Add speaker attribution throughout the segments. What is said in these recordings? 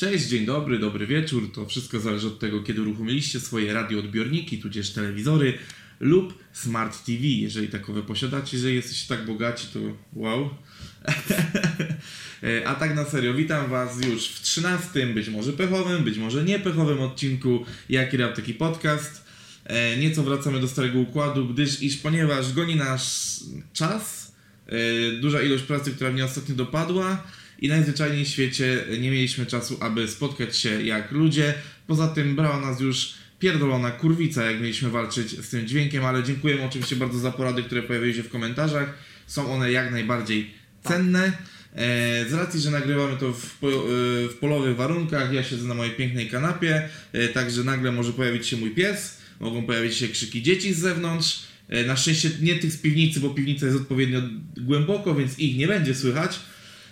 Speaker 1: Cześć, dzień dobry, dobry wieczór. To wszystko zależy od tego, kiedy uruchomiliście swoje radioodbiorniki, tudzież telewizory lub Smart TV, jeżeli takowe posiadacie. Jeżeli jesteście tak bogaci, to wow. A tak na serio, witam Was już w 13, być może pechowym, być może niepechowym odcinku Jaki Rap Taki Podcast. E, Nieco wracamy do starego układu, gdyż iż ponieważ goni nasz czas, e, duża ilość pracy, która mnie ostatnio dopadła i najzwyczajniej w świecie nie mieliśmy czasu, aby spotkać się jak ludzie. Poza tym brała nas już pierdolona kurwica, jak mieliśmy walczyć z tym dźwiękiem, ale dziękujemy oczywiście bardzo za porady, które pojawiły się w komentarzach. Są one jak najbardziej cenne. E, z racji, że nagrywamy to w, po, e, w polowych warunkach, ja siedzę na mojej pięknej kanapie, e, także nagle może pojawić się mój pies, mogą pojawić się krzyki dzieci z zewnątrz. Na szczęście nie tych z piwnicy, bo piwnica jest odpowiednio głęboko, więc ich nie będzie słychać.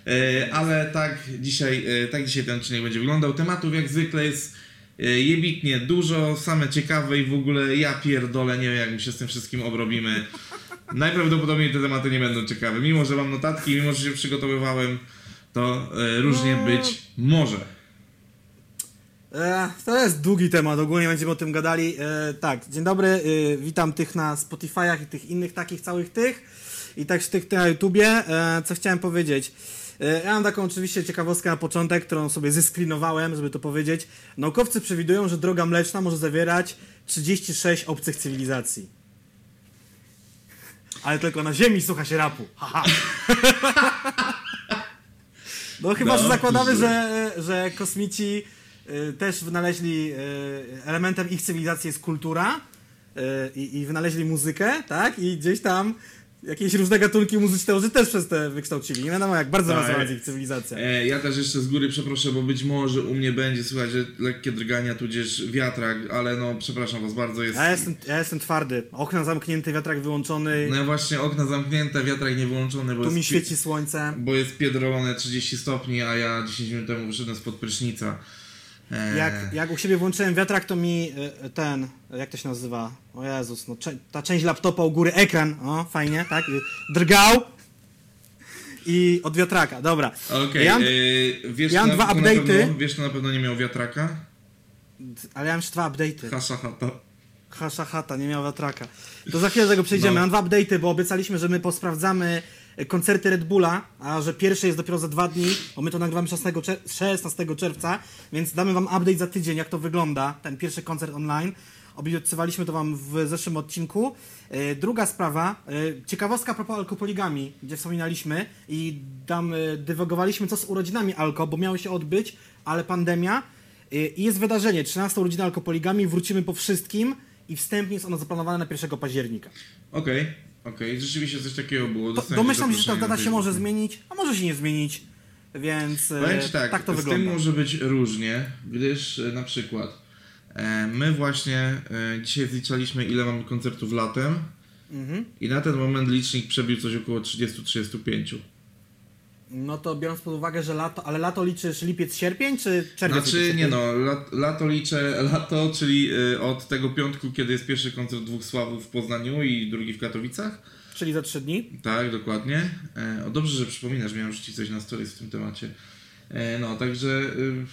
Speaker 1: E, ale tak dzisiaj, e, tak dzisiaj ten odcinek będzie wyglądał. Tematów jak zwykle jest e, jebitnie dużo, same ciekawe i w ogóle ja pierdolę, nie wiem jak my się z tym wszystkim obrobimy. Najprawdopodobniej te tematy nie będą ciekawe. Mimo, że mam notatki, mimo, że się przygotowywałem, to różnie
Speaker 2: No.
Speaker 1: być może.
Speaker 2: E, to jest długi temat, ogólnie będziemy o tym gadali. E, tak, dzień dobry, e, witam tych na Spotify'ach i tych innych takich całych tych i tak tych na YouTubie. Co chciałem powiedzieć? E, ja mam taką oczywiście ciekawostkę na początek, którą sobie zeskrinowałem, żeby to powiedzieć. Naukowcy przewidują, że droga mleczna może zawierać 36 obcych cywilizacji. Ale tylko na Ziemi słucha się rapu. Haha. No chyba, że
Speaker 1: Dobrze.
Speaker 2: zakładamy, że, że kosmici y, też wynaleźli, y, elementem ich cywilizacji jest kultura i, i wynaleźli muzykę, tak? I gdzieś tam jakieś różne gatunki muzyczne że też przez te wykształcili. Nie wiadomo jak bardzo
Speaker 1: Tak.
Speaker 2: rozwała ich cywilizacja.
Speaker 1: E, ja też jeszcze z góry przeproszę, bo być może u mnie będzie słychać, lekkie drgania, tudzież wiatrak, ale no przepraszam was bardzo, jest...
Speaker 2: Ja jestem, ja jestem twardy. Okna zamknięte, wiatrak wyłączony.
Speaker 1: No właśnie okna zamknięte, wiatrak nie wyłączony, bo
Speaker 2: tu mi świeci słońce.
Speaker 1: Bo jest piedrolone 30 stopni, a ja 10 minut temu wyszedłem spod prysznica. E,
Speaker 2: Jak, jak u siebie włączyłem wiatrak, to mi y, ten, jak to się nazywa? O Jezus, no, ta część laptopa u góry, ekran, o fajnie, tak? Drgał. I od wiatraka, dobra.
Speaker 1: Okej,
Speaker 2: Ja mam-
Speaker 1: e, wiesz,
Speaker 2: ja mam dwa update'y.
Speaker 1: pewno, wiesz, kto na pewno nie miał wiatraka?
Speaker 2: Ale ja mam jeszcze dwa update'y.
Speaker 1: Hasza chata,
Speaker 2: nie miał wiatraka. To za chwilę do tego przejdziemy.
Speaker 1: No.
Speaker 2: Mam dwa update'y, bo obiecaliśmy, że my posprawdzamy e, koncerty Red Bulla, a że pierwszy jest dopiero za dwa dni, bo my to nagrywamy 16, czer- 16 czerwca, więc damy wam update za tydzień, jak to wygląda, ten pierwszy koncert online. Obiecywaliśmy to wam w zeszłym odcinku. E, Druga sprawa, e, ciekawostka a propos alkopoligami, gdzie wspominaliśmy i tam e, dywagowaliśmy co z urodzinami alko, bo miały się odbyć, ale pandemia. I jest wydarzenie, 13 urodziny alkopoligami, wrócimy po wszystkim i wstępnie jest ono zaplanowane na 1 października.
Speaker 1: Okej, okej, rzeczywiście coś takiego było. Dostałem
Speaker 2: domyślam się, że ta data się może zmienić, a może się nie zmienić, więc e,
Speaker 1: Powiem tak,
Speaker 2: tak to
Speaker 1: z
Speaker 2: wygląda.
Speaker 1: tym może być różnie, gdyż e, na przykład e, my właśnie dzisiaj zliczaliśmy ile mamy koncertów latem
Speaker 2: Mhm.
Speaker 1: i na ten moment licznik przebił coś około 30-35.
Speaker 2: No to biorąc pod uwagę, że lato, ale lato liczysz lipiec, sierpień, czy czerwiec?
Speaker 1: Znaczy
Speaker 2: liczysz
Speaker 1: nie no, lat, lato liczę, lato, czyli e, od tego piątku, kiedy jest pierwszy koncert dwóch sławów w Poznaniu i drugi w Katowicach.
Speaker 2: Czyli za trzy dni.
Speaker 1: Tak, dokładnie. E, o, dobrze, że przypominasz, miałem rzucić coś na stories w tym temacie. E, no, także y,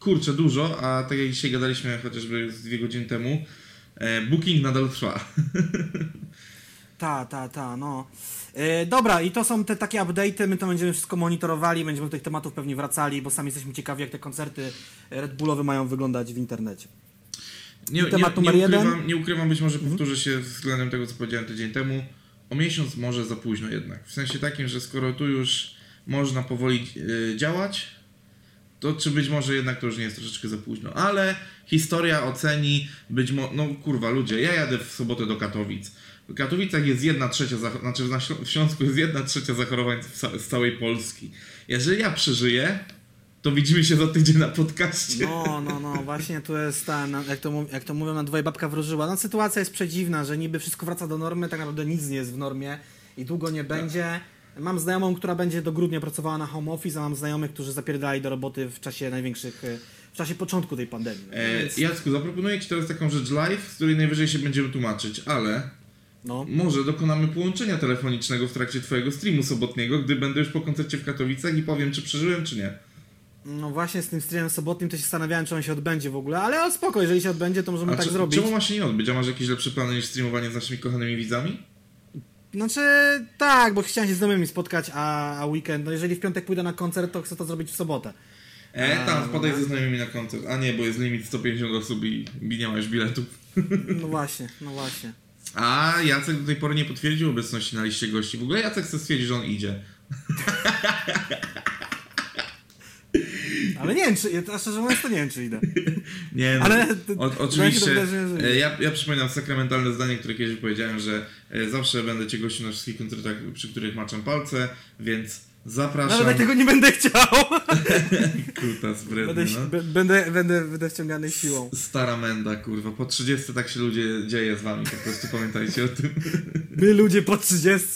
Speaker 1: kurczę, dużo, a tak jak dzisiaj gadaliśmy chociażby z dwie godziny temu, e, booking nadal trwa.
Speaker 2: Ta, ta, ta, no. E, dobra, i to są te takie update'y, my to będziemy wszystko monitorowali, będziemy do tych tematów pewnie wracali, bo sami jesteśmy ciekawi, jak te koncerty Red Bullowe mają wyglądać w internecie.
Speaker 1: Nie,
Speaker 2: Temat
Speaker 1: nie, nie,
Speaker 2: numer jeden. Mhm.
Speaker 1: ukrywam, nie ukrywam, być może powtórzę się względem tego, co powiedziałem tydzień temu. O miesiąc może za późno jednak. W sensie takim, że skoro tu już można powoli y, działać, to czy być może jednak to już nie jest troszeczkę za późno. Ale historia oceni być może... No kurwa, ludzie, ja jadę w sobotę do Katowic. W Katowicach jest jedna trzecia, znaczy na Śląsku jest jedna trzecia zachorowań z, ca- z całej Polski. Jeżeli ja przeżyję, to widzimy się za tydzień na podcaście.
Speaker 2: No, no, no, właśnie tu jest ta, jak to, jak to mówią, na dwoje babka wróżyła. No sytuacja jest przedziwna, że niby wszystko wraca do normy, tak naprawdę nic nie jest w normie i długo nie będzie. Mam znajomą, która będzie do grudnia pracowała na home office, a mam znajomych, którzy zapierdali do roboty w czasie największych, e, w czasie początku tej pandemii. No,
Speaker 1: E,
Speaker 2: więc,
Speaker 1: Jacku, zaproponuję Ci teraz taką rzecz live, z której najwyżej się będziemy tłumaczyć, ale
Speaker 2: no.
Speaker 1: może dokonamy połączenia telefonicznego w trakcie Twojego streamu sobotniego, gdy będę już po koncercie w Katowicach i powiem, czy przeżyłem, czy nie.
Speaker 2: No właśnie z tym streamem sobotnim to się zastanawiałem, czy on się odbędzie w ogóle, ale o, spoko, jeżeli się odbędzie, to możemy
Speaker 1: A
Speaker 2: tak
Speaker 1: czy,
Speaker 2: zrobić.
Speaker 1: czemu ma się nie odbyć? A masz jakieś lepsze plany niż streamowanie z naszymi kochanymi widzami?
Speaker 2: Znaczy, tak, bo chciałem się z znajomymi spotkać, a, a weekend, no jeżeli w piątek pójdę na koncert, to chcę to zrobić w sobotę.
Speaker 1: E,
Speaker 2: A,
Speaker 1: tam wpadaj ze znajomymi na koncert. A nie, bo jest limit 150 osób i, i nie ma już biletów.
Speaker 2: No właśnie, no właśnie.
Speaker 1: A Jacek do tej pory nie potwierdził obecności na liście gości. W ogóle Jacek chce stwierdzić, że on idzie.
Speaker 2: Ale nie wiem, czy, ja szczerze mówiąc, to nie wiem, czy idę.
Speaker 1: Nie, no,
Speaker 2: Ale
Speaker 1: o, oczywiście. e, Ja, ja przypominam sakramentalne zdanie, które kiedyś powiedziałem, że e, zawsze będę cię gościł na wszystkich koncertach, przy których maczam palce, więc zapraszam.
Speaker 2: Nawet jak tego nie będę chciał.
Speaker 1: Kutas wredny,
Speaker 2: Będę,
Speaker 1: no.
Speaker 2: będę, będę, będę wciągany siłą.
Speaker 1: Stara menda, kurwa. Po 30 tak się ludzie dzieje z wami, po prostu pamiętajcie o tym.
Speaker 2: Wy ludzie po 30.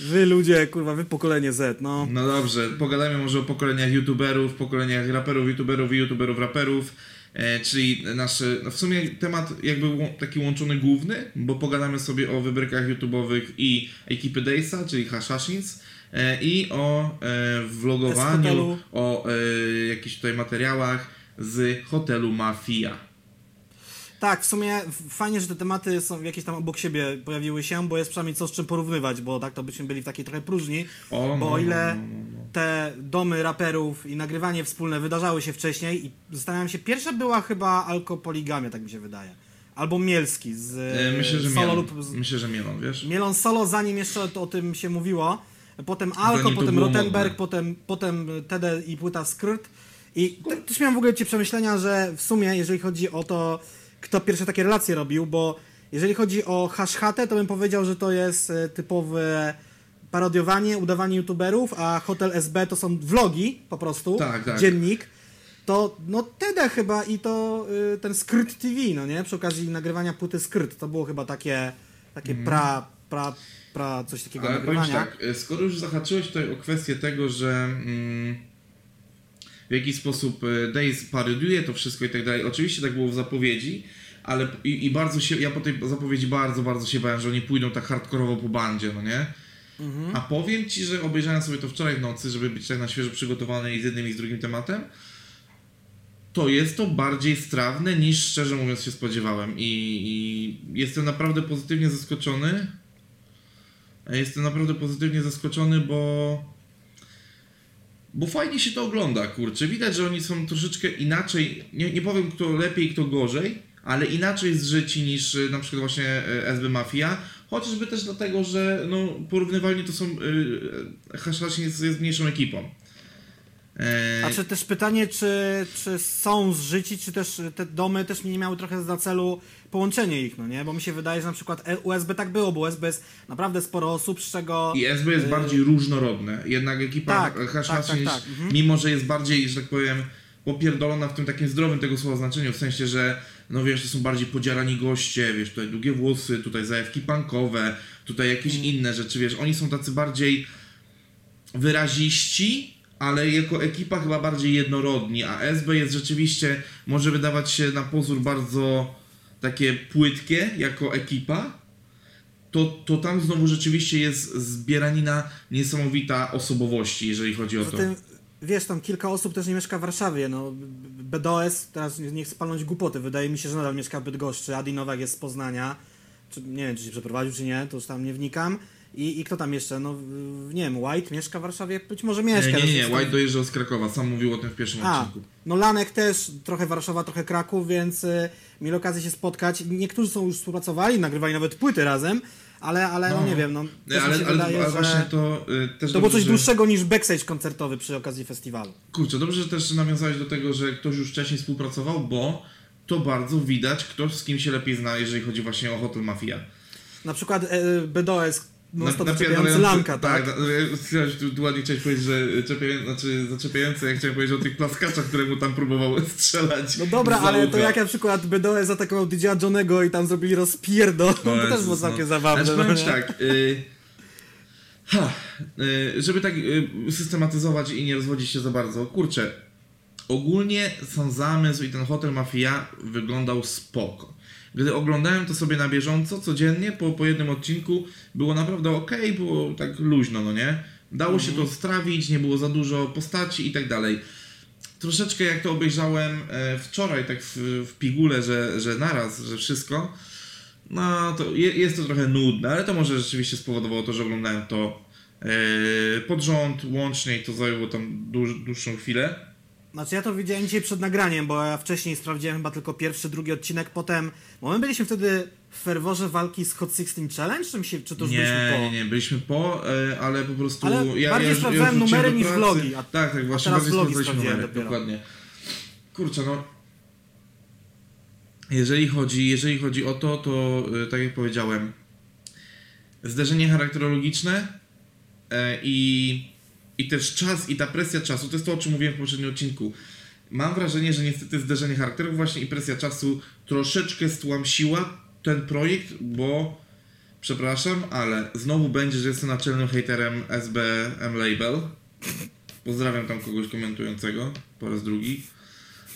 Speaker 2: Wy ludzie, kurwa, wy pokolenie Z, no.
Speaker 1: No dobrze, pogadajmy może o pokoleniach youtuberów, pokoleniach raperów, youtuberów i youtuberów raperów. E, czyli nasz, no w sumie temat jakby taki łączony główny, bo pogadamy sobie o wybrykach youtubowych i ekipy Daysa, czyli Hashashins i o e, vlogowaniu,
Speaker 2: hotelu.
Speaker 1: o e, jakichś tutaj materiałach z hotelu Mafia.
Speaker 2: Tak, w sumie fajnie, że te tematy są jakieś tam obok siebie pojawiły się, bo jest przynajmniej co z czym porównywać, bo tak to byśmy byli w takiej trochę próżni.
Speaker 1: O,
Speaker 2: Bo
Speaker 1: no,
Speaker 2: o ile
Speaker 1: no, no, no.
Speaker 2: te domy raperów i nagrywanie wspólne wydarzały się wcześniej i zastanawiam się, pierwsza była chyba alkopoligamia, tak mi się wydaje. Albo Mielski z
Speaker 1: E, Myślę, że
Speaker 2: solo
Speaker 1: mielon.
Speaker 2: lub z,
Speaker 1: Myślę, że mielon, wiesz?
Speaker 2: Mielon solo, zanim jeszcze o tym się mówiło. Potem Alko,
Speaker 1: Zanim to
Speaker 2: potem
Speaker 1: było
Speaker 2: Rotenberg,
Speaker 1: modne.
Speaker 2: potem, potem TD i płyta Skrt. I te- też miałem w ogóle ci przemyślenia, że w sumie, jeżeli chodzi o to, kto pierwsze takie relacje robił, bo jeżeli chodzi o Hashhatę, to bym powiedział, że to jest e, typowe parodiowanie, udawanie youtuberów, a Hotel SB to są vlogi po prostu,
Speaker 1: Tak, tak.
Speaker 2: dziennik. To no TD chyba i to y, ten Skrt TV, no nie? Przy okazji nagrywania płyty Skrt. To było chyba takie, takie pra, pra, pra, coś takiego.
Speaker 1: Ale powiem tak, e, skoro już zahaczyłeś tutaj o kwestię tego, że mm, w jaki sposób e, Days parodiuje to wszystko i tak dalej, oczywiście tak było w zapowiedzi, ale i, i bardzo się, ja po tej zapowiedzi bardzo, bardzo się bałem, że oni pójdą tak hardkorowo po bandzie, no nie?
Speaker 2: Mhm.
Speaker 1: A powiem ci, że obejrzałem sobie to wczoraj w nocy, żeby być tak na świeżo przygotowany i z jednym i z drugim tematem, to jest to bardziej strawne niż szczerze mówiąc się spodziewałem i, i jestem naprawdę pozytywnie zaskoczony. Jestem naprawdę pozytywnie zaskoczony, bo bo fajnie się to ogląda, kurczę. Widać, że oni są troszeczkę inaczej, nie, nie powiem kto lepiej, kto gorzej, ale inaczej zżyci niż y, na przykład właśnie y, SB Mafia, chociażby też dlatego, że no, porównywalnie to są, y, Hash jest, jest mniejszą ekipą.
Speaker 2: A czy też pytanie, czy, czy są zżyci, czy też te domy też nie miały trochę za celu połączenie ich, no nie? Bo mi się wydaje, że na przykład E- USB tak było, bo USB jest naprawdę sporo osób, z czego...
Speaker 1: I SB jest
Speaker 2: y,
Speaker 1: bardziej różnorodne. Jednak ekipa
Speaker 2: Tak,
Speaker 1: Hash
Speaker 2: tak, tak, tak, mhm.
Speaker 1: mimo że jest bardziej, że tak powiem, popierdolona w tym takim zdrowym tego słowa znaczeniu, w sensie, że no wiesz, to są bardziej podziarani goście, wiesz, tutaj długie włosy, tutaj zajawki punkowe, tutaj jakieś
Speaker 2: Mhm.
Speaker 1: inne rzeczy, wiesz, oni są tacy bardziej wyraziści, ale jako ekipa chyba bardziej jednorodni, a SB jest rzeczywiście, może wydawać się na pozór bardzo takie płytkie jako ekipa, to, to tam znowu rzeczywiście jest zbieranina niesamowita osobowości, jeżeli chodzi o to.
Speaker 2: Zatem, wiesz, tam kilka osób też nie mieszka w Warszawie, no. BDOS, teraz nie chcę palnąć głupoty, wydaje mi się, że nadal mieszka w Bydgoszczy, Adi Nowak jest z Poznania, czy, nie wiem, czy się przeprowadził, czy nie, to już tam nie wnikam. I, I kto tam jeszcze? No, nie wiem, White mieszka w Warszawie? Być może mieszka.
Speaker 1: Nie, nie,
Speaker 2: też
Speaker 1: nie,
Speaker 2: tam-
Speaker 1: White dojeżdżał z Krakowa, sam mówił o tym w pierwszym
Speaker 2: A,
Speaker 1: odcinku.
Speaker 2: no Lanek też, trochę Warszawa, trochę Kraków, więc y, mieli okazję się spotkać. Niektórzy są już współpracowali, nagrywali nawet płyty razem, ale, ale no,
Speaker 1: No.
Speaker 2: nie wiem, no
Speaker 1: Nie, ale, ale,
Speaker 2: wydaje,
Speaker 1: ale
Speaker 2: że
Speaker 1: właśnie to y, też
Speaker 2: to było coś
Speaker 1: że-
Speaker 2: dłuższego niż backstage koncertowy przy okazji festiwalu.
Speaker 1: Kurczę, dobrze, że też nawiązałeś do tego, że ktoś już wcześniej współpracował, bo to bardzo widać, kto z kim się lepiej zna, jeżeli chodzi właśnie o Hotel Mafia.
Speaker 2: Na przykład e, BDOS, no zaczepiający
Speaker 1: napierdalający-
Speaker 2: Lanka, tak?
Speaker 1: Tak, na- chciałeś tu, ładnie chciałeś powiedzieć, że czepiają, znaczy zaczepiający, ja chciałem powiedzieć o tych plaskaczach, które mu tam próbował strzelać.
Speaker 2: No dobra, ale to jak na przykład BDOS zaatakował DJ'a Johnego i tam zrobili rozpierdo, to też było
Speaker 1: Jezus,
Speaker 2: całkiem
Speaker 1: no.
Speaker 2: zabawne.
Speaker 1: Znaczy,
Speaker 2: no
Speaker 1: powiem tak, y, ha, y, żeby tak y, systematyzować i nie rozwodzić się za bardzo, kurczę, ogólnie sam zamysł i ten Hotel Mafia wyglądał spoko. Gdy oglądałem to sobie na bieżąco, codziennie, po, po jednym odcinku, było naprawdę ok, było tak luźno, no nie? Dało się to strawić, nie było za dużo postaci i tak dalej. troszeczkę jak to obejrzałem e, wczoraj, tak w, w pigule, że, że naraz, że wszystko, no to je, jest to trochę nudne, ale to może rzeczywiście spowodowało to, że oglądałem to e, pod rząd, łącznie i to zajęło tam dłuż, dłuższą chwilę.
Speaker 2: Znaczy ja to widziałem dzisiaj przed nagraniem, bo ja wcześniej sprawdziłem chyba tylko pierwszy, drugi odcinek, potem... Bo my byliśmy wtedy w ferworze walki z Hot 16 Challenge, czy, się, czy to już byliśmy
Speaker 1: Nie,
Speaker 2: po?
Speaker 1: nie, nie, byliśmy po, e, ale po prostu...
Speaker 2: Ale bardziej sprawdzałem
Speaker 1: wróciłem
Speaker 2: numery niż vlogi, a-
Speaker 1: tak, tak, właśnie
Speaker 2: teraz
Speaker 1: bardziej
Speaker 2: vlogi
Speaker 1: sprawdzaliśmy
Speaker 2: sprawdziłem
Speaker 1: numery, dokładnie. Kurczę, no... Jeżeli chodzi, jeżeli chodzi o to, to e, tak jak powiedziałem, zderzenie charakterologiczne e, i, i też czas i ta presja czasu, to jest to, o czym mówiłem w poprzednim odcinku. Mam wrażenie, że niestety zderzenie charakterów właśnie i presja czasu troszeczkę stłamsiła ten projekt, bo przepraszam, ale znowu będzie, że jestem naczelnym haterem SBM Label. Pozdrawiam tam kogoś komentującego po raz drugi.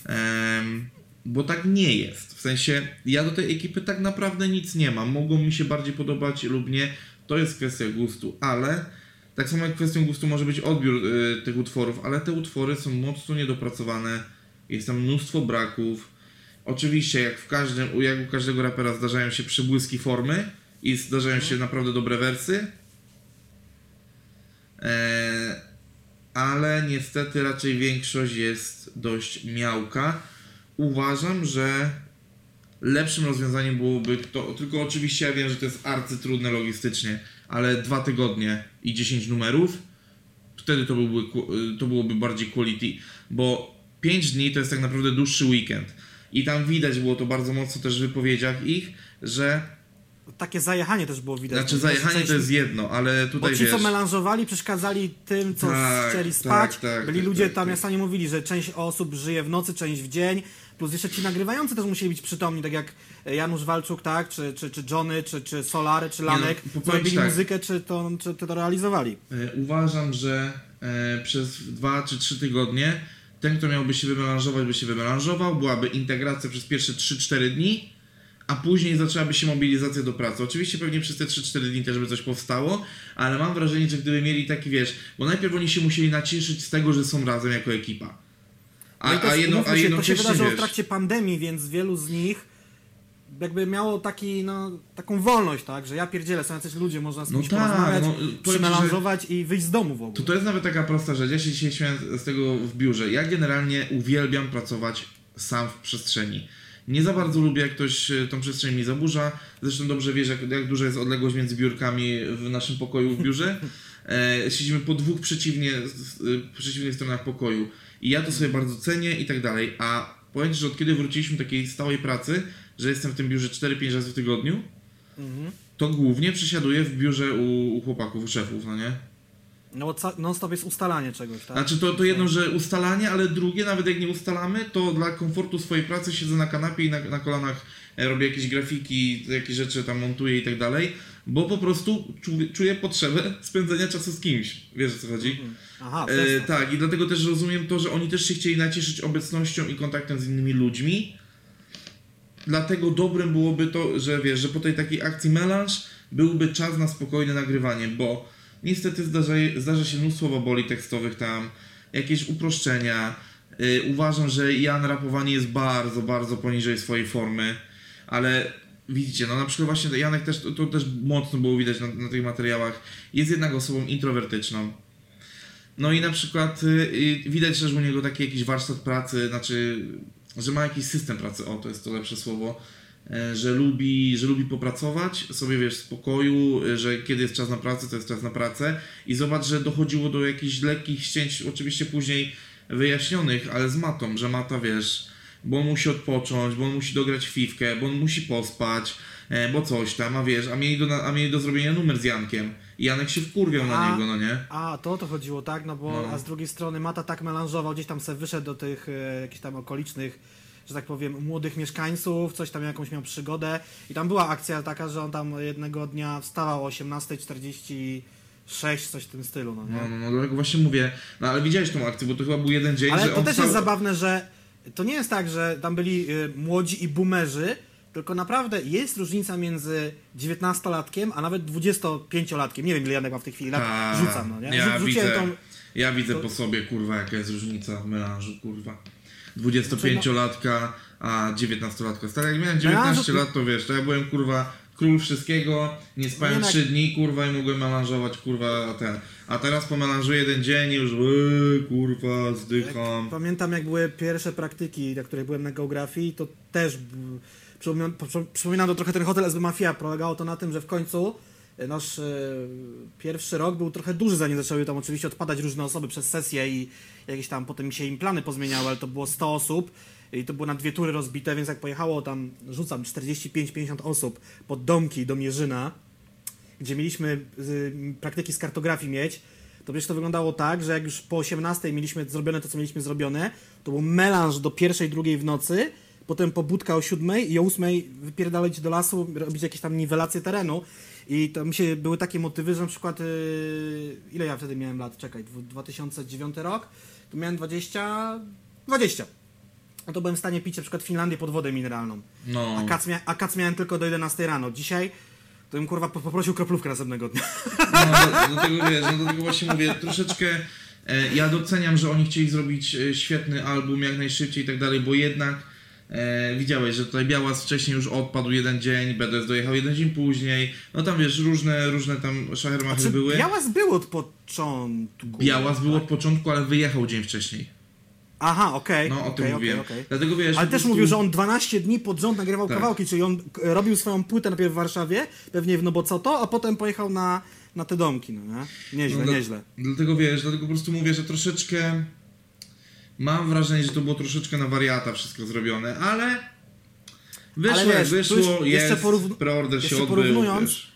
Speaker 1: Em, bo tak nie jest. W sensie, ja do tej ekipy tak naprawdę nic nie mam. Mogą mi się bardziej podobać lub nie. To jest kwestia gustu, ale tak samo jak kwestią gustu może być odbiór y, tych utworów, ale te utwory są mocno niedopracowane. Jest tam mnóstwo braków. Oczywiście, jak w każdym, jak u każdego rapera zdarzają się przebłyski formy i zdarzają się naprawdę dobre wersy. Eee, ale niestety raczej większość jest dość miałka. Uważam, że lepszym rozwiązaniem byłoby to, tylko oczywiście ja wiem, że to jest arcytrudne logistycznie, ale dwa tygodnie i 10 numerów, wtedy to byłby, to byłoby bardziej quality, bo 5 dni to jest tak naprawdę dłuższy weekend. I tam widać było to bardzo mocno też w wypowiedziach ich, że
Speaker 2: Takie zajechanie też było widać.
Speaker 1: znaczy
Speaker 2: bo
Speaker 1: zajechanie to jest jedno, ale
Speaker 2: Bo
Speaker 1: tutaj
Speaker 2: ci,
Speaker 1: wiesz...
Speaker 2: co melanżowali, przeszkadzali tym, co
Speaker 1: Tak,
Speaker 2: chcieli
Speaker 1: tak,
Speaker 2: spać.
Speaker 1: tak,
Speaker 2: Byli
Speaker 1: tak,
Speaker 2: ludzie
Speaker 1: tak,
Speaker 2: tam,
Speaker 1: tak.
Speaker 2: jak sami mówili, że część osób żyje w nocy, część w dzień. Plus jeszcze ci nagrywający też musieli być przytomni, tak jak Janusz Walczuk, tak? Czy, czy, czy Johnny, czy, czy Solary, czy
Speaker 1: no,
Speaker 2: Lanek.
Speaker 1: powiem ci
Speaker 2: robili
Speaker 1: tak.
Speaker 2: muzykę, czy to, czy to realizowali.
Speaker 1: E, Uważam, że e, przez dwa czy trzy tygodnie ten, kto miałby się wymelanżować, by się wymelanżował, byłaby integracja przez pierwsze 3-4 dni, a później zaczęłaby się mobilizacja do pracy. Oczywiście pewnie przez te 3-4 dni też by coś powstało, ale mam wrażenie, że gdyby mieli taki, wiesz, bo najpierw oni się musieli nacieszyć z tego, że są razem jako ekipa. A,
Speaker 2: No i też,
Speaker 1: a, jedno, a
Speaker 2: się, to się wydarzyło w trakcie pandemii, więc wielu z nich jakby miało taki, no, taką wolność, tak? Że ja pierdzielę, są jacyś ludzie, można z
Speaker 1: No
Speaker 2: kimś
Speaker 1: tak,
Speaker 2: porozmawiać,
Speaker 1: no,
Speaker 2: przymelanżować i wyjść z domu w ogóle.
Speaker 1: To to jest nawet taka prosta rzecz. Ja się dzisiaj śmiałem z tego w biurze. Ja generalnie uwielbiam pracować sam w przestrzeni. Nie za bardzo lubię, jak ktoś e, tą przestrzeń mi zaburza. Zresztą dobrze wiesz, jak, jak duża jest odległość między biurkami w naszym pokoju w biurze. E, siedzimy po dwóch przeciwnie, e, przeciwnych stronach pokoju. I ja to sobie bardzo cenię i tak dalej. A powiem Ci, że od kiedy wróciliśmy do takiej stałej pracy, że jestem w tym biurze 4-5 razy w tygodniu,
Speaker 2: Mhm.
Speaker 1: to głównie przesiaduję w biurze u, u chłopaków, u szefów, no nie?
Speaker 2: No non-stop jest ustalanie czegoś, tak?
Speaker 1: Znaczy to, to jedno, że ustalanie, ale drugie, nawet jak nie ustalamy, to dla komfortu swojej pracy siedzę na kanapie i na, na kolanach e, robię jakieś grafiki, jakieś rzeczy tam montuję i tak dalej, bo po prostu czu, czuję potrzebę spędzenia czasu z kimś. Wiesz o co chodzi?
Speaker 2: Mhm. Aha,
Speaker 1: E, tak, i dlatego też rozumiem to, że oni też się chcieli nacieszyć obecnością i kontaktem z innymi ludźmi. Dlatego dobrym byłoby to, że wiesz, że po tej takiej akcji melanż byłby czas na spokojne nagrywanie, bo niestety zdarza, zdarza się mnóstwo baboli tekstowych tam, jakieś uproszczenia. Y, uważam, że Jan rapowanie jest bardzo, bardzo poniżej swojej formy, ale widzicie, no na przykład właśnie Janek też, to, to też mocno było widać na, na tych materiałach, jest jednak osobą introwertyczną. No i na przykład y, y, widać też u niego taki jakiś warsztat pracy, znaczy, że ma jakiś system pracy, o to jest to lepsze słowo, że lubi, że lubi popracować sobie, wiesz, w spokoju, y, że kiedy jest czas na pracę, to jest czas na pracę i zobacz, że dochodziło do jakichś lekkich ścięć, oczywiście później wyjaśnionych, ale z matą, że mata, wiesz, bo on musi odpocząć, bo on musi dograć fifkę, bo on musi pospać, e, bo coś tam, a wiesz, a mieli do, na- a mieli do zrobienia numer z Jankiem i Janek się wkurwiał na
Speaker 2: A-
Speaker 1: niego, no nie?
Speaker 2: A, to o to chodziło, tak? No bo,
Speaker 1: No.
Speaker 2: a z drugiej strony Mata tak melanżował, gdzieś tam se wyszedł do tych e, jakichś tam okolicznych, że tak powiem, młodych mieszkańców, coś tam jakąś miał przygodę i tam była akcja taka, że on tam jednego dnia wstawał o 18.46, coś w tym stylu, no nie?
Speaker 1: No, no, no, dlatego właśnie mówię, no ale widziałeś tą akcję, bo to chyba był jeden dzień,
Speaker 2: Ale
Speaker 1: że
Speaker 2: to też
Speaker 1: wstał...
Speaker 2: jest zabawne, że to nie jest tak, że tam byli y, młodzi i boomerzy, tylko naprawdę jest różnica między 19-latkiem, a nawet 25-latkiem. Nie wiem, ile Janek ma w tej chwili lat.
Speaker 1: Ta,
Speaker 2: Rzucam, no nie?
Speaker 1: Ja
Speaker 2: Rzu- Rzuciłem
Speaker 1: widzę.
Speaker 2: tą...
Speaker 1: Ja widzę po sobie, kurwa, jaka jest różnica w melanżu, kurwa.
Speaker 2: Znaczy,
Speaker 1: 25-latka, a 19-latka. Stary, jak miałem 19
Speaker 2: Melanżu-
Speaker 1: lat, to wiesz, to ja byłem, kurwa, król wszystkiego, nie spałem
Speaker 2: Nie, no
Speaker 1: 3 dni, kurwa, i mogłem melanżować, kurwa, ten. A teraz pomelanżuję jeden dzień i już, eee, kurwa, zdycham.
Speaker 2: Pamiętam jak były pierwsze praktyki, na których byłem na geografii, to też b- przypominam, po- przypominam to trochę ten hotel SB Mafia. Polegało to na tym, że w końcu nasz e, pierwszy rok był trochę duży, zanim zaczęły tam oczywiście odpadać różne osoby przez sesję i jakieś tam potem się im plany pozmieniały, ale to było 100 osób i to było na dwie tury rozbite, więc jak pojechało tam, rzucam, 45-50 osób pod domki do Mierzyna, gdzie mieliśmy praktyki z kartografii mieć, to przecież to wyglądało tak, że jak już po 18 mieliśmy zrobione to, co mieliśmy zrobione, to był melanż do pierwszej, drugiej w nocy, potem pobudka o 7 i o 8 wypierdalać do lasu, robić jakieś tam niwelacje terenu. I to mi się były takie motywy, że na przykład y, ile ja wtedy miałem lat? Czekaj, dwu- 2009 rok, to miałem 20 20. No to byłem w stanie pić na przykład Finlandię pod wodę mineralną.
Speaker 1: No.
Speaker 2: A kac, mia- a kac miałem tylko do 11 rano. Dzisiaj to bym kurwa po- poprosił kroplówkę następnego dnia.
Speaker 1: No, do tego wiesz, no do tego właśnie mówię, troszeczkę e, ja doceniam, że oni chcieli zrobić e, świetny album jak najszybciej i tak dalej, bo jednak e, widziałeś, że tutaj Białas wcześniej już odpadł jeden dzień, BDS dojechał jeden dzień później, no tam wiesz, różne, różne tam szachermachy były.
Speaker 2: Białas był od początku.
Speaker 1: Białas był od początku, ale wyjechał dzień wcześniej.
Speaker 2: Aha, okej.
Speaker 1: No o tym
Speaker 2: okej,
Speaker 1: mówiłem.
Speaker 2: okej.
Speaker 1: Dlatego wiesz,
Speaker 2: Ale też
Speaker 1: prostu-
Speaker 2: mówił, że on 12 dni pod rząd nagrywał
Speaker 1: Tak.
Speaker 2: kawałki, czyli on robił swoją płytę najpierw w Warszawie, pewnie w No Bo Co To, a potem pojechał na, na te domki, no nie? Nieźle,
Speaker 1: No,
Speaker 2: nieźle.
Speaker 1: Dlatego wiesz, dlatego po prostu mówię, że troszeczkę mam wrażenie, że to było troszeczkę na wariata wszystko zrobione, ale wyszło
Speaker 2: Ale wiesz,
Speaker 1: wyszło,
Speaker 2: już jeszcze
Speaker 1: jest,
Speaker 2: porównu-
Speaker 1: preorder się
Speaker 2: jeszcze
Speaker 1: odbył,
Speaker 2: porównując,
Speaker 1: wiesz.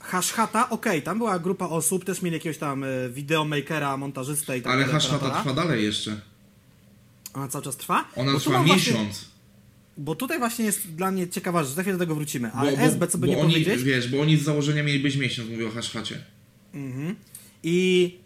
Speaker 2: Hashhata, okej, tam była grupa osób, też mieli jakiegoś tam e, videomakera, montażystę i tak
Speaker 1: Ale
Speaker 2: operatora.
Speaker 1: trwa dalej jeszcze.
Speaker 2: Ona cały czas trwa?
Speaker 1: Ona
Speaker 2: Bo
Speaker 1: trwa
Speaker 2: mam właśnie-
Speaker 1: miesiąc.
Speaker 2: Bo tutaj właśnie jest dla mnie ciekawa rzecz, za chwilę do tego wrócimy. Ale
Speaker 1: bo,
Speaker 2: SB, co by
Speaker 1: bo
Speaker 2: nie
Speaker 1: oni,
Speaker 2: powiedzieć,
Speaker 1: wiesz, bo oni z założenia mieli być miesiąc, mówię o haszhacie.
Speaker 2: I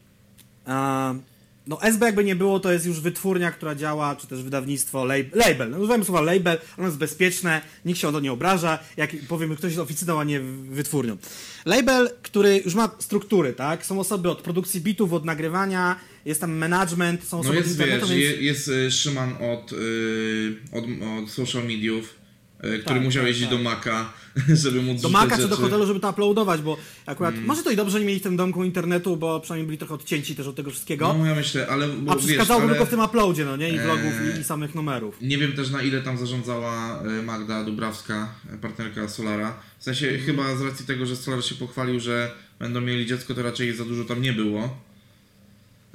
Speaker 2: e, no SB jakby nie było, to jest już wytwórnia, która działa, czy też wydawnictwo, lab, label. No, używamy słowa label, ono jest bezpieczne, nikt się o to nie obraża, jak powiem, ktoś jest oficyną, a nie wytwórnią. Label, który już ma struktury, tak? Są osoby od produkcji bitów, od nagrywania, jest tam management, są
Speaker 1: No
Speaker 2: osoby od
Speaker 1: jest, wiesz,
Speaker 2: internetu, więc...
Speaker 1: je, jest y, Szyman od, y, od, od social mediów, który
Speaker 2: Tak,
Speaker 1: musiał
Speaker 2: tak,
Speaker 1: jeździć
Speaker 2: tak.
Speaker 1: do Maka, żeby móc
Speaker 2: do Maka czy do hotelu, żeby to uploadować, bo akurat
Speaker 1: Mm.
Speaker 2: może to i dobrze, nie mieli w tym domku internetu, bo przynajmniej byli trochę odcięci też od tego wszystkiego.
Speaker 1: No ja myślę, ale bo,
Speaker 2: a przeszkadzało
Speaker 1: ale...
Speaker 2: tylko w tym uploadzie, no nie? I vlogów, i, i samych numerów.
Speaker 1: Nie wiem też na ile tam zarządzała e, Magda Dubrawska, e, partnerka Solara. W sensie
Speaker 2: Mhm.
Speaker 1: chyba z racji tego, że Solar się pochwalił, że będą mieli dziecko, to raczej za dużo tam nie było.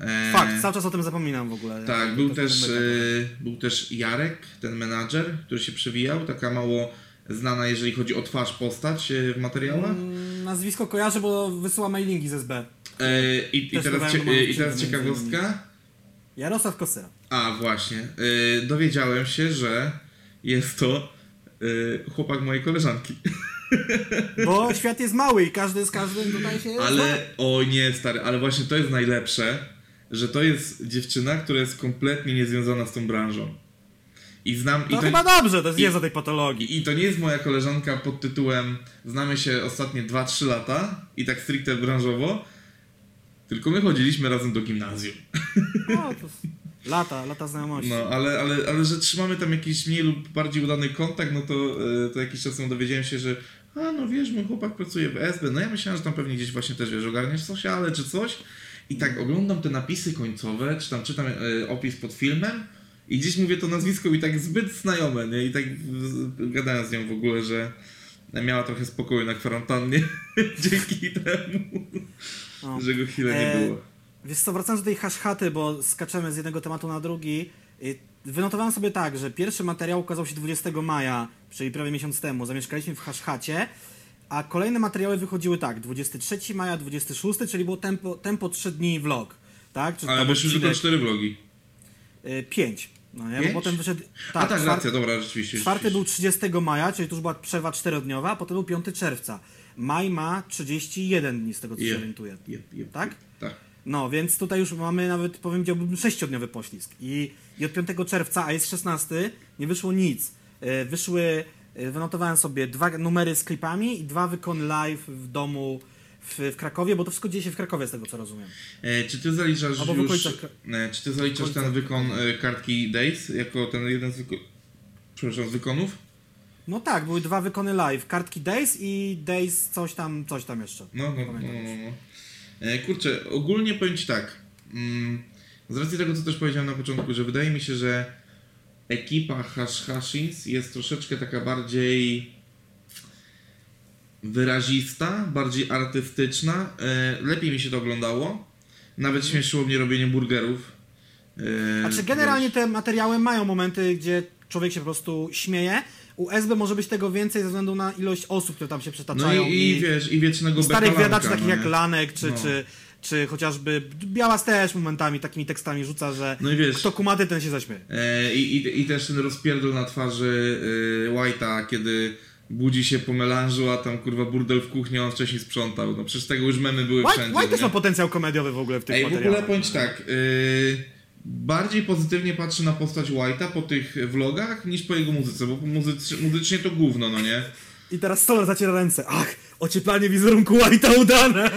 Speaker 1: E,
Speaker 2: Fakt, cały czas o tym zapominam w ogóle.
Speaker 1: Tak, był też,
Speaker 2: pomyka
Speaker 1: e, był też Jarek, ten menadżer, który się przewijał, taka mało znana, jeżeli chodzi o twarz, postać e, w materiałach.
Speaker 2: Mm, Nazwisko kojarzę, bo wysyła mailingi z SB.
Speaker 1: I, i, teraz, cie, I teraz ciekawostka.
Speaker 2: Jarosław Kosyra.
Speaker 1: A, właśnie. Dowiedziałem się, że jest to chłopak mojej koleżanki.
Speaker 2: Bo świat jest mały i każdy z każdym tutaj się zna.
Speaker 1: Ale, o nie, stary, ale właśnie to jest najlepsze, że to jest dziewczyna, która jest kompletnie niezwiązana z tą branżą. I znam.
Speaker 2: To
Speaker 1: i
Speaker 2: chyba dobrze, to jest
Speaker 1: i-
Speaker 2: wiedza tej patologii.
Speaker 1: I, to nie jest moja koleżanka pod tytułem Znamy się ostatnie 2-3 lata i tak stricte branżowo, tylko my chodziliśmy razem do gimnazjum.
Speaker 2: No, to lata, lata znajomości.
Speaker 1: No, ale, ale, ale że trzymamy tam jakiś mniej lub bardziej udany kontakt, no to, e, to jakiś czas temu dowiedziałem się, że a no wiesz, mój chłopak pracuje w SB, no ja myślałem, że tam pewnie gdzieś właśnie też, wiesz, ogarniasz sociale czy coś i tak oglądam te napisy końcowe, czy tam czytam e, opis pod filmem i gdzieś mówię to nazwisko i tak zbyt znajome, nie? I tak gadałem z nią w ogóle, że miała trochę spokoju na kwarantannie dzięki temu,
Speaker 2: No.
Speaker 1: że go chwilę nie
Speaker 2: E,
Speaker 1: było.
Speaker 2: Wiesz co, wracając do tej hashhaty, bo skaczemy z jednego tematu na drugi. y, Wynotowałem sobie tak, że pierwszy materiał ukazał się 20 maja, czyli prawie miesiąc temu. Zamieszkaliśmy w hashhacie, a kolejne materiały wychodziły tak, 23 maja, 26, czyli było tempo, tempo 3 dni vlog. Tak? Czy
Speaker 1: Ale wyszły tylko
Speaker 2: odcinek,
Speaker 1: cztery vlogi.
Speaker 2: y, Pięć. No nie? Bo
Speaker 1: Pięć?
Speaker 2: potem wyszedł.
Speaker 1: A tak,
Speaker 2: czwart-
Speaker 1: racja, dobra, rzeczywiście.
Speaker 2: Czwarty
Speaker 1: rzeczywiście.
Speaker 2: był 30 maja, czyli to już była przerwa czterodniowa, a potem był 5 czerwca. Maj ma 31 dni, z tego co się
Speaker 1: Jep,
Speaker 2: orientuję.
Speaker 1: jep, jep,
Speaker 2: Tak?
Speaker 1: Tak.
Speaker 2: No, więc tutaj już mamy nawet, powiedziałbym, sześciodniowy poślizg. I, I od 5 czerwca, a jest 16, nie wyszło nic. E, Wyszły, e, wynotowałem sobie dwa numery z klipami i dwa wykon live w domu w, w Krakowie, bo to wszystko dzieje się w Krakowie, z tego co rozumiem.
Speaker 1: E, czy ty zaliczasz
Speaker 2: Albo
Speaker 1: już...
Speaker 2: okolicach
Speaker 1: E, czy ty zaliczasz ten wykon e, kartki Days jako ten jeden z, wyko... Przepraszam, z wykonów?
Speaker 2: No tak, były dwa wykony live, kartki Days i Days coś tam, coś tam jeszcze.
Speaker 1: No, no, no,
Speaker 2: Pamiętam
Speaker 1: no, no. E, kurczę, ogólnie powiem Ci tak. Mm, z racji tego, co też powiedziałem na początku, że wydaje mi się, że ekipa Hash Hashins jest troszeczkę taka bardziej wyrazista, bardziej artystyczna. E, lepiej mi się to oglądało. Nawet śmieszyło mnie robienie burgerów. E,
Speaker 2: Znaczy generalnie te materiały mają momenty, gdzie człowiek się po prostu śmieje. U SB może być tego więcej ze względu na ilość osób, które tam się
Speaker 1: No
Speaker 2: przetaczają.
Speaker 1: i, i wiesz, i wiecznego
Speaker 2: i starych wiadaczy takich
Speaker 1: no
Speaker 2: jak
Speaker 1: nie?
Speaker 2: Lanek, czy,
Speaker 1: No.
Speaker 2: czy, czy chociażby Białas też momentami takimi tekstami rzuca, że
Speaker 1: No wiesz-
Speaker 2: kto kumaty, ten się zaśmieje.
Speaker 1: E, I, i, I też ten rozpierdol na twarzy y, White'a, kiedy budzi się po melanżu, a tam kurwa burdel w kuchni, on wcześniej sprzątał. No przecież tego już memy były
Speaker 2: White,
Speaker 1: wszędzie.
Speaker 2: White też ma potencjał komediowy w ogóle w tych
Speaker 1: Ej, w ogóle bądź tak, y, bardziej pozytywnie patrzę na postać White'a po tych vlogach niż po jego muzyce, bo muzycznie, muzycznie to gówno, no nie?
Speaker 2: I teraz Solar zaciera ręce. Ach, ocieplanie wizerunku White'a udane.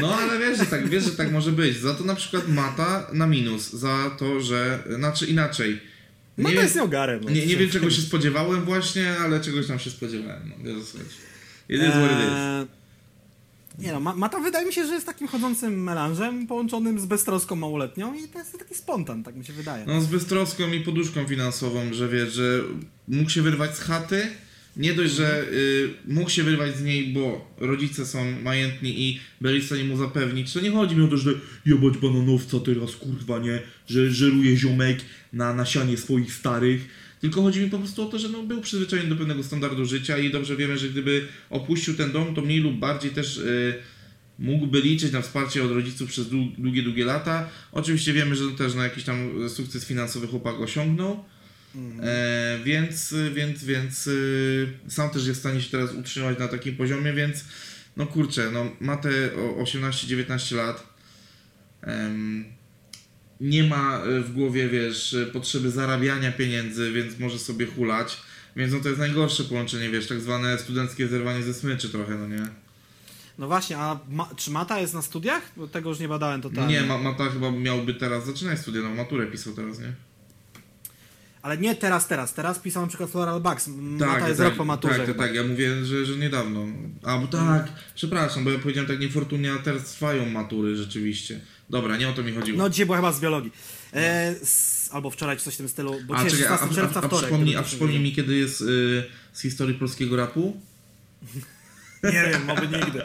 Speaker 1: No ale wiesz, że tak, wiesz, że tak może być. Za to na przykład Mata na minus, za to, że, znaczy inaczej.
Speaker 2: To
Speaker 1: wiem-
Speaker 2: jest nieogarem. No.
Speaker 1: Nie, nie wiem czego się spodziewałem właśnie, ale czegoś tam się spodziewałem. No, wiesz. It is what it is.
Speaker 2: Eee, Nie no, Ma- Mata wydaje mi się, że jest takim chodzącym melanżem połączonym z beztroską małoletnią i to jest taki spontan, tak mi się wydaje.
Speaker 1: No z beztroską i poduszką finansową, że wiesz, że mógł się wyrwać z chaty, nie dość, że y, mógł się wyrwać z niej, bo rodzice są majętni i byli w stanie mu zapewnić, to nie chodzi mi o to, że jebać bananowca teraz, kurwa, nie, że żeruje ziomek na nasianie swoich starych, tylko chodzi mi po prostu o to, że no, był przyzwyczajony do pewnego standardu życia i dobrze wiemy, że gdyby opuścił ten dom, to mniej lub bardziej też y, mógłby liczyć na wsparcie od rodziców przez dłu- długie, długie lata. Oczywiście wiemy, że też na jakiś tam sukces finansowy chłopak osiągnął. E, więc, więc, więc y, sam też jest w stanie się teraz utrzymać na takim poziomie, więc no kurczę, no ma te o- 18-19 lat. Em, nie ma y, w głowie, wiesz, potrzeby zarabiania pieniędzy, więc może sobie hulać. Więc no to jest najgorsze połączenie, wiesz, tak zwane studenckie zerwanie ze smyczy trochę, no nie?
Speaker 2: No właśnie, a ma, czy Mata jest na studiach? Bo tego już nie badałem totalnie.
Speaker 1: Nie, ma, Mata chyba miałby teraz zaczynać studia, no maturę pisał teraz, nie?
Speaker 2: Ale nie teraz, teraz. Teraz pisał na przykład Floral Bugs. Mata jest
Speaker 1: tak,
Speaker 2: rok po maturze.
Speaker 1: Tak, tak, tak, ja mówię, że, że niedawno. A, bo tak, przepraszam, bo ja powiedziałem tak niefortunnie, a teraz trwają matury rzeczywiście. Dobra, nie o to mi chodziło.
Speaker 2: No dzisiaj była chyba z biologii. E, s, albo wczoraj, czy coś w tym stylu. Bo
Speaker 1: a,
Speaker 2: dzisiaj
Speaker 1: czekaj, a,
Speaker 2: 16
Speaker 1: a,
Speaker 2: czerwca,
Speaker 1: a, a,
Speaker 2: wtorek.
Speaker 1: przypomnij, a
Speaker 2: nie
Speaker 1: przypomnij mi, kiedy jest y, z historii polskiego rapu?
Speaker 2: Nie wiem, oby nigdy.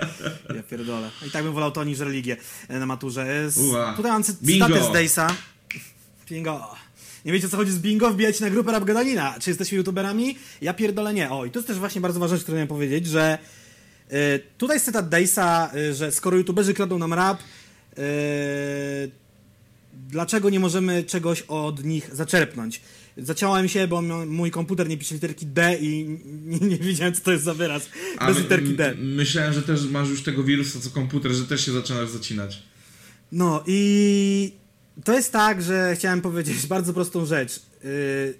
Speaker 2: Ja pierdolę. I tak bym wolał to niż religię e, na maturze. E, Z,
Speaker 1: Ua.
Speaker 2: tutaj mam cy- cytatę z Dejsa. Bingo. Nie wiecie co chodzi z bingo? Wbijajcie na grupę Rap Gadanina. Czy jesteśmy youtuberami? Ja pierdolę nie. O, i to jest też właśnie bardzo ważna rzecz, którą miałem powiedzieć, że e, tutaj jest cytat Dejsa, e, że skoro youtuberzy kradną nam rap, e, dlaczego nie możemy czegoś od nich zaczerpnąć? Zaciąłem się, bo mój komputer nie pisze literki D i nie, nie wiedziałem, co to jest za wyraz
Speaker 1: A
Speaker 2: bez
Speaker 1: my-
Speaker 2: literki D.
Speaker 1: Myślałem, że też masz już tego wirusa co komputer, że też się zaczynasz zacinać.
Speaker 2: No i to jest tak, że chciałem powiedzieć bardzo prostą rzecz. Yy,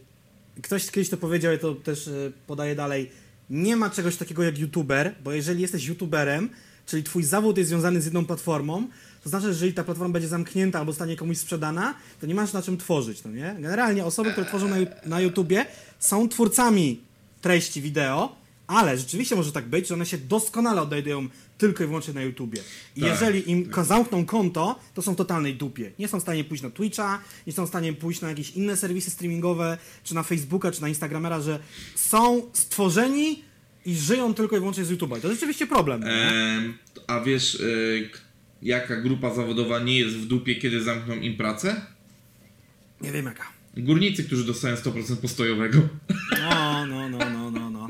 Speaker 2: Ktoś kiedyś to powiedział, ja to też yy, podaję dalej. Nie ma czegoś takiego jak youtuber, bo jeżeli jesteś youtuberem, czyli twój zawód jest związany z jedną platformą, to znaczy, że jeżeli ta platforma będzie zamknięta albo stanie komuś sprzedana, to nie masz na czym tworzyć, no nie? Generalnie osoby, które tworzą na, na YouTubie są twórcami treści wideo, ale rzeczywiście może tak być, że one się doskonale odnajdują tylko i wyłącznie na YouTubie. I
Speaker 1: Tak.
Speaker 2: jeżeli im zamkną konto, to są w totalnej dupie. Nie są w stanie pójść na Twitcha, nie są w stanie pójść na jakieś inne serwisy streamingowe, czy na Facebooka, czy na Instagramera, że są stworzeni i żyją tylko i wyłącznie z YouTube'a. I to jest rzeczywiście problem.
Speaker 1: a wiesz, k- jaka grupa zawodowa nie jest w dupie, kiedy zamkną im pracę?
Speaker 2: Nie wiem jaka.
Speaker 1: Górnicy, którzy dostają 100% postojowego.
Speaker 2: No, no, no, no, no, no.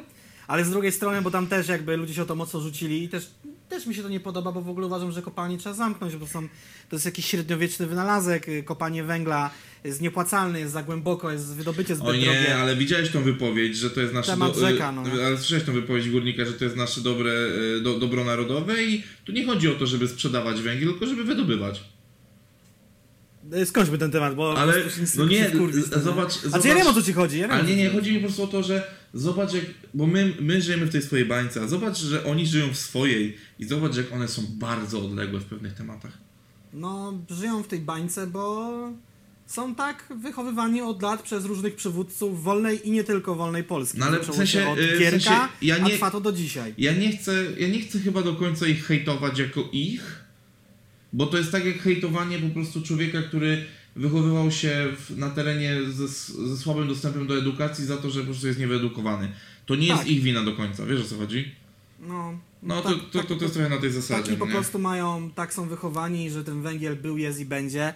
Speaker 2: Ale z drugiej strony, bo tam też jakby ludzie się o to mocno rzucili i też, też mi się to nie podoba, bo w ogóle uważam, że kopalnie trzeba zamknąć, bo są, to jest jakiś średniowieczny wynalazek, y, kopanie węgla jest niepłacalne, jest za głęboko, jest wydobycie zbyt
Speaker 1: O nie,
Speaker 2: drogie.
Speaker 1: ale widziałeś tą wypowiedź, że to jest nasze...
Speaker 2: Temat rzeka, no.
Speaker 1: Ale słyszałeś tą wypowiedź górnika, że to jest nasze dobre, y, do, dobro narodowe i tu nie chodzi o to, żeby sprzedawać węgiel, tylko żeby wydobywać.
Speaker 2: E, skończmy ten temat, bo...
Speaker 1: Ale,
Speaker 2: po prostu się
Speaker 1: no nie,
Speaker 2: wkurwić, no,
Speaker 1: zobacz-
Speaker 2: Znaczy
Speaker 1: zobacz-
Speaker 2: ja wiem o co ci chodzi, ja wiem,
Speaker 1: Ale nie, nie,
Speaker 2: chodzi.
Speaker 1: mi po prostu o to, że zobacz jak, bo my, my żyjemy w tej swojej bańce, a zobacz, że oni żyją w swojej i zobacz jak one są bardzo odległe w pewnych tematach.
Speaker 2: No, żyją w tej bańce, bo są tak wychowywani od lat przez różnych przywódców wolnej i nie tylko wolnej Polski.
Speaker 1: No ale
Speaker 2: Zaczęło
Speaker 1: w sensie,
Speaker 2: się od
Speaker 1: y, w sensie, ja nie-
Speaker 2: a trwa to do dzisiaj.
Speaker 1: Ja nie chcę, ja nie chcę chyba do końca ich hejtować jako ich, bo to jest tak jak hejtowanie po prostu człowieka, który wychowywał się w, na terenie ze, ze słabym dostępem do edukacji za to, że po prostu jest niewyedukowany. To nie
Speaker 2: Tak.
Speaker 1: jest ich wina do końca, wiesz o co chodzi?
Speaker 2: No,
Speaker 1: No
Speaker 2: tak-
Speaker 1: to, to,
Speaker 2: tak-
Speaker 1: to, to jest trochę na tej zasadzie.
Speaker 2: Taki po
Speaker 1: nie?
Speaker 2: prostu mają, tak są wychowani, że ten węgiel był, jest i będzie.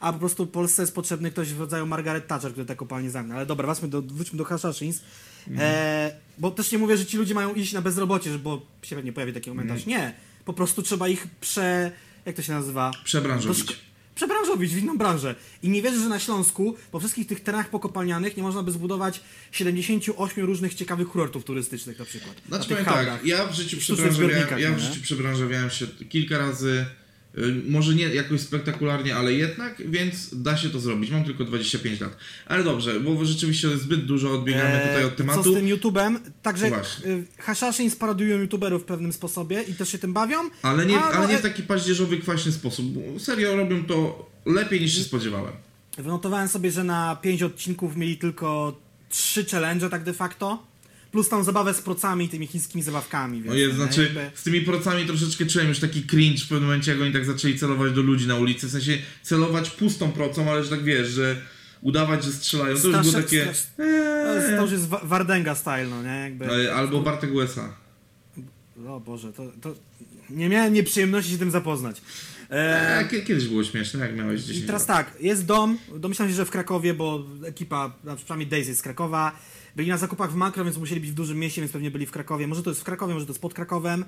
Speaker 2: A po prostu Polsce jest potrzebny ktoś w rodzaju Margaret Thatcher, który tak kopalnie zamknie. Ale dobra, wróćmy do, wróćmy do Hashashins.
Speaker 1: Mhm.
Speaker 2: E, bo też nie mówię, że ci ludzie mają iść na bezrobocie, bo się pewnie pojawi taki komentarz.
Speaker 1: Mhm.
Speaker 2: Nie. Po prostu trzeba ich prze... Jak to się nazywa?
Speaker 1: Przebranżowić.
Speaker 2: Szko- Przebranżowić w inną branżę. I nie wierzę, że na Śląsku, po wszystkich tych terenach pokopalnianych, nie można by zbudować 78 różnych ciekawych kurortów turystycznych na przykład. na
Speaker 1: Znaczy
Speaker 2: tych
Speaker 1: powiem tak, ja w życiu przebranżowiałem, ja w
Speaker 2: no nie?
Speaker 1: życiu przebranżowiałem się kilka razy, może nie jakoś spektakularnie, ale jednak, więc da się to zrobić. Mam tylko 25 lat. Ale dobrze, bo rzeczywiście zbyt dużo odbiegamy
Speaker 2: Eee,
Speaker 1: tutaj od tematu.
Speaker 2: Co z tym YouTube'em? Także
Speaker 1: Właśnie.
Speaker 2: y, Hashashins paradują YouTuberów w pewnym sposobie i też się tym bawią.
Speaker 1: Ale nie,
Speaker 2: a,
Speaker 1: ale
Speaker 2: no,
Speaker 1: nie
Speaker 2: e,
Speaker 1: w taki paździerzowy, kwaśny sposób. Bo serio robią to lepiej niż się spodziewałem.
Speaker 2: Wynotowałem sobie, że na 5 odcinków mieli tylko 3 challenge tak de facto. Plus tą zabawę z procami i tymi chińskimi zabawkami. Więc
Speaker 1: No jest, znaczy
Speaker 2: jakby-
Speaker 1: z tymi procami troszeczkę czułem już taki cringe w pewnym momencie, jak oni tak zaczęli celować do ludzi na ulicy. W sensie celować pustą procą, ale że tak wiesz, że udawać, że strzelają. To już było takie...
Speaker 2: strasz- To, już jest Wa- Wardenga style, no nie? Jakby...
Speaker 1: E, Albo Bartek USA.
Speaker 2: O Boże, to, to... Nie miałem nieprzyjemności się tym zapoznać. E,
Speaker 1: E, kie- kiedyś było śmieszne, jak miałeś 10
Speaker 2: I teraz
Speaker 1: lat.
Speaker 2: tak, jest dom, domyślam się, że w Krakowie, bo ekipa, na przynajmniej Daisy jest z Krakowa, byli na zakupach w Makro, więc musieli być w dużym mieście, więc pewnie byli w Krakowie. Może to jest w Krakowie, może to jest pod Krakowem.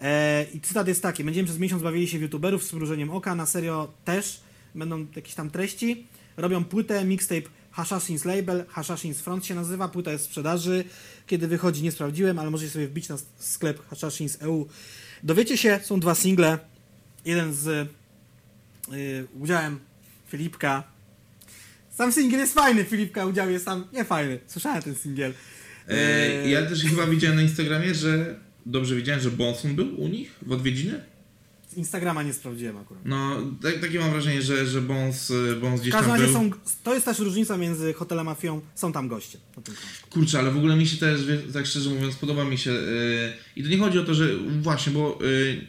Speaker 2: E, I cytat jest taki, będziemy przez miesiąc bawili się w youtuberów z przymrużeniem oka, na serio też będą jakieś tam treści. Robią płytę, mixtape Hashashins Label, Hashashins Front się nazywa, płyta jest w sprzedaży. Kiedy wychodzi nie sprawdziłem, ale możecie sobie wbić na sklep Hashashins EU. Dowiecie się, są dwa single. Jeden z y, udziałem Filipka. Sam singiel jest fajny, Filipka udział jest tam nie fajny. Słyszałem ten singiel.
Speaker 1: E, ja też chyba widziałem na Instagramie, że... Dobrze widziałem, że Bonson był u nich w odwiedziny?
Speaker 2: Z Instagrama nie sprawdziłem akurat.
Speaker 1: No, tak, takie mam wrażenie, że, że Bons, e, Bons gdzieś tam był.
Speaker 2: są, to jest też różnica między hotelem a Mafią. Są tam goście na tym krążku.
Speaker 1: Kurczę, ale w ogóle mi się też, tak szczerze mówiąc, podoba mi się. Yy, I to nie chodzi o to, że właśnie, bo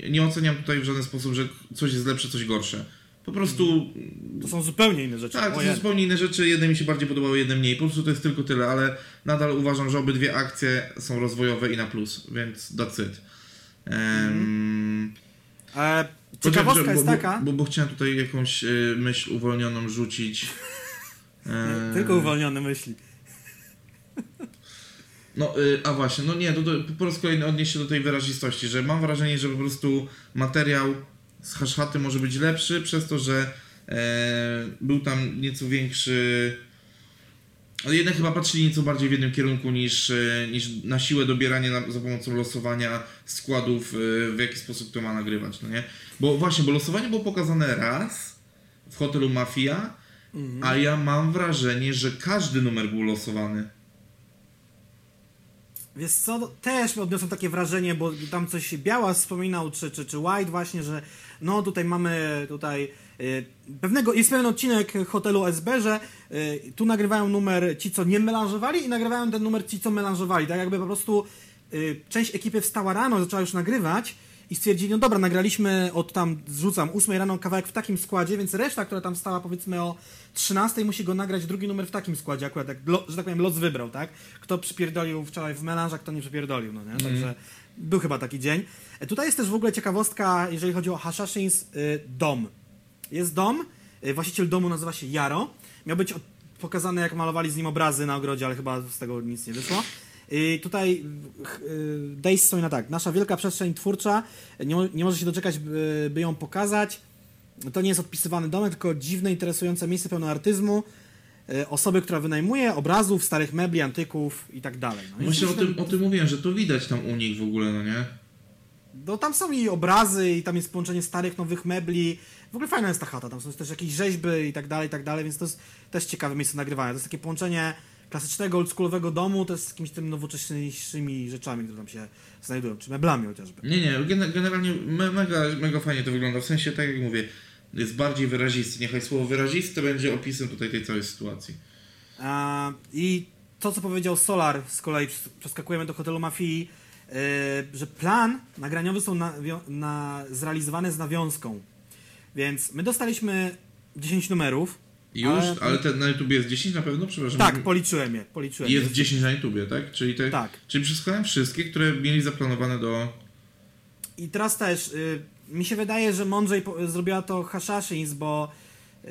Speaker 1: yy, nie oceniam tutaj w żaden sposób, że coś jest lepsze, coś gorsze. Po prostu.
Speaker 2: To są zupełnie inne rzeczy.
Speaker 1: Tak, to są zupełnie inne rzeczy. Jedne mi się bardziej podobały, jedne mniej. Po prostu to jest tylko tyle, ale nadal uważam, że obydwie akcje są rozwojowe i na plus, więc that's it. Em,
Speaker 2: E, ciekawostka
Speaker 1: że-
Speaker 2: jest
Speaker 1: bo,
Speaker 2: taka,
Speaker 1: Bo, bo, bo chciałem tutaj jakąś yy, myśl uwolnioną rzucić. Em,
Speaker 2: tylko uwolnione myśli.
Speaker 1: No, y, a właśnie, no nie, to, to po raz kolejny odnieść się do tej wyrazistości, że mam wrażenie, że po prostu materiał z haszchaty może być lepszy przez to, że e, był tam nieco większy. Ale jednak chyba patrzyli nieco bardziej w jednym kierunku niż, e, niż na siłę dobieranie na, za pomocą losowania składów, e, w jaki sposób to ma nagrywać, no nie? Bo właśnie, bo losowanie było pokazane raz w hotelu Mafia, a ja mam wrażenie, że każdy numer był losowany.
Speaker 2: Wiesz co, no, też odniosłem takie wrażenie, bo tam coś Biała wspominał, czy, czy, czy White właśnie, że no tutaj mamy tutaj y, pewnego, jest pewien odcinek hotelu SB, że y, tu nagrywają numer ci, co nie melanżowali i nagrywają ten numer ci, co melanżowali, tak jakby po prostu y, część ekipy wstała rano, zaczęła już nagrywać i stwierdzili, no dobra, nagraliśmy od tam, zrzucam, 8 rano kawałek w takim składzie, więc reszta, która tam stała powiedzmy o 13 musi go nagrać drugi numer w takim składzie, akurat jak, lo, że tak powiem, los wybrał, tak? Kto przypierdolił wczoraj w melanż, a kto nie przypierdolił, no nie? Także był chyba taki dzień. Tutaj jest też w ogóle ciekawostka, jeżeli chodzi o Hashashins, y, dom. Jest dom, y, właściciel domu nazywa się Jaro. Miał być pokazane, jak malowali z nim obrazy na ogrodzie, ale chyba z tego nic nie wyszło. I tutaj y, Days stoi na tak. Nasza wielka przestrzeń twórcza nie, nie może się doczekać, by, by ją pokazać. To nie jest odpisywany domek, tylko dziwne, interesujące miejsce pełne artyzmu. Osoby, która wynajmuje obrazów, starych mebli, antyków i tak dalej. No,
Speaker 1: Właśnie o tym, o tym mówiłem, że to widać tam u nich w ogóle, no nie?
Speaker 2: No tam są i obrazy, i tam jest połączenie starych, nowych mebli. W ogóle fajna jest ta chata, tam są też jakieś rzeźby i tak dalej, i tak dalej, więc to jest też ciekawe miejsce nagrywania. To jest takie połączenie klasycznego, oldschoolowego domu też z jakimiś tymi nowocześniejszymi rzeczami, które tam się znajdują, czy meblami chociażby.
Speaker 1: Nie, nie, gene- generalnie me- mega, mega fajnie to wygląda. W sensie, tak jak mówię, jest bardziej wyrazisty. Niechaj słowo wyraziste będzie opisem tutaj tej całej sytuacji.
Speaker 2: A, I to, co powiedział Solar, z kolei przes- przeskakujemy do hotelu Mafii, że plan nagraniowy są na, na, zrealizowane z nawiązką. Więc my dostaliśmy 10 numerów.
Speaker 1: Już, ale,
Speaker 2: Ale-
Speaker 1: ten na YouTube jest 10 na pewno, przepraszam.
Speaker 2: Tak, policzyłem je. Policzyłem
Speaker 1: Jest
Speaker 2: je.
Speaker 1: 10 na YouTubie, tak? Czyli, te,
Speaker 2: Tak.
Speaker 1: czyli przesłuchałem wszystkie, które mieli zaplanowane do...
Speaker 2: I teraz też, y, mi się wydaje, że mądrzej po, zrobiła to Hashashins, bo y,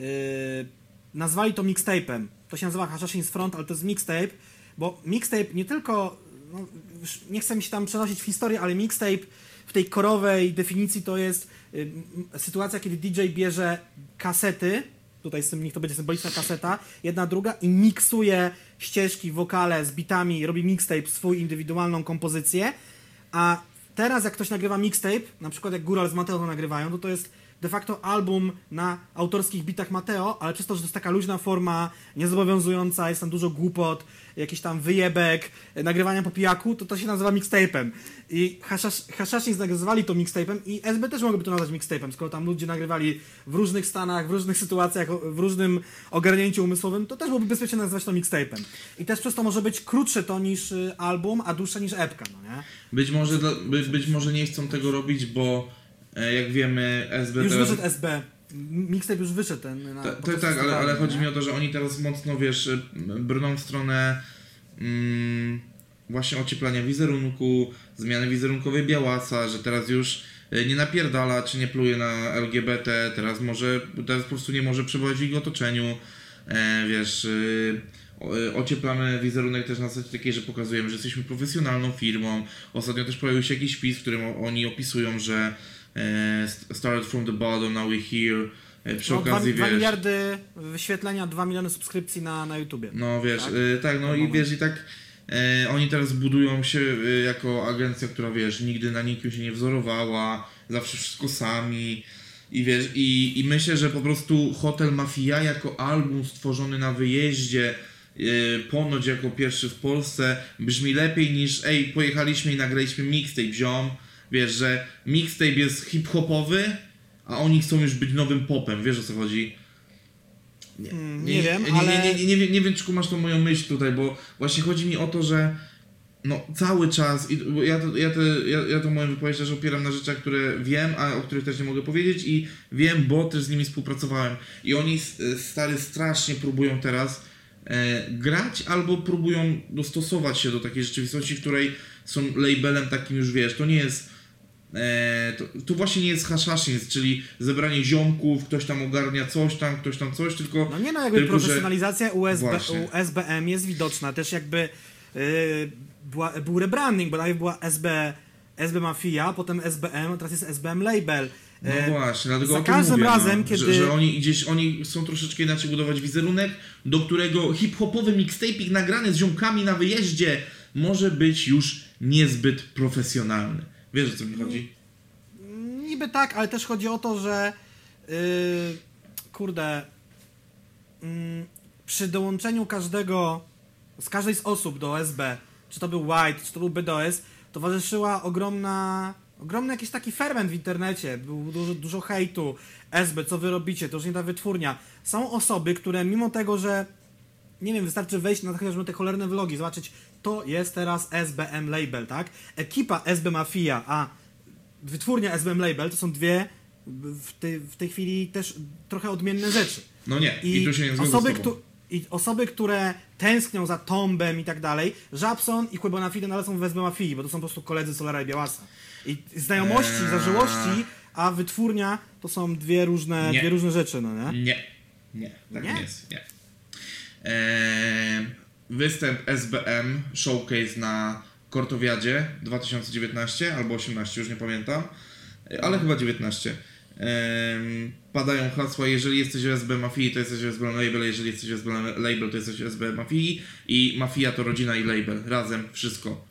Speaker 2: nazwali to mixtape'em. To się nazywa Hashashins Front, ale to jest mixtape, bo mixtape nie tylko, no, nie chcę mi się tam przenosić w historię, ale mixtape w tej korowej definicji to jest y, sytuacja, kiedy DJ bierze kasety, tutaj sym- niech to będzie symboliczna kaseta, jedna, druga i miksuje ścieżki, wokale z bitami, robi mixtape, swój indywidualną kompozycję, a teraz jak ktoś nagrywa mixtape, na przykład jak Góral z Mateo to nagrywają, to to jest de facto album na autorskich bitach Mateo, ale przez to, że to jest taka luźna forma, niezobowiązująca, jest tam dużo głupot, jakiś tam wyjebek, nagrywania po pijaku, to to się nazywa mixtape'em. I Hashash- Hashashins nagrywali to mixtape'em i SB też mogłoby to nazwać mixtape'em, skoro tam ludzie nagrywali w różnych stanach, w różnych sytuacjach, w różnym ogarnięciu umysłowym, to też byłoby bezpiecznie nazwać to mixtape'em. I też przez to może być krótsze to niż y, album, a dłuższe niż epka, no nie?
Speaker 1: Być może, być może nie chcą tego robić, bo jak wiemy SB
Speaker 2: Już
Speaker 1: teraz...
Speaker 2: wyszedł SB. Mixtape już wyszedł ten na
Speaker 1: Ta,
Speaker 2: podczas
Speaker 1: tak, tak, ale, ale chodzi
Speaker 2: nie?
Speaker 1: mi o to, że oni teraz mocno, wiesz, brną w stronę mm, właśnie ocieplania wizerunku, zmiany wizerunkowej Białasa, że teraz już e, nie napierdala, czy nie pluje na LGBT, teraz może, teraz po prostu nie może przebywać w ich otoczeniu, e, wiesz, o- y, ocieplamy wizerunek też na zasadzie takiej, że pokazujemy, że jesteśmy profesjonalną firmą. Ostatnio też pojawił się jakiś wpis, w którym oni opisują, że e, started from the bottom, now we're here. E, Przy
Speaker 2: No,
Speaker 1: okazji,
Speaker 2: dwa
Speaker 1: wiesz...
Speaker 2: miliardy wyświetlenia, 2 miliony subskrypcji na, na YouTubie.
Speaker 1: No wiesz,
Speaker 2: Tak?
Speaker 1: tak, tak no
Speaker 2: Na
Speaker 1: i
Speaker 2: moment.
Speaker 1: wiesz, i tak e, oni teraz budują się e, jako agencja, która wiesz, nigdy na nikim się nie wzorowała, zawsze wszystko sami. I wiesz, i, i myślę, że po prostu Hotel Mafia jako album stworzony na wyjeździe, e, ponoć jako pierwszy w Polsce, brzmi lepiej niż ej, pojechaliśmy i nagraliśmy mixtape, ziom. Wiesz, że mixtape jest hip-hopowy, a oni chcą już być nowym popem, wiesz o co chodzi? Nie,
Speaker 2: Mm, nie wiem,
Speaker 1: nie,
Speaker 2: ale-
Speaker 1: nie, nie, nie, wiem- nie wiem, czy kumasz tą moją myśl tutaj, bo właśnie chodzi mi o to, że no cały czas, i ja, to, ja, to, ja, ja to moją wypowiedź też opieram na rzeczach, które wiem, a o których też nie mogę powiedzieć i wiem, bo też z nimi współpracowałem. I oni stary strasznie próbują teraz e, grać albo próbują dostosować się do takiej rzeczywistości, w której są labelem takim już wiesz, to nie jest E, to, to właśnie nie jest hashashins, czyli zebranie ziomków, ktoś tam ogarnia coś tam, ktoś tam coś, tylko
Speaker 2: No nie no, jakby
Speaker 1: Tylko, że-
Speaker 2: profesjonalizacja USB,
Speaker 1: Właśnie.
Speaker 2: u SBM jest widoczna. Też jakby yy, była, był rebranding, bo najpierw była SB, SB Mafia, potem SBM, a teraz jest SBM Label.
Speaker 1: No
Speaker 2: E,
Speaker 1: właśnie, dlatego
Speaker 2: za każdym
Speaker 1: mówię,
Speaker 2: razem,
Speaker 1: no,
Speaker 2: kiedy-
Speaker 1: że, że oni gdzieś, oni chcą troszeczkę inaczej budować wizerunek, do którego hip-hopowy mixtape'ik nagrany z ziomkami na wyjeździe może być już niezbyt profesjonalny. Wiesz o co mi chodzi?
Speaker 2: Niby tak, ale też chodzi o to, że yy, kurde, mm, przy dołączeniu każdego, z każdej z osób do SB, czy to był White, czy to był BDOS, towarzyszyła ogromna, ogromny jakiś taki ferment w internecie, było dużo, dużo hejtu, SB, co wy robicie, to już nie ta wytwórnia. Są osoby, które mimo tego, że nie wiem, wystarczy wejść na chociażby te cholerne vlogi, zobaczyć, to jest teraz SBM Label, tak? Ekipa SB Mafia, a wytwórnia SBM Label to są dwie w tej, w tej chwili też trochę odmienne rzeczy.
Speaker 1: No nie, i,
Speaker 2: I,
Speaker 1: tu się nie
Speaker 2: osoby, któ- I osoby, które tęsknią za Tombem i tak dalej, Żabson i Quebona Fide ale są w SB Mafii, bo to są po prostu koledzy Solara i Białasa. I znajomości,
Speaker 1: Eee.
Speaker 2: zażyłości, a wytwórnia to są dwie różne,
Speaker 1: Nie.
Speaker 2: dwie różne rzeczy, no nie?
Speaker 1: Nie, nie, tak
Speaker 2: Nie?
Speaker 1: nie, jest, nie. Eee, występ SBM Showcase na Kortowiadzie 2019 albo 18, już nie pamiętam, e, ale chyba 19. Ehm, padają hasła, jeżeli jesteś SB Mafii, to jesteś SB Label, jeżeli jesteś SB Label, to jesteś SB Mafii i Mafia to rodzina i label, razem, wszystko.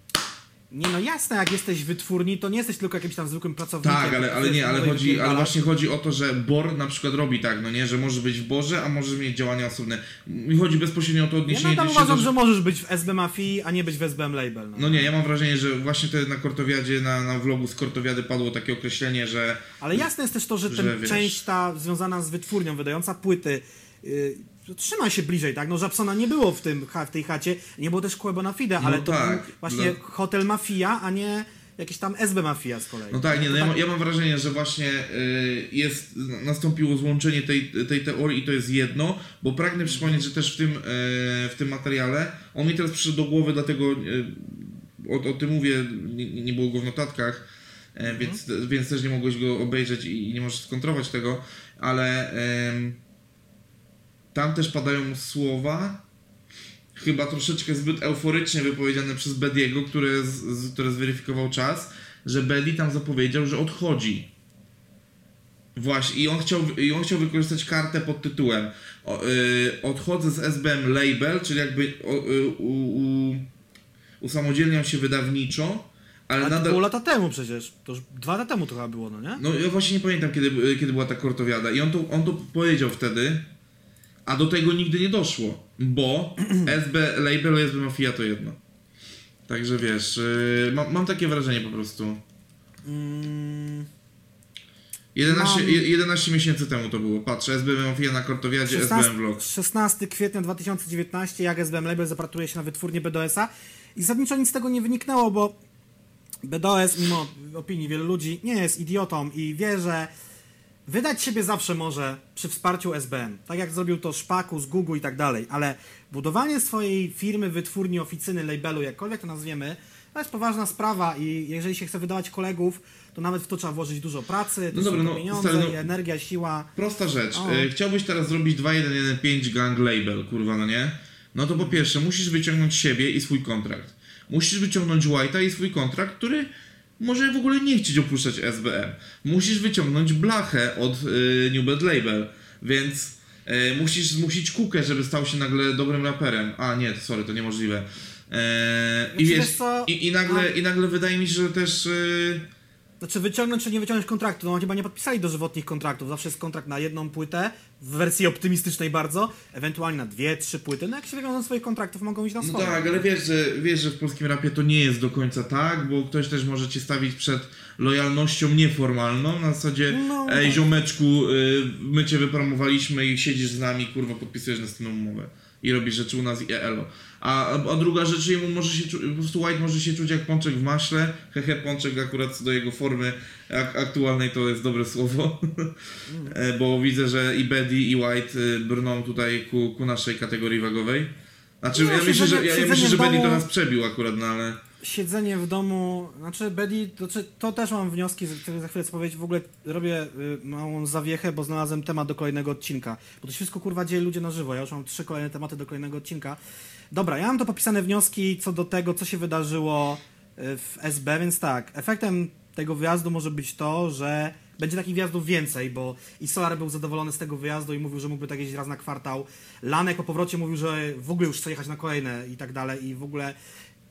Speaker 2: Nie no jasne, jak jesteś wytwórni, to nie jesteś tylko jakimś tam zwykłym pracownikiem.
Speaker 1: Tak, ale, ale nie, ale chodzi, ale właśnie chodzi o to, że BOR na przykład robi tak, no nie, że może być w BORze, a może mieć działania osobne. Mi chodzi bezpośrednio o to
Speaker 2: Ja
Speaker 1: odniesienie
Speaker 2: nadal
Speaker 1: się
Speaker 2: uważam,
Speaker 1: do-
Speaker 2: że możesz być w SB Mafii, a nie być w SBM Label. No.
Speaker 1: No nie, ja mam wrażenie, że właśnie te na Kortowiadzie, na, na vlogu z Kortowiady padło takie określenie, że
Speaker 2: Ale jasne jest też to, że,
Speaker 1: Że
Speaker 2: ten
Speaker 1: wiesz.
Speaker 2: część ta związana z wytwórnią, wydająca płyty, yy, trzyma się bliżej, tak? No Żabsona nie było w, tym, w tej chacie, nie było też Kłebo na Fide, ale to
Speaker 1: tak,
Speaker 2: był właśnie
Speaker 1: no.
Speaker 2: Hotel Mafia, a nie jakiś tam SB Mafia z kolei.
Speaker 1: No tak, nie, no ja, ma- ja mam wrażenie, że właśnie y, jest, nastąpiło złączenie tej, tej teorii i to jest jedno, bo pragnę przypomnieć, że też w tym, y, w tym materiale, on mi teraz przyszedł do głowy, dlatego y, o, o tym mówię, nie, nie było go w notatkach, e, więc, więc też nie mogłeś go obejrzeć i, i nie możesz skontrować tego, ale em, tam też padają słowa, chyba troszeczkę zbyt euforycznie wypowiedziane przez Bediego, które, z, które zweryfikował czas, że Bedi tam zapowiedział, że odchodzi. Właśnie, i on chciał, i on chciał wykorzystać kartę pod tytułem o, y, Odchodzę z SBM Label, czyli jakby o, y, u, u, usamodzielniam się wydawniczo, ale
Speaker 2: to
Speaker 1: nadal...
Speaker 2: było lata temu przecież. To już dwa lata temu to chyba było, no nie?
Speaker 1: No ja właśnie nie pamiętam, kiedy, kiedy była ta kortowiada. I on to, on to powiedział wtedy, a do tego nigdy nie doszło, bo SB Label i SB Mafia to jedno. Także wiesz, yy, mam, mam takie wrażenie po prostu.
Speaker 2: Mm,
Speaker 1: 11,
Speaker 2: Mam-
Speaker 1: je- 11 miesięcy temu to było. Patrzę, SB Mafia na kortowiadzie,
Speaker 2: 16,
Speaker 1: SBM Vlog.
Speaker 2: 16 kwietnia 2019, jak SBM Label zapatruje się na wytwórnię BDS-a i zasadniczo nic z tego nie wyniknęło, bo BDS, mimo opinii wielu ludzi, nie jest idiotą i wie, że wydać siebie zawsze może przy wsparciu SBM. Tak jak zrobił to Szpaku z Google i tak dalej, ale budowanie swojej firmy, wytwórni, oficyny, labelu, jakkolwiek to nazwiemy, to jest poważna sprawa i jeżeli się chce wydawać kolegów, to nawet w to trzeba włożyć dużo pracy,
Speaker 1: No dobra, no,
Speaker 2: pieniądze,
Speaker 1: stary, no-
Speaker 2: energia, siła.
Speaker 1: Prosta rzecz.
Speaker 2: O.
Speaker 1: E, Chciałbyś teraz zrobić 2115 Gang Label, kurwa, no nie? No to po pierwsze, musisz wyciągnąć siebie i swój kontrakt. Musisz wyciągnąć White'a i swój kontrakt, który może w ogóle nie chcieć opuszczać SBM. Musisz wyciągnąć Blachę od y, New Bad Label, więc y, musisz zmusić Kukę, żeby stał się nagle dobrym raperem. A nie, sorry, to niemożliwe. E, I
Speaker 2: Znaczy,
Speaker 1: wiesz, i, i, nagle,
Speaker 2: A-
Speaker 1: i nagle wydaje mi się, że też... Y,
Speaker 2: Znaczy wyciągnąć czy nie wyciągnąć kontraktu, no oni chyba nie podpisali dożywotnich kontraktów, zawsze jest kontrakt na jedną płytę, w wersji optymistycznej bardzo, ewentualnie na dwie, trzy płyty, no jak się wywiążą swoich kontraktów, mogą iść na
Speaker 1: No
Speaker 2: swoje.
Speaker 1: tak, ale wiesz że, wiesz, że w polskim rapie to nie jest do końca tak, bo ktoś też może cię stawić przed lojalnością nieformalną, na zasadzie
Speaker 2: No,
Speaker 1: ej
Speaker 2: tak.
Speaker 1: ziomeczku, y, my cię wypromowaliśmy i siedzisz z nami, kurwa, podpisujesz następną umowę i robisz rzeczy u nas i elo. A, a druga rzecz, jemu może się czu, po prostu White może się czuć jak pączek w maśle, hehe, pączek akurat co do jego formy ak aktualnej to jest dobre słowo, E, bo widzę, że i Betty i White y, brną tutaj ku, ku naszej kategorii wagowej. Znaczy,
Speaker 2: No,
Speaker 1: ja myślę, że, ja, ja myślę, że to nas przebił akurat, no ale...
Speaker 2: Siedzenie w domu, znaczy Bedi, to, to też mam wnioski, z których za chwilę chcę powiedzieć, w ogóle robię y, małą zawiechę, bo znalazłem temat do kolejnego odcinka, bo to się wszystko kurwa dzieje ludzie na żywo, ja już mam trzy kolejne tematy do kolejnego odcinka. Dobra, ja mam to popisane wnioski co do tego, co się wydarzyło y, w SB, więc tak, efektem tego wyjazdu może być to, że będzie takich wyjazdów więcej, bo i Solar był zadowolony z tego wyjazdu i mówił, że mógłby tak jeździć raz na kwartał. Lanek po powrocie mówił, że w ogóle już chce jechać na kolejne i tak dalej i w ogóle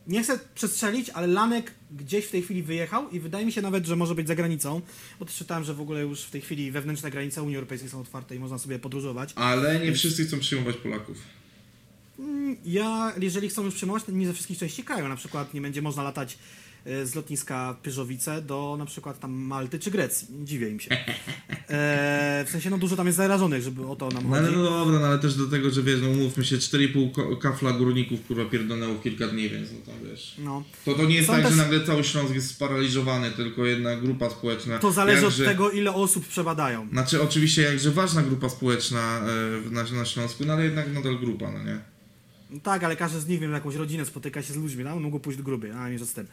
Speaker 2: nie chcę przestrzelić, ale Lanek gdzieś w tej chwili wyjechał i wydaje mi się nawet, że może być za granicą, bo też czytałem, że w ogóle już w tej chwili wewnętrzne granice Unii Europejskiej są otwarte i można sobie podróżować.
Speaker 1: Ale nie wszyscy chcą przyjmować Polaków.
Speaker 2: Mm, Ja, jeżeli chcą już przyjmować, to nie ze wszystkich części kraju, na przykład nie będzie można latać e, z lotniska Pyrzowice do na przykład tam Malty czy Grecji. Dziwię im się. E, w sensie, no dużo tam jest zarażonych, żeby o to nam
Speaker 1: No
Speaker 2: chodzi.
Speaker 1: no dobra, no ale też do tego, że wiesz, no mówmy się, 4,5 ko- kafla górników kurwa pierdolnęło kilka dni, więc no to wiesz.
Speaker 2: No.
Speaker 1: To, to nie jest
Speaker 2: Są
Speaker 1: tak,
Speaker 2: też-
Speaker 1: że nagle cały Śląsk jest sparaliżowany, tylko jedna grupa społeczna.
Speaker 2: To zależy
Speaker 1: jakże,
Speaker 2: od tego, ile osób przebadają.
Speaker 1: Znaczy oczywiście jakże ważna grupa społeczna e, na, na Śląsku, no ale jednak nadal grupa, no nie?
Speaker 2: No tak, ale każdy z nich, wiem, jakąś rodzinę spotyka się z ludźmi, no, mogą pójść do gruby, a nie że z tym.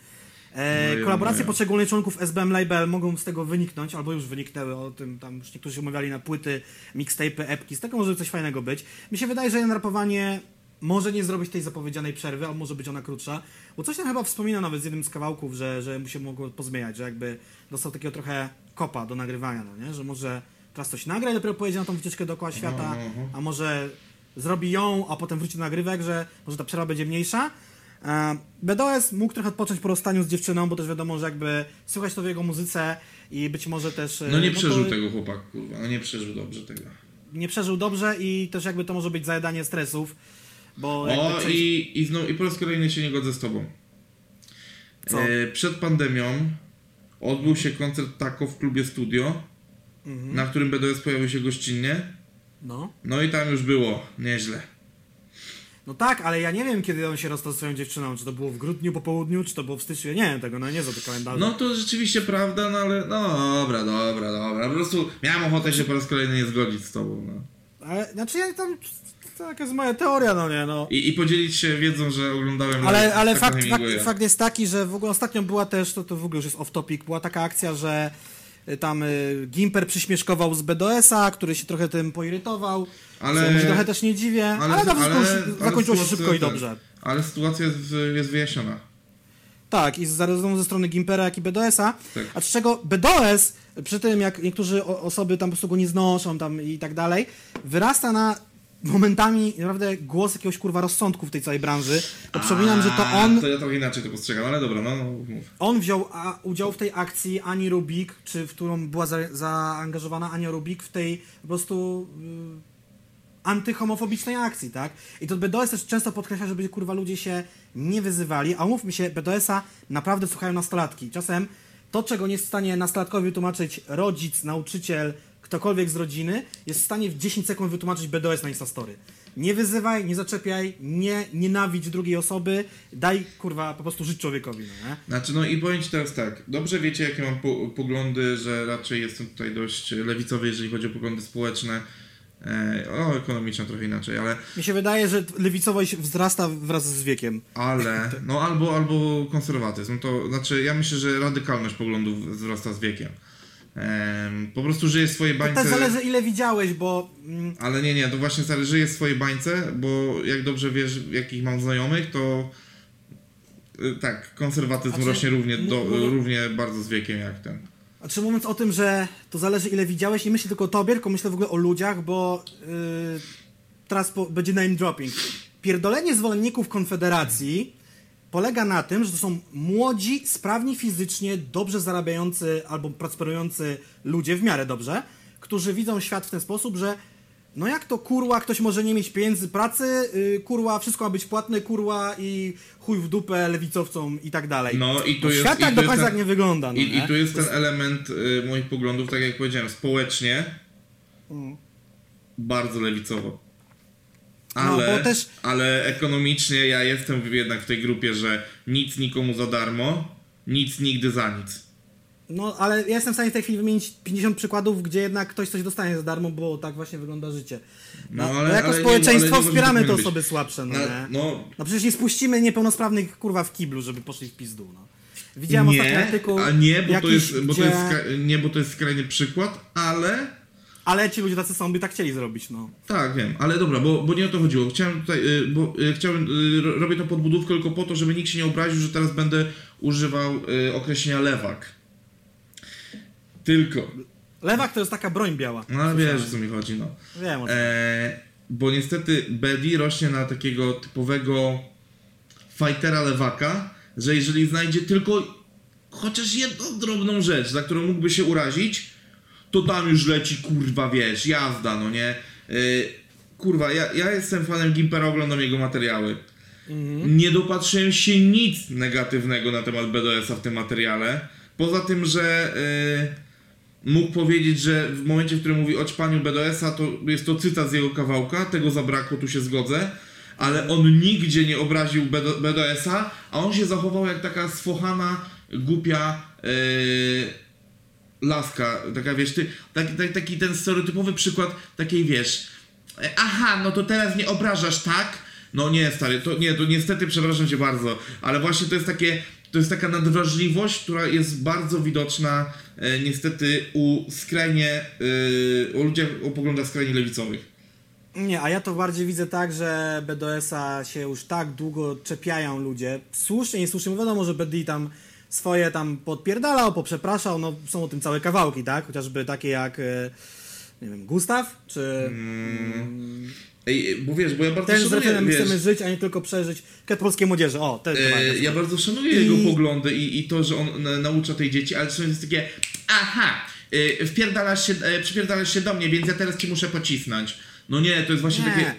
Speaker 1: No
Speaker 2: E,
Speaker 1: i-
Speaker 2: kolaboracje
Speaker 1: no
Speaker 2: poszczególnych członków SBM Label mogą z tego wyniknąć, albo już wyniknęły o tym, tam już niektórzy umawiali na płyty, mixtape'y, epki, z tego może coś fajnego być. Mi się wydaje, że rapowanie może nie zrobić tej zapowiedzianej przerwy, a może być ona krótsza, bo coś tam chyba wspomina nawet z jednym z kawałków, że, że mu się mogło pozmieniać, że jakby dostał takiego trochę kopa do nagrywania, no nie? Że może teraz coś nagra i dopiero pojedzie na tą wycieczkę dookoła świata,
Speaker 1: no, no.
Speaker 2: a może zrobi ją, a potem wróci do nagrywek, że może ta przerwa będzie mniejsza. E, BDOS mógł trochę odpocząć po rozstaniu z dziewczyną, bo też wiadomo, że jakby słychać to w jego muzyce i być może też... e,
Speaker 1: No nie
Speaker 2: to
Speaker 1: przeżył tego chłopak, kurwa, no nie przeżył dobrze tego.
Speaker 2: Nie przeżył dobrze i też jakby to może być zajadanie stresów, bo...
Speaker 1: O,
Speaker 2: część-
Speaker 1: i, i, znowu, i po raz kolejny się nie godzę z tobą.
Speaker 2: Co?
Speaker 1: E, przed pandemią odbył się koncert Taco w klubie Studio,
Speaker 2: Mhm.
Speaker 1: na którym BDS pojawił się gościnnie.
Speaker 2: No.
Speaker 1: No i tam już było nieźle.
Speaker 2: No tak, ale ja nie wiem, kiedy on się rozstał z swoją dziewczyną. Czy to było w grudniu po południu, czy to było w styczniu. Ja nie wiem tego, no nie znam tego kalendarza.
Speaker 1: No to rzeczywiście prawda, no ale no dobra, dobra, dobra. Po prostu miałem ochotę się po raz kolejny nie zgodzić z tobą. No.
Speaker 2: Ale, znaczy ja tam... To taka jest moja teoria, no nie, no.
Speaker 1: I, I podzielić się wiedzą, że oglądałem
Speaker 2: Ale, ale fakt, fakt, fakt jest taki, że w ogóle ostatnio była też, to, to w ogóle już jest off topic, była taka akcja, że tam y, Gimper przyśmieszkował z BDS-a, który się trochę tym poirytował.
Speaker 1: Ale-
Speaker 2: mu się trochę też nie dziwię, ale, ale,
Speaker 1: ale-
Speaker 2: ale, zakończyło się szybko i
Speaker 1: tak.
Speaker 2: dobrze.
Speaker 1: Ale sytuacja jest, jest wyjaśniona.
Speaker 2: Tak, i zarówno ze strony Gimpera, jak i BDS-a.
Speaker 1: Tak.
Speaker 2: A z czego BDS, przy tym jak niektórzy osoby tam po prostu go nie znoszą tam i tak dalej, wyrasta na momentami naprawdę głos jakiegoś kurwa rozsądku w tej całej branży. Bo przypominam, że to on,
Speaker 1: To ja trochę inaczej to postrzegam, ale dobra, no, no mów.
Speaker 2: on wziął a, udział w tej akcji Ani Rubik, czy w którą była za, zaangażowana Ania Rubik w tej po prostu y, antyhomofobicznej akcji, tak? I to BDS też często podkreśla, żeby kurwa ludzie się nie wyzywali, a umówmy się, BDS-a naprawdę słuchają nastolatki. Czasem to, czego nie jest w stanie nastolatkowi wytłumaczyć rodzic, nauczyciel, ktokolwiek z rodziny, jest w stanie w 10 sekund wytłumaczyć BDS na Instastory. Nie wyzywaj, nie zaczepiaj, nie nienawidź drugiej osoby, daj kurwa po prostu żyć człowiekowi, no nie?
Speaker 1: Znaczy, no i powiem Ci teraz tak. Dobrze wiecie, jakie mam po, poglądy, że raczej jestem tutaj dość lewicowy, jeżeli chodzi o poglądy społeczne. E, o, ekonomiczne trochę inaczej, ale,
Speaker 2: Mi się wydaje, że lewicowość wzrasta wraz z wiekiem.
Speaker 1: ale, no albo, albo konserwatyzm. To znaczy, ja myślę, że radykalność poglądów wzrasta z wiekiem. Po prostu żyję w swojej
Speaker 2: To
Speaker 1: bańce.
Speaker 2: też zależy ile widziałeś, bo mm,
Speaker 1: Ale nie, nie, to właśnie stary, żyję w swojej bańce, bo jak dobrze wiesz, jakich mam znajomych, to y, tak, konserwatyzm
Speaker 2: czy-
Speaker 1: rośnie równie, do,
Speaker 2: m- m-
Speaker 1: równie bardzo z wiekiem jak ten.
Speaker 2: a czy mówiąc o tym, że to zależy ile widziałeś, nie myślę tylko o tobie, tylko myślę w ogóle o ludziach, bo yy, teraz po, będzie name dropping. Pierdolenie zwolenników Konfederacji polega na tym, że to są młodzi, sprawni fizycznie, dobrze zarabiający albo prosperujący ludzie, w miarę dobrze, którzy widzą świat w ten sposób, że no jak to kurła, ktoś może nie mieć pieniędzy pracy, yy, kurła, wszystko ma być płatne, kurła i chuj w dupę lewicowcom i tak dalej.
Speaker 1: No i tu jest...
Speaker 2: świat
Speaker 1: i
Speaker 2: tak do końca tak nie wygląda. No,
Speaker 1: I,
Speaker 2: nie?
Speaker 1: I tu jest ten element y, moich poglądów, tak jak powiedziałem, społecznie
Speaker 2: Mm.
Speaker 1: bardzo lewicowo.
Speaker 2: No,
Speaker 1: Ale,
Speaker 2: bo też-
Speaker 1: ale ekonomicznie ja jestem jednak w tej grupie, że nic nikomu za darmo, nic nigdy za nic.
Speaker 2: No, ale ja jestem w stanie w tej chwili wymienić 50 przykładów, gdzie jednak ktoś coś dostanie za darmo, bo tak właśnie wygląda życie. No,
Speaker 1: No,
Speaker 2: no,
Speaker 1: ale-
Speaker 2: jako
Speaker 1: ale
Speaker 2: społeczeństwo
Speaker 1: ale nie
Speaker 2: wspieramy
Speaker 1: może
Speaker 2: te
Speaker 1: tak
Speaker 2: osoby słabsze, no, nie?
Speaker 1: no,
Speaker 2: No przecież nie spuścimy niepełnosprawnych kurwa w kiblu, żeby poszli w pizdu, no. Widziałem ostatni
Speaker 1: nie,
Speaker 2: artykuł.
Speaker 1: a nie, bo to
Speaker 2: jakiś,
Speaker 1: jest, bo to
Speaker 2: gdzie...
Speaker 1: jest, skra- nie, bo to jest skrajny przykład, ale
Speaker 2: Ale ci ludzie tacy są, by tak chcieli zrobić, no.
Speaker 1: Tak, wiem, ale dobra, bo, bo nie o to chodziło. Chciałem tutaj, y, bo y, chciałem, y, ro- robię tą podbudówkę tylko po to, żeby nikt się nie obraził, że teraz będę używał określenia lewak. Tylko.
Speaker 2: Lewak to jest taka broń biała.
Speaker 1: No ale wiesz, o co mi chodzi, no.
Speaker 2: Wiem o.
Speaker 1: E, bo niestety Bedi rośnie na takiego typowego fightera lewaka, że jeżeli znajdzie tylko chociaż jedną drobną rzecz, za którą mógłby się urazić, to tam już leci kurwa, wiesz, jazda, no nie? E, kurwa, ja, ja jestem fanem Gimpera, oglądam jego materiały. Nie dopatrzyłem się nic negatywnego na temat BDS-a w tym materiale. Poza tym, że e, mógł powiedzieć, że w momencie, w którym mówi o ćpaniu BDS-a, to jest to cytat z jego kawałka, tego zabrakło, tu się zgodzę, ale on nigdzie nie obraził BD- BDS-a, a on się zachował jak taka sfochana, głupia e, laska, taka wiesz, ty, taki, taki, taki ten stereotypowy przykład takiej wiesz, e, aha, no to teraz nie obrażasz, tak? No nie, stary, to nie, to niestety przepraszam cię bardzo, ale właśnie to jest takie, to jest taka nadwrażliwość, która jest bardzo widoczna e, niestety u skrajnie, e, u ludziach o poglądach skrajnie lewicowych.
Speaker 2: Nie, a ja to bardziej widzę tak, że BDS-a się już tak długo czepiają ludzie. Słusznie, niesłusznie, wiadomo, że BD tam swoje tam podpierdalał, poprzepraszał, no są o tym całe kawałki, tak? Chociażby takie jak e, nie wiem, Gustaw? Czy
Speaker 1: Ej, bo wiesz, bo ja bardzo
Speaker 2: ten
Speaker 1: szanuję, wiesz,
Speaker 2: chcemy żyć, a nie tylko przeżyć. Kat polskiej młodzieży, o, to jest
Speaker 1: E,
Speaker 2: fajne
Speaker 1: ja bardzo szanuję
Speaker 2: I-
Speaker 1: jego poglądy i, i to, że on na, naucza tej dzieci, ale czasem jest takie aha, y, wpierdalasz się, e, przypierdalasz się do mnie, więc ja teraz ci muszę pocisnąć. No nie, to jest właśnie takie...
Speaker 2: Nie,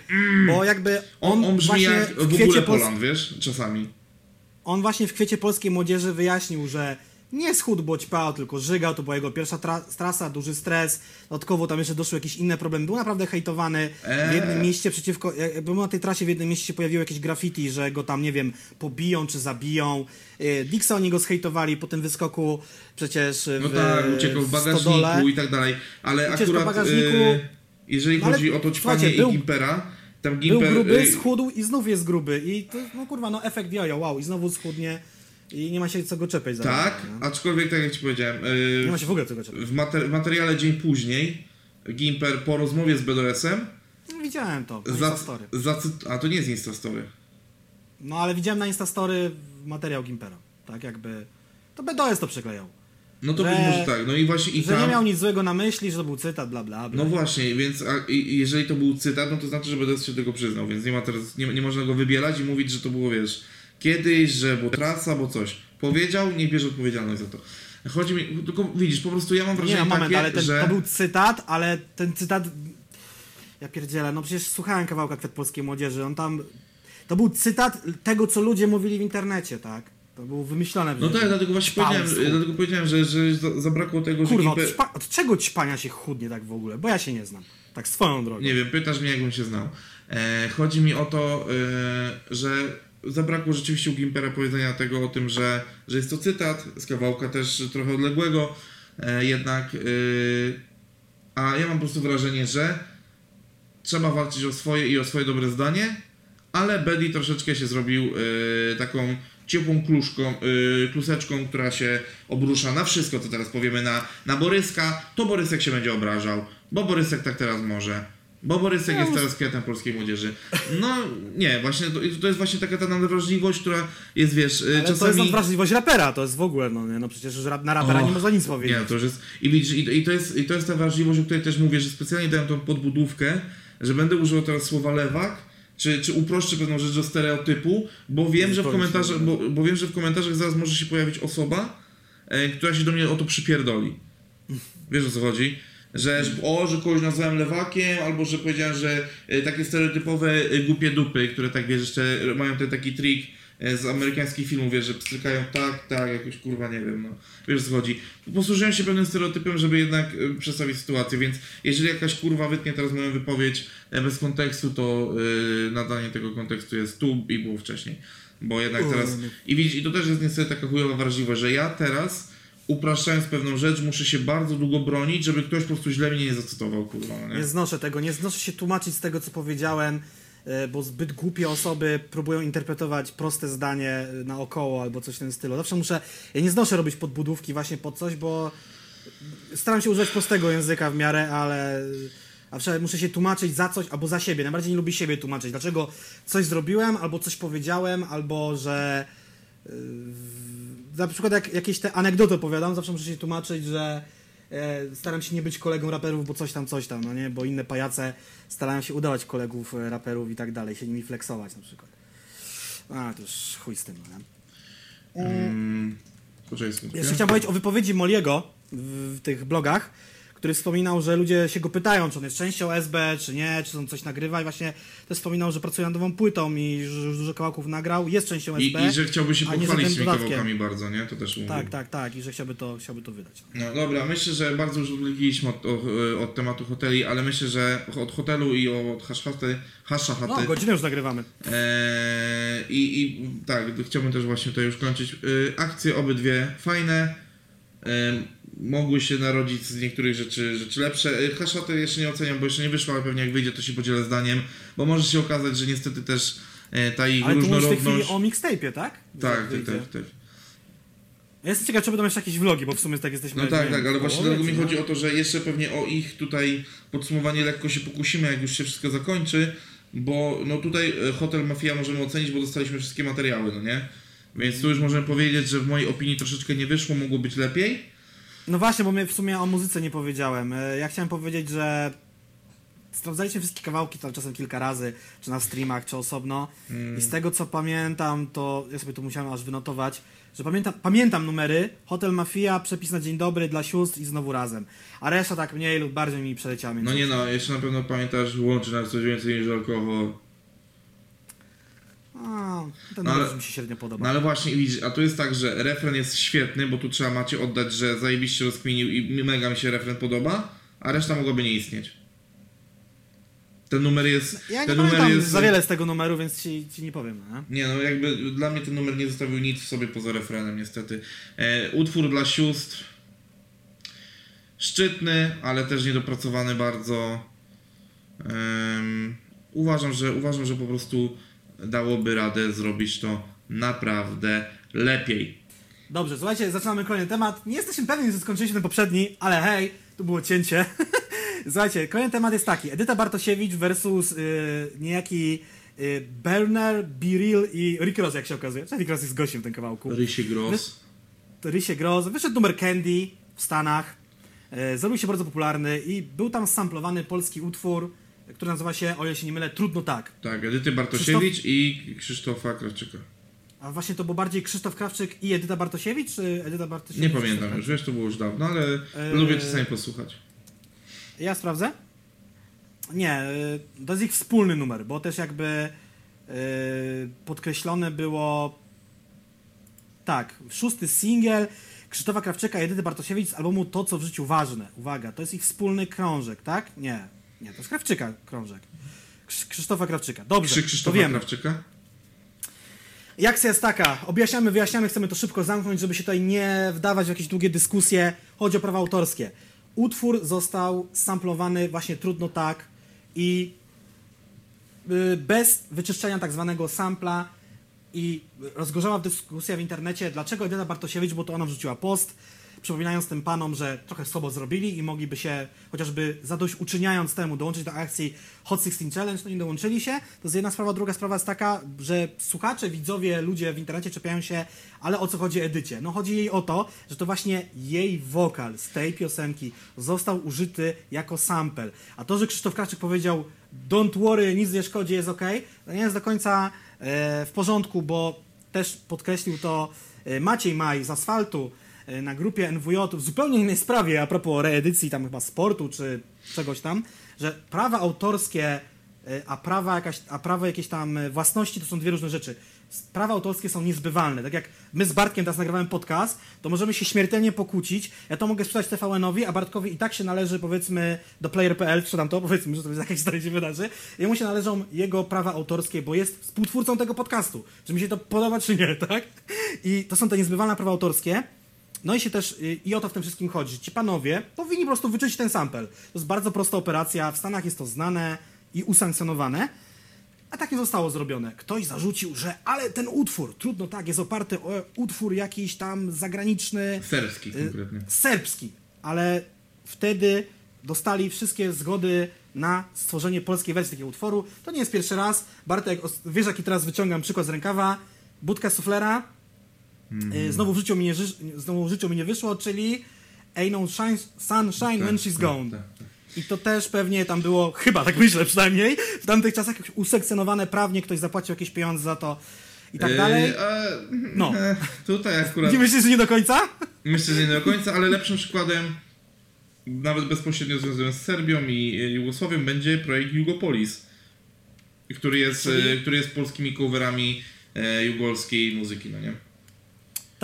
Speaker 2: bo jakby
Speaker 1: On,
Speaker 2: on,
Speaker 1: on brzmi jak
Speaker 2: w
Speaker 1: ogóle Poland, wiesz, czasami.
Speaker 2: On właśnie w kwiecie polskiej młodzieży wyjaśnił, że nie schudł, bo ćpał, tylko żygał, to była jego pierwsza tra- trasa, duży stres, dodatkowo tam jeszcze doszły jakieś inne problemy, był naprawdę hejtowany w jednym
Speaker 1: Eee.
Speaker 2: mieście przeciwko, jak był na tej trasie w jednym mieście się pojawiło jakieś graffiti, że go tam, nie wiem, pobiją czy zabiją, Yy, Dixoni go zhejtowali po tym wyskoku przecież
Speaker 1: No
Speaker 2: w,
Speaker 1: tak, uciekał w bagażniku i tak dalej, ale
Speaker 2: Ucieczka w
Speaker 1: akurat
Speaker 2: bagażniku.
Speaker 1: e, jeżeli
Speaker 2: No
Speaker 1: chodzi o to ćpanie i Gimpera, tam
Speaker 2: Był
Speaker 1: Gimper...
Speaker 2: gruby,
Speaker 1: e,
Speaker 2: schudł i znów jest gruby i to, no kurwa, no efekt jojo, wow, i znowu schudnie i nie ma się co go czepiać za
Speaker 1: Tak,
Speaker 2: to, nie?
Speaker 1: aczkolwiek tak jak ci powiedziałem, e,
Speaker 2: Nie ma się w ogóle co go czepiać.
Speaker 1: w, mater- w materiale dzień później Gimper po rozmowie z BDS-em
Speaker 2: No, widziałem to, na
Speaker 1: Za, zacyt- a to nie jest Instastory.
Speaker 2: No ale widziałem na Instastory materiał Gimpera. Tak jakby. To BDS to przyklejał.
Speaker 1: No to
Speaker 2: Że-
Speaker 1: być może tak. No i właśnie i
Speaker 2: że
Speaker 1: tam.
Speaker 2: nie miał nic złego na myśli, że to był cytat, bla bla bla.
Speaker 1: No właśnie, więc a, i, jeżeli to był cytat, no to znaczy, że BDS się tego przyznał, więc nie ma teraz, nie, nie można go wybielać i mówić, że to było, wiesz, kiedyś, że bo trasa, bo coś. Powiedział, nie bierze odpowiedzialność za to. Chodzi mi, tylko widzisz, po prostu ja mam
Speaker 2: nie
Speaker 1: wrażenie
Speaker 2: no, moment,
Speaker 1: takie,
Speaker 2: ale ten,
Speaker 1: że...
Speaker 2: to był cytat, ale ten cytat. Ja pierdzielę, no przecież słuchałem kawałka Kwiat Polskiej Młodzieży, on tam. To był cytat tego, co ludzie mówili w internecie, tak? To było wymyślone.
Speaker 1: No tak, dlatego właśnie powiedziałem, dlatego powiedziałem, że, że za- zabrakło tego,
Speaker 2: Kurwa,
Speaker 1: że
Speaker 2: ćpa, od czego ćpania się chudnie tak w ogóle? Bo ja się nie znam. Tak swoją drogą.
Speaker 1: Nie wiem, pytasz mnie, jakbym się znał. E, chodzi mi o to, e, że zabrakło rzeczywiście u Gimpera powiedzenia tego o tym, że, że jest to cytat z kawałka też trochę odległego, e, jednak. E, a ja mam po prostu wrażenie, że trzeba walczyć o swoje i o swoje dobre zdanie, ale Bedi troszeczkę się zrobił e, taką ciepłą kluszką, e, kluseczką, która się obrusza na wszystko, co teraz powiemy na, na Boryska, to Borysek się będzie obrażał, bo Borysek tak teraz może. Bo Borysek
Speaker 2: Ja
Speaker 1: jest teraz kwiatem polskiej młodzieży. No nie, właśnie to, to jest właśnie taka ta nadwrażliwość, która jest, wiesz, e,
Speaker 2: Ale to jest
Speaker 1: czasami...
Speaker 2: wrażliwość rapera, to jest w ogóle, no nie, no przecież na rapera
Speaker 1: Och,
Speaker 2: nie można nic
Speaker 1: Nie,
Speaker 2: powiedzieć.
Speaker 1: no to już jest. I widzisz, i, i, to jest, i to jest ta wrażliwość, o której też mówię, że specjalnie dałem tą podbudówkę, że będę używał teraz słowa lewak, czy, czy uproszczę pewną rzecz do stereotypu, bo wiem, że w komentarzach, bo, bo wiem, że w komentarzach zaraz może się pojawić osoba, e, która się do mnie o to przypierdoli. Wiesz o co chodzi? Że, o, że kogoś nazwałem lewakiem, albo że powiedziałem, że e, takie stereotypowe e, głupie dupy, które tak wiesz, jeszcze mają ten taki trik z amerykańskich filmów, wiesz, że pstrykają tak, tak, jakoś kurwa nie wiem, no. Wiesz chodzi. Posłużyłem się pewnym stereotypem, żeby jednak e, przedstawić sytuację, więc jeżeli jakaś kurwa wytnie teraz moją wypowiedź e, bez kontekstu, to e, nadanie tego kontekstu jest tu i było wcześniej. Bo jednak teraz. I widzisz, i to też jest niestety taka chujowa wrażliwość, że ja teraz upraszczając pewną rzecz, muszę się bardzo długo bronić, żeby ktoś po prostu źle mnie nie zacytował, kurwa, no nie?
Speaker 2: Nie znoszę tego, nie znoszę się tłumaczyć z tego, co powiedziałem, e, bo zbyt głupie osoby próbują interpretować proste zdanie e, naokoło albo coś w tym stylu. Zawsze muszę, ja nie znoszę robić podbudówki właśnie pod coś, bo staram się używać prostego języka w miarę, ale zawsze muszę się tłumaczyć za coś albo za siebie. Najbardziej nie lubię siebie tłumaczyć, dlaczego coś zrobiłem, albo coś powiedziałem, albo że yy, na przykład jak jakieś te anegdoty opowiadam, zawsze muszę się tłumaczyć, że e, staram się nie być kolegą raperów, bo coś tam, coś tam, no nie? Bo inne pajace starają się udawać kolegów e, raperów i tak dalej, się nimi flexować na przykład. A, to już chuj z tym, no nie?
Speaker 1: Mm.
Speaker 2: Jeszcze chciałem powiedzieć o wypowiedzi Moliego w, w tych blogach, który wspominał, że ludzie się go pytają, czy on jest częścią SB, czy nie, czy on coś nagrywa i właśnie też wspominał, że pracuje nad nową płytą i że już dużo kawałków nagrał, jest częścią
Speaker 1: I,
Speaker 2: SB.
Speaker 1: I że chciałby się pochwalić
Speaker 2: tym
Speaker 1: tymi kawałkami bardzo, nie? To też mówił.
Speaker 2: Tak, tak, tak, i że chciałby to, chciałby to wydać.
Speaker 1: No dobra, myślę, że bardzo już odlegiliśmy od, od, od tematu hoteli, ale myślę, że od hotelu i od haszaty, haszachaty.
Speaker 2: No, godzinę już nagrywamy.
Speaker 1: Eee, i, I tak, chciałbym też właśnie tutaj już kończyć. Eee, akcje obydwie fajne. Eee, mogły się narodzić z niektórych rzeczy, rzeczy lepsze. Haszaty jeszcze nie oceniam, bo jeszcze nie wyszła, ale pewnie jak wyjdzie, to się podzielę zdaniem, bo może się okazać, że niestety też e, ta ich
Speaker 2: Ale tu mówisz w tej
Speaker 1: różnorodność...
Speaker 2: chwili o mixtape'ie, tak?
Speaker 1: Tak, tak, tak, tak.
Speaker 2: Ja jestem ciekaw, czy będą jeszcze jakieś vlogi, bo w sumie tak jesteśmy...
Speaker 1: No tak, tak, ale
Speaker 2: w
Speaker 1: właśnie dlatego mi chodzi o to, że jeszcze pewnie o ich tutaj podsumowanie lekko się pokusimy, jak już się wszystko zakończy, bo no tutaj e, Hotel Mafia możemy ocenić, bo dostaliśmy wszystkie materiały, no nie? Więc tu już możemy powiedzieć, że w mojej opinii troszeczkę nie wyszło, mogło być lepiej.
Speaker 2: No właśnie, bo my w sumie o muzyce nie powiedziałem. E, Ja chciałem powiedzieć, że sprawdzaliśmy wszystkie kawałki tam czasem kilka razy, czy na streamach, czy osobno. I z tego co pamiętam, to ja sobie tu musiałem aż wynotować, że pamiętam, pamiętam numery Hotel Mafia, Przepis na Dzień Dobry, Dla sióstr i znowu razem. A reszta tak mniej lub bardziej mi przeleciała.
Speaker 1: No nie no, jeszcze na pewno pamiętasz, łączy nas coś więcej niż alkohol.
Speaker 2: A, ten
Speaker 1: No
Speaker 2: numer
Speaker 1: ale-
Speaker 2: mi się średnio podoba.
Speaker 1: No ale właśnie, widzisz, a tu jest tak, że refren jest świetny, bo tu trzeba Macie oddać, że zajebiście rozkminił i mega mi się refren podoba, a reszta mogłaby nie istnieć. Ten numer jest...
Speaker 2: Ja nie
Speaker 1: ten numer jest...
Speaker 2: za wiele z tego numeru, więc ci, ci nie powiem. No, nie?
Speaker 1: Nie no, jakby dla mnie ten numer nie zostawił nic w sobie poza refrenem, niestety. E, utwór dla sióstr. Szczytny, ale też niedopracowany bardzo. Em, uważam, że uważam, że po prostu dałoby radę zrobić to naprawdę lepiej.
Speaker 2: Dobrze, słuchajcie, zaczynamy kolejny temat. Nie jesteśmy pewni, że skończyliśmy ten poprzedni, ale hej, tu było cięcie. słuchajcie, kolejny temat jest taki. Edyta Bartosiewicz versus y, niejaki y, Berner, Biril i Rick Ross, jak się okazuje. Rick Ross jest gościem w tym kawałku.
Speaker 1: Rysie Gross.
Speaker 2: To Rysie Gross. Wyszedł numer Candy w Stanach. E, zrobił się bardzo popularny i był tam samplowany polski utwór, który nazywa się, o ile się nie mylę, Trudno Tak.
Speaker 1: Tak, Edyty Bartosiewicz i Krzysztofa Krawczyka.
Speaker 2: A właśnie to był bardziej Krzysztof Krawczyk i Edyta Bartosiewicz, czy Edyta Bartosiewicz?
Speaker 1: Nie pamiętam
Speaker 2: Krzysztof
Speaker 1: już, wiesz, to było już dawno, ale
Speaker 2: Eee.
Speaker 1: lubię czasami posłuchać.
Speaker 2: Ja sprawdzę? Nie, y, to jest ich wspólny numer, bo też jakby y, podkreślone było tak, szósty singiel Krzysztofa Krawczyka i Edyty Bartosiewicz z albumu To, co w życiu ważne. Uwaga, to jest ich wspólny krążek, tak? Nie, nie, to jest Krawczyka krążek. Krz- Krzysztofa Krawczyka. Dobrze, to
Speaker 1: Krzysztofa
Speaker 2: wiemy.
Speaker 1: Krawczyka?
Speaker 2: I Akcja jest taka, objaśniamy, wyjaśniamy, chcemy to szybko zamknąć, żeby się tutaj nie wdawać w jakieś długie dyskusje. Chodzi o prawa autorskie. Utwór został samplowany właśnie trudno tak i y, bez wyczyszczenia tak zwanego sampla i rozgorzała dyskusja w internecie, dlaczego Edyta Bartosiewicz, bo to ona wrzuciła post, przypominając tym panom, że trochę słabo zrobili i mogliby się, chociażby zadośćuczyniając temu, dołączyć do akcji Hot 16 Challenge, no nie dołączyli się. To jest jedna sprawa. Druga sprawa jest taka, że słuchacze, widzowie, ludzie w internecie czepiają się, ale o co chodzi Edycie? No chodzi jej o to, że to właśnie jej wokal z tej piosenki został użyty jako sample. A to, że Krzysztof Krawczyk powiedział don't worry, nic nie szkodzi, jest ok, to nie jest do końca e, w porządku, bo też podkreślił to e, Maciej Maj z Asfaltu na grupie NWJ w zupełnie innej sprawie, a propos reedycji tam chyba sportu czy czegoś tam, że prawa autorskie, e, a prawa, jakaś, a jakieś tam e, własności to są dwie różne rzeczy. Prawa autorskie są niezbywalne. Tak jak my z Bartkiem teraz nagrywamy podcast, to możemy się śmiertelnie pokłócić. Ja to mogę sprzedać TVN-owi, a Bartkowi i tak się należy, powiedzmy, do player.pl, sprzedam to, powiedzmy, że to jest jakaś historia się wydarzy. Jemu się należą jego prawa autorskie, bo jest współtwórcą tego podcastu. Czy mi się to podoba, czy nie, tak? I to są te niezbywalne prawa autorskie. No i się też, y, i o to w tym wszystkim chodzi. Ci panowie powinni po prostu wyczyścić ten sample. To jest bardzo prosta operacja, w Stanach jest to znane i usankcjonowane. A tak nie zostało zrobione. Ktoś zarzucił, że ale ten utwór, trudno tak, jest oparty o utwór jakiś tam zagraniczny,
Speaker 1: Serbski
Speaker 2: y,
Speaker 1: konkretnie.
Speaker 2: serbski, ale wtedy dostali wszystkie zgody na stworzenie polskiej wersji takiego utworu. To nie jest pierwszy raz. Bartek, wiesz jaki teraz wyciągam przykład z rękawa? Budka suflera. Y, Znowu w życiu mi nie, znowu w życiu mi nie wyszło, czyli Ain't no shine, sunshine when she's gone.
Speaker 1: Tak, tak.
Speaker 2: I to też pewnie tam było, chyba tak myślę przynajmniej, w tamtych czasach jakoś usekcjonowane prawnie, ktoś zapłacił jakieś pieniądze za to i tak dalej.
Speaker 1: Yy, a,
Speaker 2: No.
Speaker 1: e, Tutaj akurat
Speaker 2: Nie myślisz, że nie do końca?
Speaker 1: myślę, że nie do końca, ale lepszym przykładem, nawet bezpośrednio związanym z Serbią i e, Jugosławią, będzie projekt Jugopolis, który jest,
Speaker 2: Czyli-
Speaker 1: e, który jest polskimi coverami e, jugolskiej muzyki, no nie?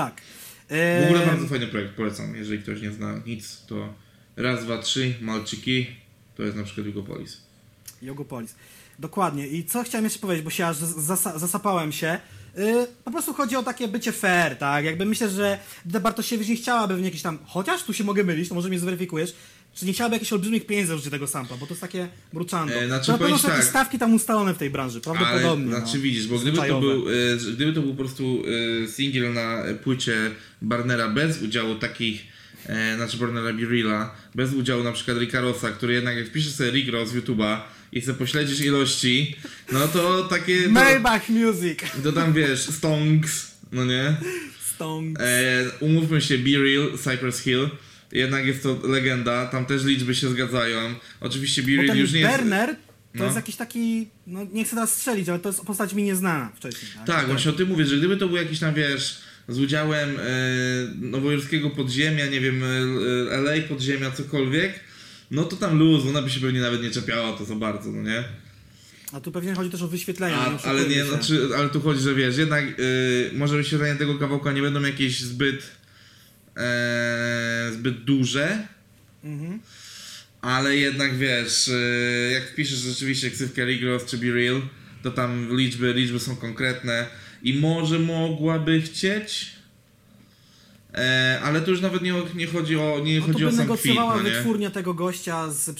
Speaker 2: Tak.
Speaker 1: W ogóle
Speaker 2: Eee,
Speaker 1: bardzo fajny projekt, polecam. Jeżeli ktoś nie zna nic, to raz, dwa, trzy, Malczyki, to jest na przykład Jugopolis.
Speaker 2: Jogopolis. Dokładnie. I co chciałem jeszcze powiedzieć, bo się aż zasa zasapałem się. Yy, po prostu chodzi o takie bycie fair, tak? Jakby myślę, że Bartosiewicz nie chciałaby w jakiś tam, chociaż tu się mogę mylić, to może mnie zweryfikujesz, czy nie chciałaby jakichś olbrzymich pieniędzy użycie tego sampla, bo to jest takie bruczando.
Speaker 1: E, znaczy,
Speaker 2: na pewno są jakieś
Speaker 1: tak.
Speaker 2: stawki tam ustalone w tej branży, prawdopodobnie.
Speaker 1: Ale, znaczy
Speaker 2: no.
Speaker 1: widzisz, bo gdyby to, był, e, gdyby to był po prostu e, singiel na płycie Barnera bez udziału takich, e, znaczy Barnera Birilla, bez udziału na przykład Rossa, który jednak jak wpiszesz sobie Rick Ross z YouTube'a i sobie pośledzisz ilości, no to takie... To,
Speaker 2: Maybach Music.
Speaker 1: to tam wiesz, Stonks, no nie?
Speaker 2: Stone.
Speaker 1: E, umówmy się, Be Real, Cypress Hill, Jednak jest to legenda, tam też liczby się zgadzają. Oczywiście Beery
Speaker 2: ten
Speaker 1: już nie jest...
Speaker 2: Berner to
Speaker 1: No.
Speaker 2: jest jakiś taki, no nie chcę teraz strzelić, ale to jest postać mi nieznana wcześniej.
Speaker 1: Tak, właśnie o tym mówię, że gdyby to był jakiś tam, wiesz, z udziałem e, nowojorskiego podziemia, nie wiem, e, LA podziemia, cokolwiek, no to tam luz, ona by się pewnie nawet nie czepiała to za bardzo, no nie?
Speaker 2: A tu pewnie chodzi też o wyświetlenia.
Speaker 1: A,
Speaker 2: nie
Speaker 1: ale nie,
Speaker 2: się.
Speaker 1: znaczy, ale tu chodzi, że wiesz, jednak y, może wyświetlenia tego kawałka nie będą jakieś zbyt e, zbyt duże,
Speaker 2: Mhm.
Speaker 1: ale jednak wiesz, y, jak wpiszesz rzeczywiście ksywkę Rigros czy Be Real, to tam liczby, liczby są konkretne i może mogłaby chcieć, e, ale to już nawet nie, nie chodzi o nie
Speaker 2: No to
Speaker 1: chodzi
Speaker 2: by
Speaker 1: o sam
Speaker 2: negocjowała
Speaker 1: no nie?
Speaker 2: wytwórnia tego gościa z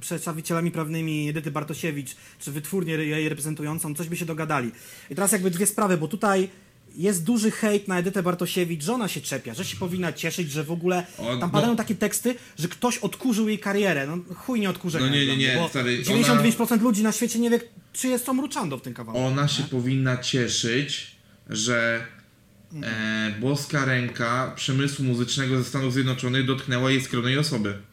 Speaker 2: przedstawicielami prawnymi Edyty Bartosiewicz, czy wytwórnię jej reprezentującą, coś by się dogadali. I teraz jakby dwie sprawy, bo tutaj jest duży hejt na Edytę Bartosiewicz, że ona się czepia, że się powinna cieszyć, że w ogóle tam
Speaker 1: no.
Speaker 2: padają takie teksty, że ktoś odkurzył jej karierę. No chuj nie odkurzenia.
Speaker 1: No nie, nie, nie,
Speaker 2: bo
Speaker 1: stary,
Speaker 2: 99% ludzi na świecie nie wie, czy jest Tom Ruczando w tym kawałku.
Speaker 1: Ona się powinna cieszyć, że e, boska ręka przemysłu muzycznego ze Stanów Zjednoczonych dotknęła jej skromnej osoby.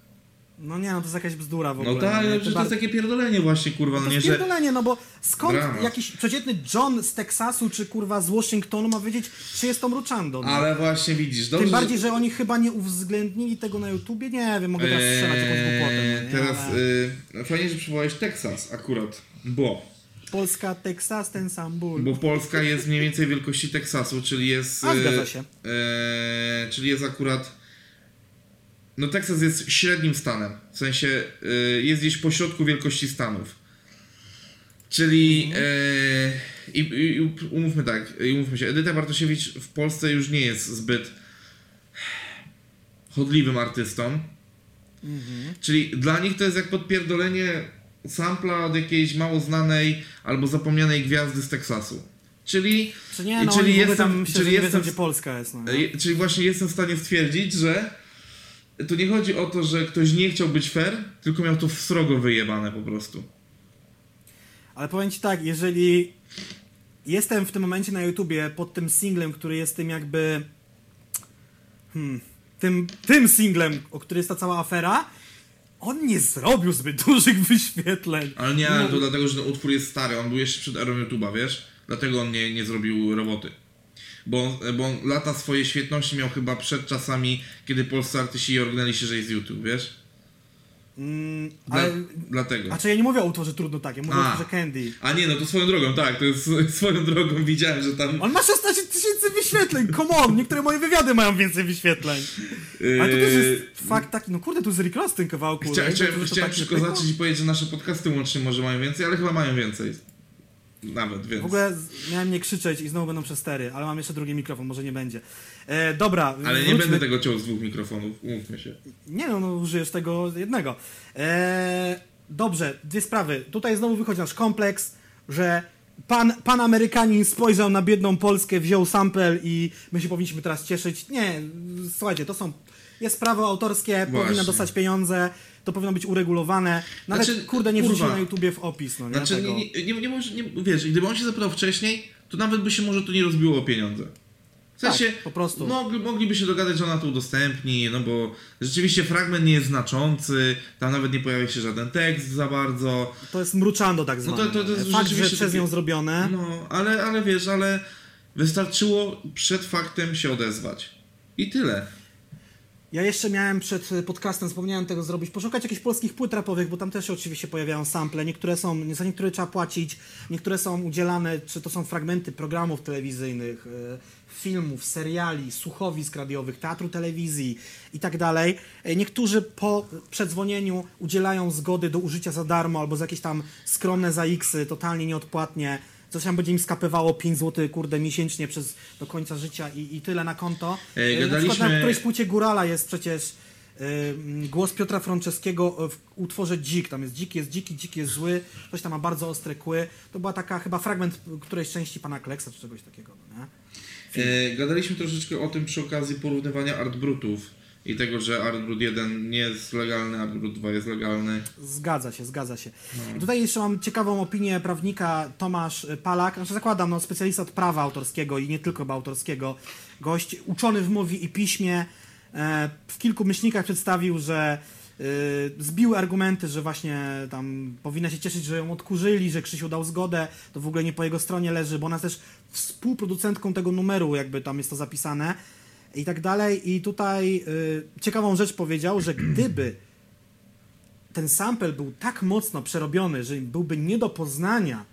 Speaker 2: No nie, no to jest jakaś bzdura w ogóle.
Speaker 1: No tak,
Speaker 2: nie?
Speaker 1: ale
Speaker 2: Ty
Speaker 1: przecież to
Speaker 2: bar-
Speaker 1: jest takie pierdolenie właśnie, kurwa, no
Speaker 2: To
Speaker 1: nie,
Speaker 2: jest
Speaker 1: że...
Speaker 2: pierdolenie, no bo skąd
Speaker 1: Dramat.
Speaker 2: jakiś przeciętny John z Teksasu czy kurwa z Washingtonu ma wiedzieć, czy jest Tom Ruchando? No.
Speaker 1: Ale właśnie widzisz, dobrze,
Speaker 2: Tym bardziej, że oni chyba nie uwzględnili tego na YouTubie, nie wiem, mogę teraz strzelać jakąś głupotę.
Speaker 1: Eee,
Speaker 2: nie?
Speaker 1: Teraz
Speaker 2: Ale
Speaker 1: y, fajnie, że przywołałeś Teksas akurat, bo,
Speaker 2: Polska, Teksas, ten sam ból.
Speaker 1: bo Polska jest mniej więcej wielkości Teksasu, czyli jest...
Speaker 2: A,
Speaker 1: y,
Speaker 2: zgadza się.
Speaker 1: e, czyli jest akurat... No Teksas jest średnim stanem, w sensie y, jest gdzieś pośrodku wielkości stanów. Czyli i, i, umówmy tak, i umówmy się, Edyta Bartosiewicz w Polsce już nie jest zbyt chodliwym artystą.
Speaker 2: Mhm.
Speaker 1: Czyli dla nich to jest jak podpierdolenie sampla od jakiejś mało znanej albo zapomnianej gwiazdy z Teksasu. Czyli,
Speaker 2: Czy nie, no
Speaker 1: czyli jestem-
Speaker 2: tam myślę,
Speaker 1: czyli jestem-
Speaker 2: wiedzą, gdzie Polska jest. No,
Speaker 1: czyli właśnie jestem w stanie stwierdzić, że tu nie chodzi o to, że ktoś nie chciał być fair, tylko miał to w srogo wyjebane po prostu.
Speaker 2: Ale powiem ci tak, jeżeli jestem w tym momencie na YouTubie pod tym singlem, który jest tym jakby. Hmm, tym, tym singlem, o który jest ta cała afera, on nie zrobił zbyt dużych wyświetleń.
Speaker 1: Ale nie,
Speaker 2: No.
Speaker 1: ale to dlatego, że ten utwór jest stary, on był jeszcze przed erą YouTube'a, wiesz? Dlatego on nie, nie zrobił roboty. Bo, bo lata swojej świetności miał chyba przed czasami, kiedy polscy artyści orgnęli się, że jest YouTube, wiesz?
Speaker 2: Mm,
Speaker 1: Dla,
Speaker 2: ale,
Speaker 1: Dlatego.
Speaker 2: a czy ja nie mówię o utworze trudno takie, mówię o
Speaker 1: A.
Speaker 2: utworze Candy.
Speaker 1: A nie, no to swoją drogą, tak, to jest swoją drogą widziałem, że tam...
Speaker 2: On ma 16 tysięcy wyświetleń, come on! Niektóre moje wywiady mają więcej wyświetleń. Ale to też
Speaker 1: Yy,
Speaker 2: jest fakt taki, no kurde, tu jest Rick Ross tym kawałku.
Speaker 1: Chcia, chciałem, chciałem
Speaker 2: tak nie
Speaker 1: tylko zacząć i powiedzieć, że nasze podcasty łącznie może mają więcej, ale chyba mają więcej. Nawet, więc...
Speaker 2: W ogóle miałem nie krzyczeć i znowu będą przestery, ale mam jeszcze drugi mikrofon, może nie będzie. E, dobra,
Speaker 1: Ale nie
Speaker 2: wróćmy-
Speaker 1: będę tego ciął z dwóch mikrofonów, umówmy się.
Speaker 2: Nie no, no użyjesz tego jednego. E, dobrze, dwie sprawy. Tutaj znowu wychodzi nasz kompleks, że pan, pan Amerykanin spojrzał na biedną Polskę, wziął sample i my się powinniśmy teraz cieszyć. Nie, słuchajcie, to są... Jest prawo autorskie, powinna
Speaker 1: Właśnie.
Speaker 2: dostać pieniądze, to powinno być uregulowane. Nawet,
Speaker 1: Znaczy,
Speaker 2: kurde, nie wrzucił na YouTubie w opis, no nie?
Speaker 1: Znaczy,
Speaker 2: tego.
Speaker 1: nie, nie, nie, nie, może, nie, wiesz, gdyby on się zapytał wcześniej, to nawet by się może to nie rozbiło o pieniądze. W sensie,
Speaker 2: Tak, po prostu.
Speaker 1: Mogli, mogliby się dogadać, że ona to udostępni, no bo rzeczywiście fragment nie jest znaczący, tam nawet nie pojawia się żaden tekst za bardzo.
Speaker 2: To jest mruczando tak zwane.
Speaker 1: to- to- to jest
Speaker 2: Fakt, że przez
Speaker 1: takie-
Speaker 2: nią zrobione.
Speaker 1: No, ale, ale wiesz, ale wystarczyło przed faktem się odezwać. I tyle.
Speaker 2: Ja jeszcze miałem przed e, podcastem, wspomniałem tego zrobić, poszukać jakichś polskich płyt rapowych, bo tam też oczywiście pojawiają sample. Niektóre są, za niektóre trzeba płacić, niektóre są udzielane, czy to są fragmenty programów telewizyjnych, e, filmów, seriali, słuchowisk radiowych, teatru telewizji i tak dalej. E, Niektórzy po przedzwonieniu udzielają zgody do użycia za darmo albo za jakieś tam skromne za X, totalnie nieodpłatnie. Coś tam będzie im skapywało 5 zł, kurde, miesięcznie przez do końca życia i, i tyle na konto.
Speaker 1: E,
Speaker 2: E, Na przykład
Speaker 1: gadaliśmy-
Speaker 2: na którejś płycie Górala jest przecież głos Piotra Franceskiego w utworze Dzik. Tam jest dzik, jest dziki, dzik jest zły. Ktoś tam ma bardzo ostre kły. To była taka chyba fragment którejś części pana Kleksa czy czegoś takiego, no nie?
Speaker 1: E, gadaliśmy troszeczkę o tym przy okazji porównywania Art Brutów i tego, że Art Brut 1 nie jest legalny, Art Brut 2 jest legalny.
Speaker 2: Zgadza się, zgadza się. I tutaj jeszcze mam ciekawą opinię prawnika Tomasz Palak, znaczy zakładam, no, specjalista od prawa autorskiego i nie tylko chyba autorskiego, gość uczony w mowie i piśmie, e, w kilku myślnikach przedstawił, że e, zbiły argumenty, że właśnie tam powinna się cieszyć, że ją odkurzyli, że Krzysiu dał zgodę, to w ogóle nie po jego stronie leży, bo ona jest też współproducentką tego numeru, jakby tam jest to zapisane i tak dalej. I tutaj e, ciekawą rzecz powiedział, że gdyby ten sample był tak mocno przerobiony, że byłby nie do poznania,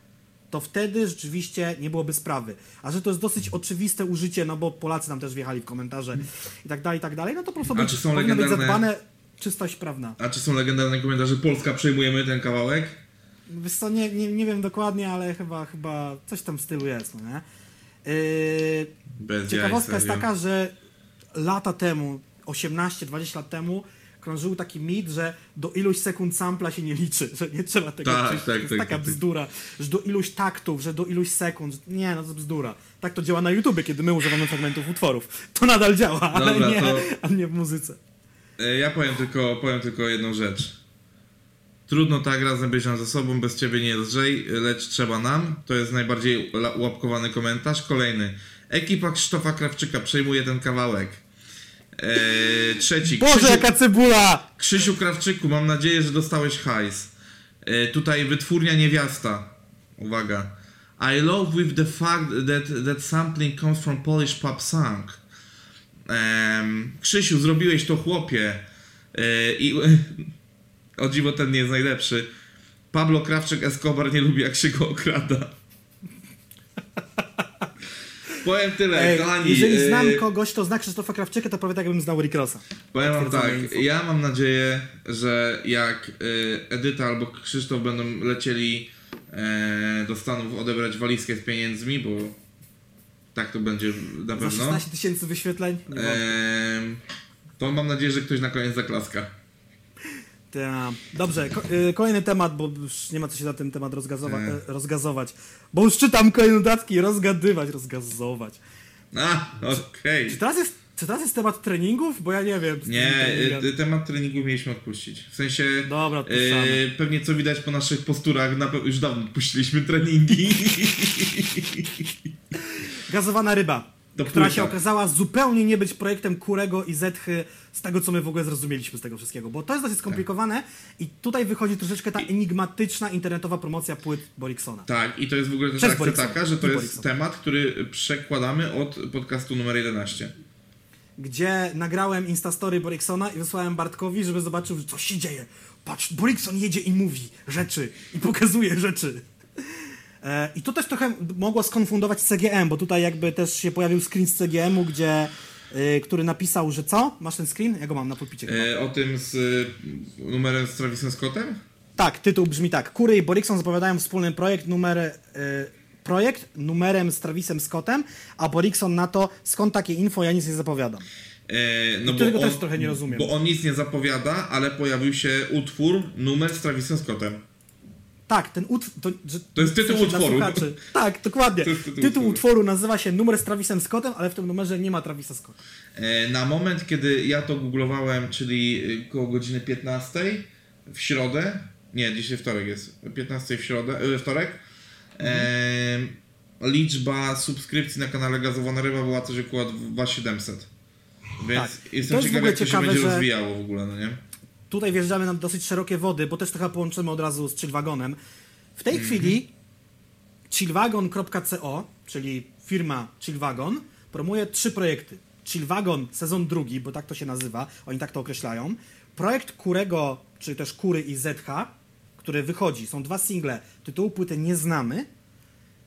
Speaker 2: to wtedy rzeczywiście nie byłoby sprawy. A że to jest dosyć oczywiste użycie, no bo Polacy tam też wjechali w komentarze i tak dalej, i tak dalej, no to po prostu
Speaker 1: A
Speaker 2: być,
Speaker 1: czy są
Speaker 2: powinno być
Speaker 1: legendarne-
Speaker 2: zadbane czystość prawna.
Speaker 1: A czy są legendarne komentarze Polska przejmujemy ten kawałek?
Speaker 2: Wiesz co, nie, nie, nie wiem dokładnie, ale chyba, chyba coś tam w stylu jest, no nie? Yy, Ciekawostka jest taka, że lata temu, 18-20 lat temu, krążył taki mit, że do iluś sekund sampla się nie liczy, że nie trzeba tego
Speaker 1: Tak,
Speaker 2: czyścić.
Speaker 1: tak,
Speaker 2: to jest
Speaker 1: tak,
Speaker 2: taka
Speaker 1: tak, tak.
Speaker 2: bzdura, że do iluś taktów, że do iluś sekund. Nie, no to jest bzdura. Tak to działa na YouTubie, kiedy my używamy fragmentów utworów. To nadal działa, ale,
Speaker 1: Dobra,
Speaker 2: nie,
Speaker 1: to-
Speaker 2: ale nie w muzyce.
Speaker 1: E, Ja powiem tylko, powiem tylko jedną rzecz. Trudno tak razem być nam ze sobą, bez ciebie nie lżej, lecz trzeba nam. To jest najbardziej łapkowany komentarz. Kolejny. Ekipa Krzysztofa Krawczyka przejmuje ten kawałek. E, trzeci.
Speaker 2: Boże,
Speaker 1: Krzysiu,
Speaker 2: jaka cebula!
Speaker 1: Krzysiu Krawczyku, mam nadzieję, że dostałeś hajs. E, tutaj wytwórnia niewiasta. Uwaga. I love with the fact that that sampling comes from Polish pop song. Em, Krzysiu, zrobiłeś to chłopie. E, I o dziwo ten nie jest najlepszy. Pablo Krawczyk Escobar nie lubi jak się go okrada. Powiem tyle,
Speaker 2: Ej,
Speaker 1: kochani.
Speaker 2: jeżeli
Speaker 1: e,
Speaker 2: znam kogoś, to zna Krzysztofa Krawczyka, to prawie tak jakbym znał Rick Rossa.
Speaker 1: Powiem wam tak,
Speaker 2: info.
Speaker 1: ja mam nadzieję, że jak y, Edyta albo Krzysztof będą lecieli e, do Stanów odebrać walizkę z pieniędzmi, bo tak to będzie na
Speaker 2: Za
Speaker 1: pewno,
Speaker 2: 16 tysięcy wyświetleń?
Speaker 1: To mam nadzieję, że ktoś na koniec zaklaska.
Speaker 2: Ta. Dobrze, ko- y, kolejny temat, bo już nie ma co się na ten temat rozgazowa-
Speaker 1: Nie.
Speaker 2: e, rozgazować. Bo już czytam kolejne dodatki, rozgadywać, rozgazować.
Speaker 1: A, okej.
Speaker 2: Czy teraz jest, czy teraz jest temat treningów? Bo ja nie wiem.
Speaker 1: Nie,
Speaker 2: treningami.
Speaker 1: y, temat treningu mieliśmy odpuścić. W sensie,
Speaker 2: Dobra, odpuszczamy.
Speaker 1: y, pewnie co widać po naszych posturach, już dawno odpuściliśmy treningi.
Speaker 2: Gazowana ryba,
Speaker 1: To
Speaker 2: która
Speaker 1: płyta.
Speaker 2: się okazała zupełnie nie być projektem Kurego i Zetchy z tego, co my w ogóle zrozumieliśmy z tego wszystkiego. Bo to jest dosyć skomplikowane i tutaj wychodzi troszeczkę ta enigmatyczna internetowa promocja płyt Boriksona.
Speaker 1: Tak, i to jest w ogóle też
Speaker 2: Przez
Speaker 1: akcja taka, że to
Speaker 2: I
Speaker 1: jest temat, który przekładamy od podcastu numer 11.
Speaker 2: gdzie nagrałem Instastory Boriksona i wysłałem Bartkowi, żeby zobaczył, co się dzieje. Patrz, Borikson jedzie i mówi rzeczy i pokazuje rzeczy. E, I to też trochę mogło skonfundować z CGM, bo tutaj jakby też się pojawił screen z CGM-u, gdzie, który napisał, że co? Masz ten screen? Ja go mam na pulpicie.
Speaker 1: E, o tym z y, numerem z Travisem Scottem?
Speaker 2: Tak, tytuł brzmi tak. Kury i Borikson zapowiadają wspólny projekt, numer, y, projekt numerem z Travisem Scottem, a Borikson na to, skąd takie info, ja nic nie zapowiadam.
Speaker 1: E, no
Speaker 2: I tego też trochę nie rozumiem.
Speaker 1: Bo on nic nie zapowiada, ale pojawił się utwór, numer z Travisem Scottem.
Speaker 2: Tak, ten utwór. To, że,
Speaker 1: To jest tytuł utworu.
Speaker 2: Tak, dokładnie.
Speaker 1: Tytuł
Speaker 2: tytuł,
Speaker 1: utworu.
Speaker 2: nazywa się Numer z Travisem Scottem, ale w tym numerze nie ma Travisa Scotta.
Speaker 1: E, na moment, kiedy ja to googlowałem, czyli y, koło godziny 15 w środę, nie, dzisiaj wtorek jest, 15 w środę, y, wtorek, e, liczba subskrypcji na kanale Gazowana Ryba była coś około 2700. Więc
Speaker 2: Tak.
Speaker 1: jestem
Speaker 2: To jest w
Speaker 1: ciekawy, jak to się
Speaker 2: ciekawe,
Speaker 1: będzie
Speaker 2: że-
Speaker 1: rozwijało w ogóle, no nie?
Speaker 2: Tutaj wjeżdżamy na dosyć szerokie wody, bo też trochę połączymy od razu z Chillwagonem. W tej
Speaker 1: Mhm.
Speaker 2: chwili chillwagon.co, czyli firma Chillwagon, promuje trzy projekty. Chillwagon sezon drugi, bo tak to się nazywa, oni tak to określają. Projekt Kurego, czy też Kury i ZH, który wychodzi. Są dwa single, tytułu płyty nie znamy.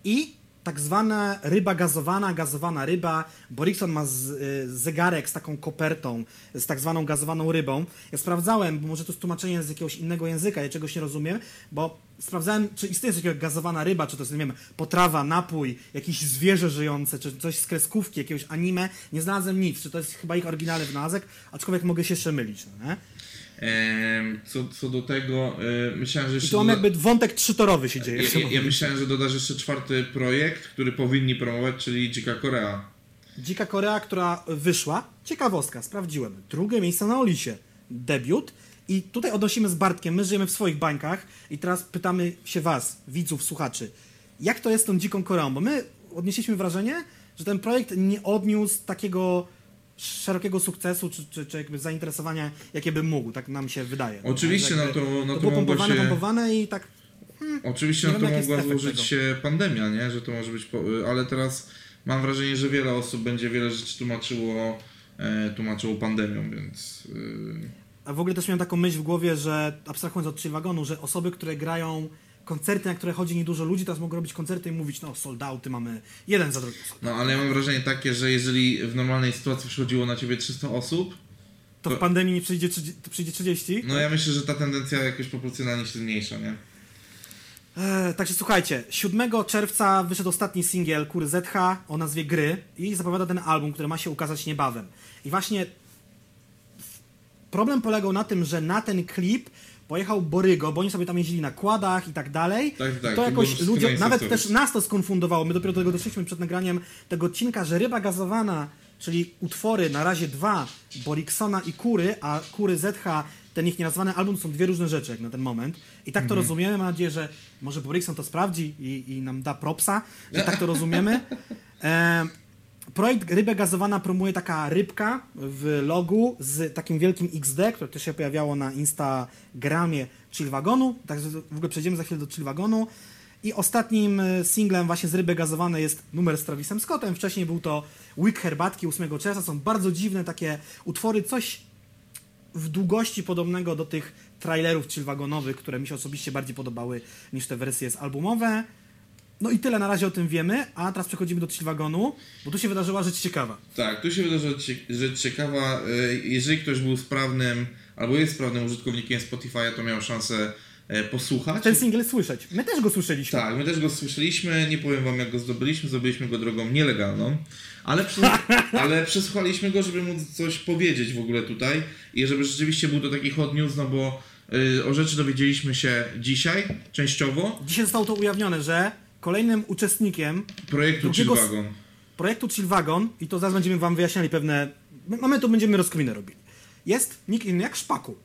Speaker 2: I tak zwana ryba gazowana, gazowana ryba. Borikson ma z, y, zegarek z taką kopertą, z tak zwaną gazowaną rybą. Ja sprawdzałem, bo może to jest tłumaczenie z jakiegoś innego języka, ja czegoś nie rozumiem, bo sprawdzałem, czy istnieje coś gazowana ryba, czy to jest, nie wiem, potrawa, napój, jakieś zwierzę żyjące, czy coś z kreskówki, jakiegoś anime. Nie znalazłem nic, czy to jest chyba ich oryginalny wynalazek, aczkolwiek mogę się jeszcze mylić, no nie?
Speaker 1: Co, co do tego, y, myślałem, że
Speaker 2: I
Speaker 1: jeszcze...
Speaker 2: tu mam jakby wątek trzydorowy się dzieje.
Speaker 1: ja, ja, ja myślałem, że dodasz jeszcze czwarty projekt, który powinni promować, czyli Dzika Korea.
Speaker 2: Dzika Korea, która wyszła, ciekawostka, sprawdziłem. Drugie miejsce na Olisie. Debiut. I tutaj odnosimy z Bartkiem, my żyjemy w swoich bańkach i teraz pytamy się was, widzów, słuchaczy, jak to jest z tą Dziką Koreą? Bo my odnieśliśmy wrażenie, że ten projekt nie odniósł takiego szerokiego sukcesu, czy, czy, czy jakby zainteresowania, jakie by mógł, tak nam się wydaje.
Speaker 1: Oczywiście,
Speaker 2: Jakby
Speaker 1: no to, no
Speaker 2: to
Speaker 1: to
Speaker 2: było pompowane,
Speaker 1: się...
Speaker 2: pompowane i tak
Speaker 1: Oczywiście
Speaker 2: Nie
Speaker 1: na to mogła złożyć się pandemia, nie? Że to może być. Po... Ale teraz mam wrażenie, że wiele osób będzie wiele rzeczy tłumaczyło, e, tłumaczyło pandemią, więc. y,
Speaker 2: A w ogóle też miałem taką myśl w głowie, że abstrahując od Chiwagonu, że osoby, które grają koncerty, na które chodzi niedużo ludzi, teraz mogą robić koncerty i mówić, no sold outy mamy jeden za drugim.
Speaker 1: No ale ja mam wrażenie takie, że jeżeli w normalnej sytuacji przychodziło na ciebie 300 osób,
Speaker 2: To w
Speaker 1: To-
Speaker 2: pandemii nie przyjdzie, 30 to przyjdzie 30.
Speaker 1: no ja myślę, że ta tendencja jakoś proporcjonalnie się zmniejsza, nie?
Speaker 2: Eee, także słuchajcie, 7 czerwca wyszedł ostatni singiel Kury ZH o nazwie Gry i zapowiada ten album, który ma się ukazać niebawem. I właśnie problem polegał na tym, że na ten klip pojechał Borygo, bo oni sobie tam jeździli na kładach i tak dalej.
Speaker 1: Tak, tak,
Speaker 2: I to jakoś ludziom,
Speaker 1: na
Speaker 2: nawet też nas to skonfundowało. My dopiero do tego doszliśmy przed nagraniem tego odcinka, że Ryba Gazowana, czyli utwory na razie dwa, Boriksona i Kury, a Kury ZH, ten ich nienazwany album, są dwie różne rzeczy jak na ten moment. I tak to
Speaker 1: Mhm.
Speaker 2: rozumiemy. Mam nadzieję, że może Borikson to sprawdzi i, i nam da propsa, że tak to rozumiemy. E, projekt Rybę Gazowana promuje taka rybka w logu z takim wielkim XD, które też się pojawiało na Instagramie Chillwagonu. Także w ogóle przejdziemy za chwilę do Chillwagonu. I ostatnim e, singlem właśnie z Ryby Gazowanej jest numer z Travisem Scottem. Wcześniej był to Wick Herbatki 8 czerwca. Są bardzo dziwne takie utwory, coś w długości podobnego do tych trailerów chillwagonowych, które mi się osobiście bardziej podobały niż te wersje z albumowe. No i tyle na razie o tym wiemy, a teraz przechodzimy do chillwagonu, bo tu się wydarzyła rzecz ciekawa.
Speaker 1: Tak, tu się wydarzyła rzecz ciekawa. e, Jeżeli ktoś był sprawnym albo jest sprawnym użytkownikiem Spotify'a, to miał szansę e, posłuchać.
Speaker 2: Ten singiel słyszeć. My też go słyszeliśmy.
Speaker 1: Tak, my też go słyszeliśmy, nie powiem wam jak go zdobyliśmy, zdobyliśmy go drogą nielegalną, ale, ale przesłuchaliśmy go, żeby móc coś powiedzieć w ogóle tutaj i żeby rzeczywiście był to taki hot news, no bo y, o rzeczy dowiedzieliśmy się dzisiaj, częściowo,
Speaker 2: Dzisiaj zostało to ujawnione, że kolejnym uczestnikiem
Speaker 1: projektu Chillwagon.
Speaker 2: projektu Chillwagon, i to zaraz będziemy wam wyjaśniali pewne... My tu będziemy rozkminę robili. Jest nikt inny jak Szpaku.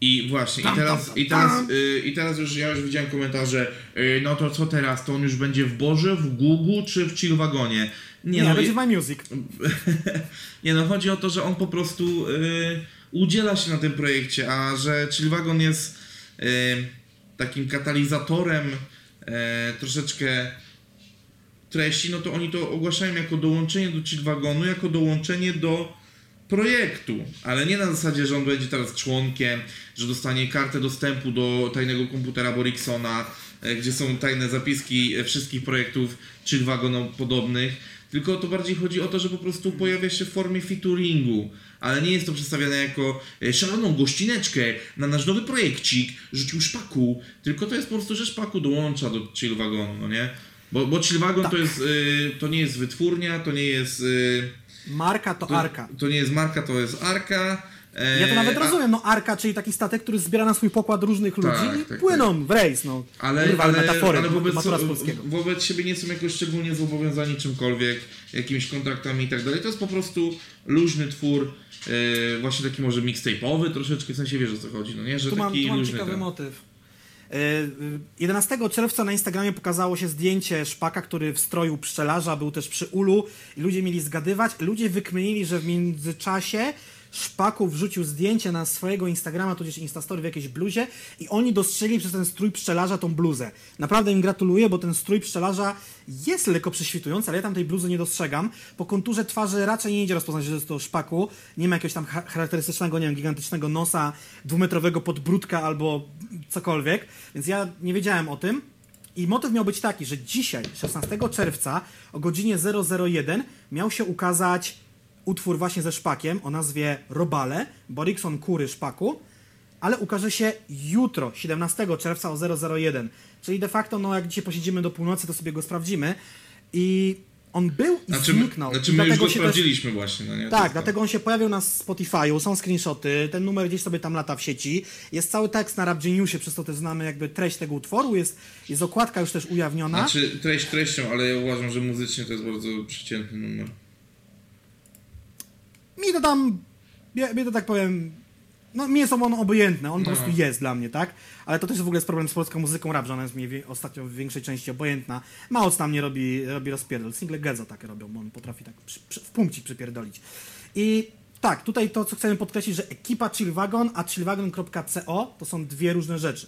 Speaker 1: I właśnie,
Speaker 2: Tam,
Speaker 1: i teraz,
Speaker 2: tam,
Speaker 1: i
Speaker 2: tam,
Speaker 1: teraz, y, i teraz już ja już widziałem komentarze, y, no to co teraz, to on już będzie w Borze, w Gugu czy w Chillwagonie?
Speaker 2: Nie,
Speaker 1: no,
Speaker 2: będzie
Speaker 1: i-
Speaker 2: w My Music.
Speaker 1: Nie no, chodzi o to, że on po prostu y, udziela się na tym projekcie, a że Chillwagon jest y, takim katalizatorem y, troszeczkę treści, no to oni to ogłaszają jako dołączenie do Chillwagonu, jako dołączenie do projektu, ale nie na zasadzie, że on będzie teraz członkiem, że dostanie kartę dostępu do tajnego komputera Boriksona, e, gdzie są tajne zapiski e, wszystkich projektów Chillwagon podobnych, tylko to bardziej chodzi o to, że po prostu pojawia się w formie featuringu, ale nie jest to przedstawiane jako e, szaloną gościneczkę na nasz nowy projekcik, rzucił szpaku, tylko to jest po prostu, że szpaku dołącza do Chillwagonu, no nie? Bo, bo Chillwagon
Speaker 2: Tak.
Speaker 1: to jest, y, to nie jest wytwórnia, to nie jest... Y,
Speaker 2: Marka to
Speaker 1: to,
Speaker 2: Arka.
Speaker 1: To nie jest marka, to jest arka. E,
Speaker 2: Ja to nawet
Speaker 1: a-
Speaker 2: rozumiem, no Arka, czyli taki statek, który zbiera na swój pokład różnych ludzi i
Speaker 1: tak,
Speaker 2: płyną w rejs, no.
Speaker 1: Ale,
Speaker 2: Kurwa,
Speaker 1: ale,
Speaker 2: metafory,
Speaker 1: ale wobec, wobec siebie nie są jakoś szczególnie zobowiązani czymkolwiek, jakimiś kontraktami i tak dalej. To jest po prostu luźny twór, e, właśnie taki może mixtape'owy troszeczkę, w sensie wiesz o co chodzi, no nie? Że
Speaker 2: Tu mam,
Speaker 1: taki
Speaker 2: tu mam
Speaker 1: luźny.
Speaker 2: ciekawy
Speaker 1: ten.
Speaker 2: motyw. E, y, 11 czerwca na Instagramie pokazało się zdjęcie Szpaka, który w stroju pszczelarza był też przy ulu i ludzie mieli zgadywać. Ludzie wykminili, że w międzyczasie Szpaku wrzucił zdjęcie na swojego Instagrama, tudzież Instastory w jakiejś bluzie i oni dostrzegli przez ten strój pszczelarza tą bluzę. Naprawdę im gratuluję, bo ten strój pszczelarza jest lekko prześwitujący, ale ja tam tej bluzy nie dostrzegam. Po konturze twarzy raczej nie idzie rozpoznać, że jest to Szpaku. Nie ma jakiegoś tam cha- charakterystycznego, nie wiem, gigantycznego nosa, dwumetrowego podbródka albo cokolwiek, więc ja nie wiedziałem o tym. I motyw miał być taki, że dzisiaj, 16 czerwca o godzinie 001 miał się ukazać utwór właśnie ze Szpakiem o nazwie Robale, Borikson Kury Szpaku, ale ukaże się jutro, 17 czerwca o 001. Czyli de facto, no jak dzisiaj posiedzimy do północy, to sobie go sprawdzimy. I on był i
Speaker 1: Znaczy,
Speaker 2: zniknął.
Speaker 1: znaczy my już
Speaker 2: dlatego
Speaker 1: go
Speaker 2: się też-
Speaker 1: sprawdziliśmy właśnie, no nie?
Speaker 2: Tak,
Speaker 1: to.
Speaker 2: dlatego on się pojawił na Spotify'u, są screenshoty, ten numer gdzieś sobie tam lata w sieci. Jest cały tekst na Rap Geniusie, przez to też znamy jakby treść tego utworu, jest, jest okładka już też ujawniona.
Speaker 1: Znaczy treść treścią, ale ja uważam, że muzycznie to jest bardzo przeciętny numer.
Speaker 2: Mi to tam, ja, to tak powiem, no mi jest on obojętny, on po
Speaker 1: No.
Speaker 2: prostu jest dla mnie, tak? Ale to też w ogóle jest problem z polską muzyką rap, że ona jest mi ostatnio w większej części obojętna. Mało co tam nie robi, robi rozpierdol. Single Gezo takie robią, bo on potrafi tak przy, przy, w punkcie przypierdolić. I tak, tutaj to, co chcemy podkreślić, że ekipa Chillwagon, a chillwagon.co to są dwie różne rzeczy.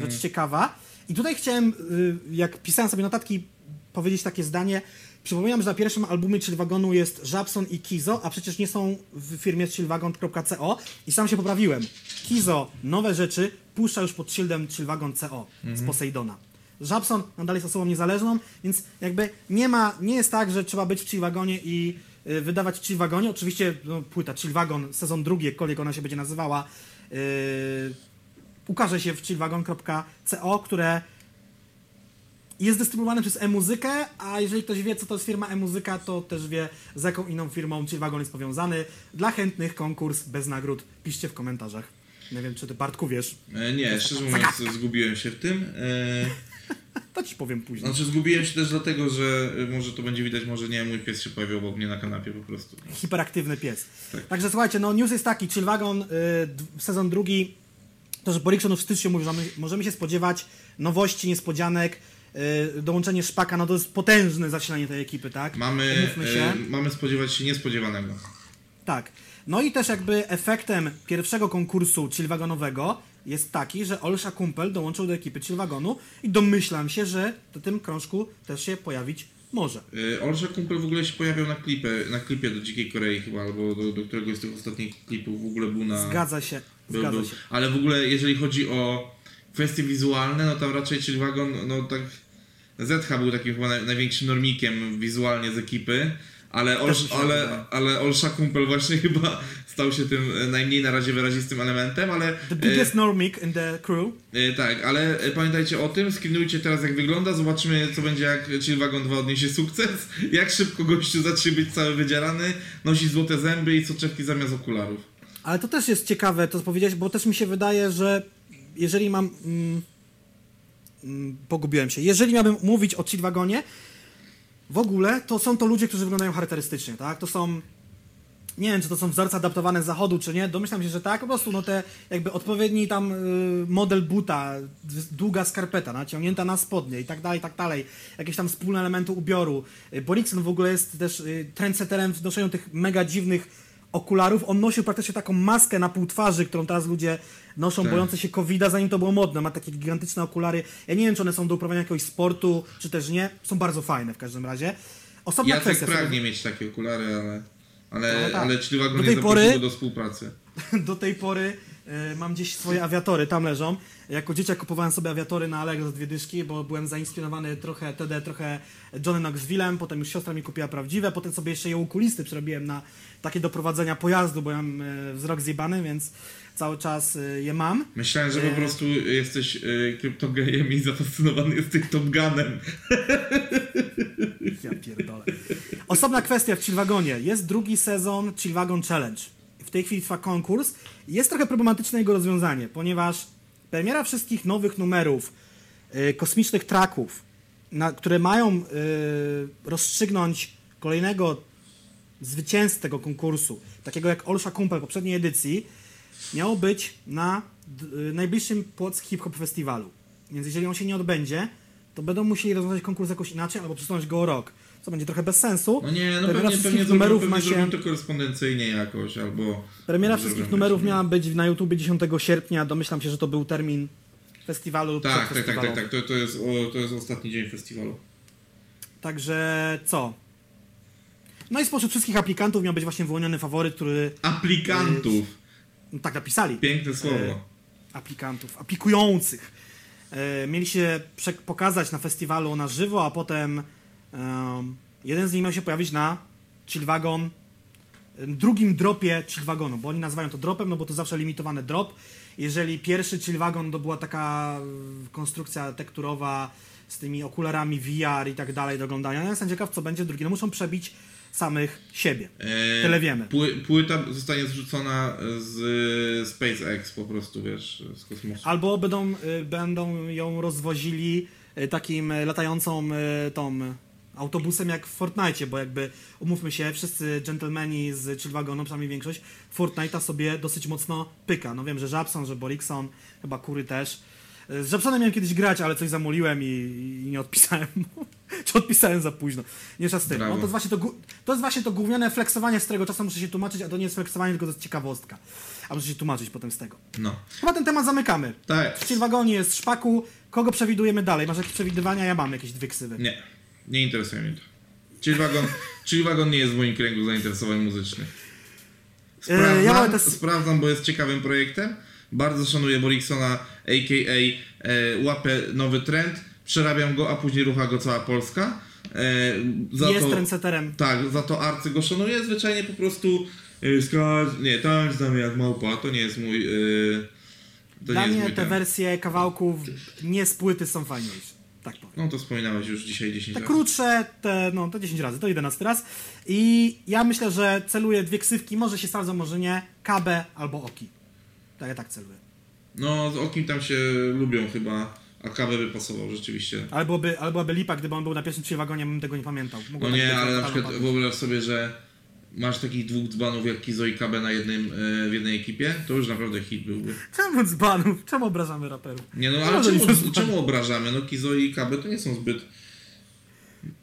Speaker 2: Rzecz ciekawa. I tutaj chciałem, y, jak pisałem sobie notatki, powiedzieć takie zdanie. Przypominam, że na pierwszym albumie Chillwagonu jest Żabson i Kizo, a przecież nie są w firmie chillwagon.co i sam się poprawiłem. Kizo nowe rzeczy puszcza już pod shieldem Chillwagon.co z Poseidona. Żabson nadal jest osobą niezależną, więc jakby nie ma, nie jest tak, że trzeba być w Chillwagonie i y, wydawać w Chillwagonie. Oczywiście no, płyta Chillwagon, sezon drugi, jakkolwiek ona się będzie nazywała, yy, ukaże się w chillwagon.co, które jest dystrybuowane przez e-muzykę, a jeżeli ktoś wie, co to jest firma e-muzyka, to też wie, z jaką inną firmą Chillwagon jest powiązany. Dla chętnych konkurs bez nagród. Piszcie w komentarzach. Nie wiem, czy ty Bartku wiesz.
Speaker 1: E, nie, szczerze mówiąc, zgubiłem się w tym. E,
Speaker 2: To ci powiem później.
Speaker 1: znaczy, zgubiłem się też dlatego, że e, może to będzie widać, może nie, mój pies się pojawił obok mnie na kanapie po prostu.
Speaker 2: Hiperaktywny pies.
Speaker 1: Tak.
Speaker 2: Także słuchajcie, no news jest taki, Chillwagon, y, d- sezon drugi, to, że już w styczniu mówił, że my, możemy się spodziewać nowości, niespodzianek, dołączenie Szpaka, no to jest potężne zasilanie tej ekipy, tak?
Speaker 1: Mamy, e, mamy spodziewać się niespodziewanego.
Speaker 2: Tak. No i też jakby efektem pierwszego konkursu chillwagonowego jest taki, że Olsza Kumpel dołączył do ekipy chillwagonu i domyślam się, że na tym krążku też się pojawić może.
Speaker 1: E, Olsza Kumpel w ogóle się pojawiał na, klipie, na klipie do Dzikiej Korei chyba, albo do, do któregoś z tych ostatnich klipów w ogóle był na...
Speaker 2: Zgadza się,
Speaker 1: był,
Speaker 2: zgadza
Speaker 1: był.
Speaker 2: się.
Speaker 1: Ale w ogóle jeżeli chodzi o kwestie wizualne, no tam raczej Chill Wagon, no tak... ZH był takim chyba naj, największym normikiem wizualnie z ekipy, ale, Olsz, ale, ale Olsza Kumpel właśnie chyba stał się tym e, najmniej na razie wyrazistym elementem, ale...
Speaker 2: The
Speaker 1: e,
Speaker 2: biggest normic in the crew.
Speaker 1: E, tak, ale e, pamiętajcie o tym, screenujcie teraz jak wygląda, zobaczymy co będzie jak Chillwagon 2 odniesie sukces, jak szybko gościu zacznie być cały wydzierany, nosi złote zęby i soczewki zamiast okularów.
Speaker 2: Ale to też jest ciekawe, to powiedziałeś, bo też mi się wydaje, że jeżeli mam... Mm, mm, pogubiłem się. Jeżeli miałbym mówić o Chillwagonie, w ogóle to są to ludzie, którzy wyglądają charakterystycznie, tak? To są... Nie wiem, czy to są wzorce adaptowane z zachodu, czy nie. Domyślam się, że tak. Po prostu no te jakby odpowiedni tam y, model buta, długa skarpeta, naciągnięta na spodnie i tak dalej, i tak dalej. Jakieś tam wspólne elementy ubioru. Y, Borikson w ogóle jest też y, trendsetterem w noszeniu tych mega dziwnych okularów. On nosił praktycznie taką maskę na pół twarzy, którą teraz ludzie noszą,
Speaker 1: Tak.
Speaker 2: bojące się covid zanim to było modne. Ma takie gigantyczne okulary. Ja nie wiem, czy one są do uprawiania jakiegoś sportu, czy też nie. Są bardzo fajne w każdym razie. Osobna
Speaker 1: Jacek
Speaker 2: kwestia.
Speaker 1: pragnie mieć takie okulary, ale, ale,
Speaker 2: No tak.
Speaker 1: ale Chillwagon
Speaker 2: Do
Speaker 1: nie zaprosił
Speaker 2: pory-
Speaker 1: do współpracy.
Speaker 2: do tej pory e, mam gdzieś swoje awiatory, tam leżą. Jako dzieciak kupowałem sobie awiatory na Allegro za dwie dyszki, bo byłem zainspirowany trochę TD, trochę Johnny Knoxvillem, potem już siostra mi kupiła prawdziwe, potem sobie jeszcze je okulisty przerobiłem na takie do prowadzenia pojazdu, bo ja mam e, wzrok zjebany, więc cały czas e, je mam.
Speaker 1: Myślałem, że po
Speaker 2: Nie.
Speaker 1: prostu jesteś kryptogejem i zafascynowany jesteś Top Gunem.
Speaker 2: Ja pierdolę. Osobna kwestia w Chillwagonie. Jest drugi sezon Chillwagon Challenge. W tej chwili trwa konkurs. Jest trochę problematyczne jego rozwiązanie, ponieważ premiera wszystkich nowych numerów, kosmicznych traków, na, które mają rozstrzygnąć kolejnego zwycięzcę tego konkursu, takiego jak Olsza Kumpel poprzedniej edycji, miało być na y, najbliższym Płock Hip Hop Festiwalu. Więc jeżeli on się nie odbędzie, to będą musieli rozwiązać konkurs jakoś inaczej albo przesunąć go o rok, co będzie trochę bez sensu.
Speaker 1: No nie, no
Speaker 2: Premiera
Speaker 1: pewnie,
Speaker 2: wszystkich
Speaker 1: pewnie,
Speaker 2: numerów
Speaker 1: pewnie
Speaker 2: ma się-
Speaker 1: to korespondencyjnie jakoś, albo...
Speaker 2: Premiera wszystkich numerów miała być na YouTube 10 sierpnia. Domyślam się, że to był termin festiwalu lub
Speaker 1: Tak, tak, tak, tak, tak, to, to, jest, o, to jest ostatni dzień festiwalu.
Speaker 2: Także co? No i spośród wszystkich aplikantów miał być właśnie wyłoniony faworyt, który
Speaker 1: Aplikantów.
Speaker 2: no, tak napisali.
Speaker 1: Piękne słowo.
Speaker 2: E, aplikantów, aplikujących. E, mieli się pokazać na festiwalu na żywo, a potem em, jeden z nich miał się pojawić na Chillwagon, drugim dropie Chillwagonu, bo oni nazywają to dropem, no bo to zawsze limitowany drop. Jeżeli pierwszy Chillwagon to była taka e, konstrukcja tekturowa z tymi okularami VR i tak dalej do oglądania, ja jestem ciekaw, co będzie drugi. No muszą przebić samych siebie.
Speaker 1: E,
Speaker 2: Tyle wiemy.
Speaker 1: Pły, płyta zostanie zrzucona z SpaceX po prostu, wiesz, z kosmosu.
Speaker 2: Albo będą, y, będą ją rozwozili y, takim y, latającą tą autobusem jak w Fortnite, bo jakby umówmy się, wszyscy dżentelmeni z Chillwagonu, przynajmniej większość, Fortnite'a sobie dosyć mocno pyka. No wiem, że Żabson, że Borikson, chyba Kury też. Z Żabsonem miałem kiedyś grać, ale coś zamoliłem i, i nie odpisałem mu. Czy odpisałem za późno. Nie czas tym. No, to, jest właśnie to, to jest właśnie to gówniane flexowanie, z którego czasem muszę się tłumaczyć, a to nie jest flexowanie, tylko to jest ciekawostka. A muszę się tłumaczyć potem z tego.
Speaker 1: No.
Speaker 2: Chyba ten temat zamykamy.
Speaker 1: Tak.
Speaker 2: W Chill-wagonie jest szpaku. Kogo przewidujemy dalej? Masz jakieś przewidywania? Ja mam jakieś dwie ksywy.
Speaker 1: Nie. Nie interesuje mnie to. Czyli wagon, czyli wagon nie jest w moim kręgu zainteresowań muzycznych. Sprawdzam,
Speaker 2: E, ja
Speaker 1: sprawdzam, bo jest ciekawym projektem. Bardzo szanuję Boriksona, a.k.a. E, łapę nowy trend, przerabiam go, a później rucha go cała Polska. E, za
Speaker 2: jest
Speaker 1: to,
Speaker 2: trendseterem.
Speaker 1: Tak, za to arcy go szanuję. Zwyczajnie po prostu e, skacz, nie, tańcz z nami jak małpa, to nie jest mój... To
Speaker 2: Dla mnie te
Speaker 1: ten.
Speaker 2: wersje kawałków nie z płyty są fajniejsze. Tak powiem.
Speaker 1: No to wspominałeś już dzisiaj 10
Speaker 2: Te
Speaker 1: razy.
Speaker 2: krótsze, te, no, te 10 razy, to 11 raz. I ja myślę, że celuję dwie ksywki, może się sprawdzą, może nie. KB albo Oki. Tak, ja tak celuję.
Speaker 1: No, z Okim tam się lubią chyba, a kawę by pasował rzeczywiście.
Speaker 2: Ale byłoby, ale byłaby lipa, gdyby on był na pierwszym trzy wagonie, bym tego nie pamiętał.
Speaker 1: No
Speaker 2: tak
Speaker 1: nie, ale na
Speaker 2: totalną
Speaker 1: przykład
Speaker 2: pamięć.
Speaker 1: wyobraź sobie, że masz takich dwóch dzbanów jak Kizo i KB na jednym, e, w jednej ekipie, to już naprawdę hit byłby.
Speaker 2: Czemu dzbanów? Czemu obrażamy raperów?
Speaker 1: Nie no, ale czemu,
Speaker 2: są
Speaker 1: czemu obrażamy? No Kizo i KB to nie są zbyt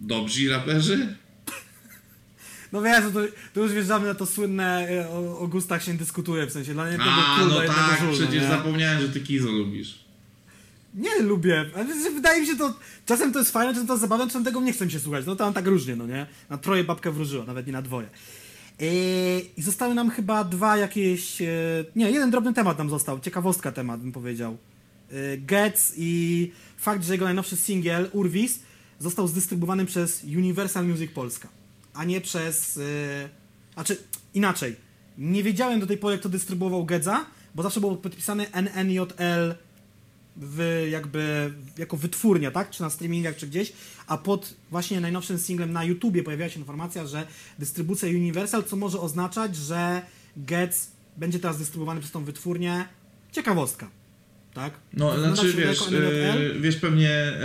Speaker 1: dobrzy raperzy.
Speaker 2: No wiesz, to, to już wjeżdżamy na to słynne, e, o, o gustach się dyskutuje, w sensie dla jednego
Speaker 1: A,
Speaker 2: cool,
Speaker 1: no
Speaker 2: jednego
Speaker 1: tak, przecież
Speaker 2: nie?
Speaker 1: zapomniałem, że ty Kizo lubisz.
Speaker 2: Nie lubię, wydaje mi się to, czasem to jest fajne, czasem to jest zabawne, czasem tego nie chcę się słuchać, no to on tak różnie, no nie? Na troje babkę wróżyła, nawet nie na dwoje. Eee, I zostały nam chyba dwa jakieś, e, nie, jeden drobny temat nam został, ciekawostka temat bym powiedział. E, Getz i fakt, że jego najnowszy singiel, Urwis, został zdystrybuowany przez Universal Music Polska, a nie przez, e, znaczy inaczej, nie wiedziałem do tej pory, kto dystrybuował Gedza, bo zawsze było podpisane NNJL w jakby jako wytwórnia, tak? Czy na streamingach, czy gdzieś, a pod właśnie najnowszym singlem na YouTubie pojawiła się informacja, że dystrybucja Universal, co może oznaczać, że Getz będzie teraz dystrybuowany przez tą wytwórnię. Ciekawostka, tak?
Speaker 1: No, znaczy wiesz,
Speaker 2: jako NNL?
Speaker 1: e, wiesz pewnie e,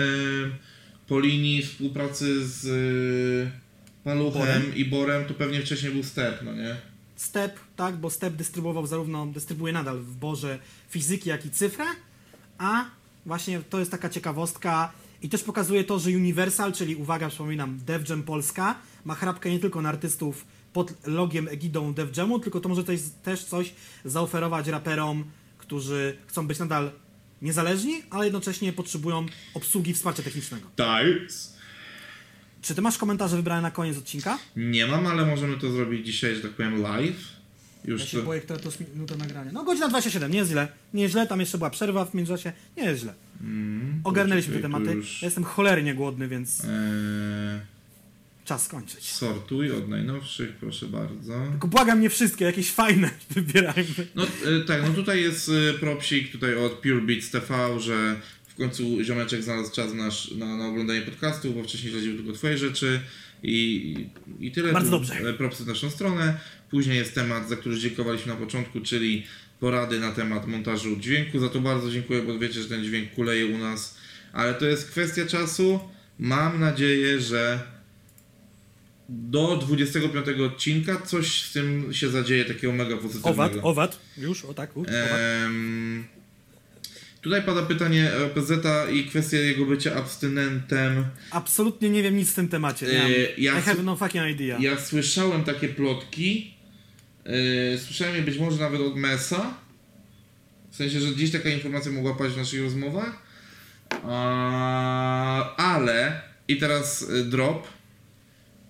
Speaker 1: po linii współpracy z e, Paluchem
Speaker 2: Borem?
Speaker 1: i Borem, to pewnie wcześniej był Step, no nie?
Speaker 2: Step, tak, bo Step dystrybuował zarówno, dystrybuuje nadal w Borze fizyki, jak i cyfrę, a właśnie to jest taka ciekawostka i też pokazuje to, że Universal, czyli uwaga, przypominam, Def Jam Polska, ma chrapkę nie tylko na artystów pod logiem, egidą Def Jamu, tylko to może też, też coś zaoferować raperom, którzy chcą być nadal niezależni, ale jednocześnie potrzebują obsługi wsparcia technicznego.
Speaker 1: Tak.
Speaker 2: Czy ty masz komentarze wybrane na koniec odcinka?
Speaker 1: Nie mam, ale możemy to zrobić dzisiaj, że tak powiem, live. Już
Speaker 2: Ja się
Speaker 1: to...
Speaker 2: boję, która to jest minuta nagrania. No godzina 27, nie jest źle. Nie jest źle, tam jeszcze była przerwa w międzyczasie. Nie jest źle.
Speaker 1: Mm,
Speaker 2: Ogarnęliśmy te tematy.
Speaker 1: Już...
Speaker 2: Ja jestem cholernie głodny, więc
Speaker 1: Eee,
Speaker 2: czas skończyć.
Speaker 1: sortuj od najnowszych, proszę bardzo.
Speaker 2: Tylko błagam nie wszystkie, jakieś fajne wybierajmy.
Speaker 1: No e, tak, no tutaj jest e, propsik tutaj od Pure Beats TV, że końcu ziomeczek znalazł czas nasz, na, na oglądanie podcastu, bo wcześniej śledził tylko twoje rzeczy i, i tyle.
Speaker 2: Bardzo dobrze.
Speaker 1: e, Propsy w naszą stronę. Później jest temat, za który dziękowaliśmy na początku, czyli porady na temat montażu dźwięku. Za to bardzo dziękuję, bo wiecie, że ten dźwięk kuleje u nas. Ale to jest kwestia czasu. Mam nadzieję, że do 25 odcinka coś z tym się zadzieje takiego mega pozytywnego.
Speaker 2: Owad, owad. Już, o tak, u, owad.
Speaker 1: Em, tutaj pada pytanie o PZ i kwestia jego bycia abstynentem.
Speaker 2: Absolutnie nie wiem nic w tym temacie.
Speaker 1: Yy, ja
Speaker 2: I have no fucking idea.
Speaker 1: Ja słyszałem takie plotki. Yy, słyszałem je być może nawet od Mesa. W sensie, że gdzieś taka informacja mogła paść w naszych rozmowach. A, ale, i teraz drop.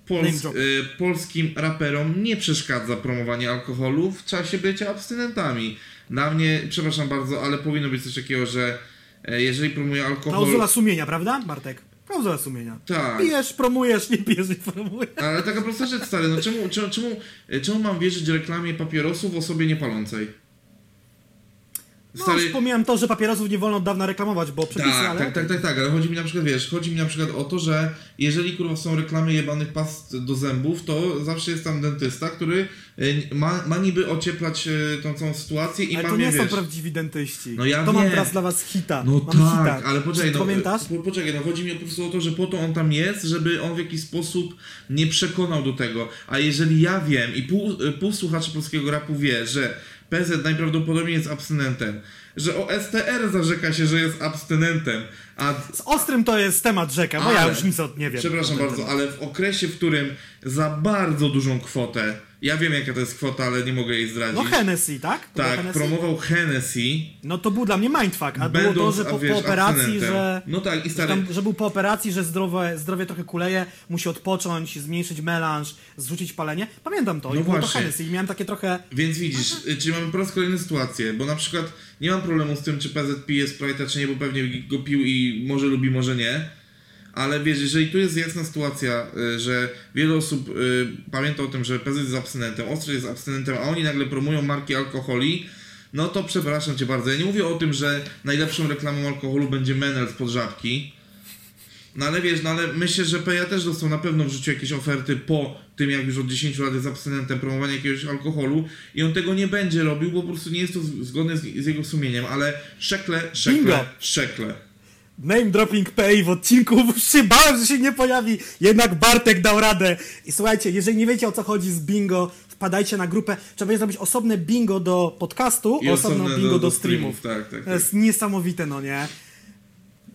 Speaker 1: Pols,
Speaker 2: drop.
Speaker 1: y, polskim raperom nie przeszkadza promowanie alkoholu w czasie bycia abstynentami. Na mnie, przepraszam bardzo, ale powinno być coś takiego, że e, jeżeli promuje alkohol.
Speaker 2: Klauzula sumienia, prawda, Bartek? Klauzula sumienia.
Speaker 1: Tak.
Speaker 2: Pijesz, promujesz, nie pijesz, nie promujesz.
Speaker 1: Ale taka prosta rzecz, stary, no czemu, czemu, czemu, czemu mam wierzyć reklamie papierosów osobie niepalącej?
Speaker 2: No, już pomijam to, że papierosów nie wolno od dawna reklamować, bo przepisy,
Speaker 1: tak,
Speaker 2: ale...
Speaker 1: tak, tak, tak, tak, ale chodzi mi na przykład, wiesz, chodzi mi na przykład o to, że jeżeli kurwa są reklamy jebanych past do zębów, to zawsze jest tam dentysta, który y, ma, ma niby ocieplać y, tą całą sytuację i
Speaker 2: Ale
Speaker 1: ma
Speaker 2: to
Speaker 1: mnie,
Speaker 2: nie są
Speaker 1: wiesz,
Speaker 2: prawdziwi dentyści.
Speaker 1: No ja
Speaker 2: to mam
Speaker 1: wiem.
Speaker 2: teraz dla was hita.
Speaker 1: No
Speaker 2: mam
Speaker 1: tak,
Speaker 2: hita.
Speaker 1: ale poczekaj, no,
Speaker 2: pamiętasz?
Speaker 1: po, poczekaj, no chodzi mi po prostu o to, że po to on tam jest, żeby on w jakiś sposób nie przekonał do tego. A jeżeli ja wiem i pół, pół słuchaczy polskiego rapu wie, że PZ najprawdopodobniej jest abstynentem, że o STR zarzeka się, że jest abstynentem, a
Speaker 2: Z ostrym to jest temat rzeka, bo ja
Speaker 1: Ale-
Speaker 2: już nic o, nie wiem.
Speaker 1: Przepraszam bardzo, ale w okresie, w którym za bardzo dużą kwotę, ja wiem jaka to jest kwota, ale nie mogę jej zdradzić.
Speaker 2: No Hennessy, tak? To
Speaker 1: tak,
Speaker 2: Hennessy?
Speaker 1: promował Hennessy,
Speaker 2: No to był dla mnie mindfuck, a było to,
Speaker 1: będąc,
Speaker 2: że po,
Speaker 1: wiesz,
Speaker 2: po operacji,
Speaker 1: abstynentem.
Speaker 2: że...
Speaker 1: No tak, i
Speaker 2: Że,
Speaker 1: stary,
Speaker 2: tam, że był po operacji, że zdrowie, zdrowie trochę kuleje, musi odpocząć, zmniejszyć melanż, zrzucić palenie. Pamiętam to
Speaker 1: No
Speaker 2: i było to
Speaker 1: właśnie.
Speaker 2: Hennessy i miałem takie trochę...
Speaker 1: Więc widzisz, y, czyli mamy po raz kolejny sytuację, bo na przykład nie mam problemu z tym, czy PZ pije Sprite'a, czy nie, bo pewnie go pił i może lubi, może nie. Ale wiesz, jeżeli tu jest jasna sytuacja, y, że wiele osób y, pamięta o tym, że PZ jest abstynentem, Ostry jest abstynentem, a oni nagle promują marki alkoholi, no to przepraszam cię bardzo. Ja nie mówię o tym, że najlepszą reklamą alkoholu będzie Menel z podżabki. No ale wiesz, no ale myślę, że Peja też dostał na pewno w życiu jakieś oferty po tym, jak już od 10 lat jest abstynentem, promowania jakiegoś alkoholu i on tego nie będzie robił, bo po prostu nie jest to zgodne z, z jego sumieniem, ale szekle, szekle,
Speaker 2: Bingo!
Speaker 1: szekle.
Speaker 2: Name dropping pay w odcinku, się bałem, że się nie pojawi, jednak Bartek dał radę. I słuchajcie, jeżeli nie wiecie o co chodzi z bingo, wpadajcie na grupę. Trzeba będzie zrobić osobne bingo do podcastu,
Speaker 1: I osobne
Speaker 2: bingo do, streamów.
Speaker 1: Tak, tak,
Speaker 2: To
Speaker 1: tak.
Speaker 2: jest niesamowite, no nie?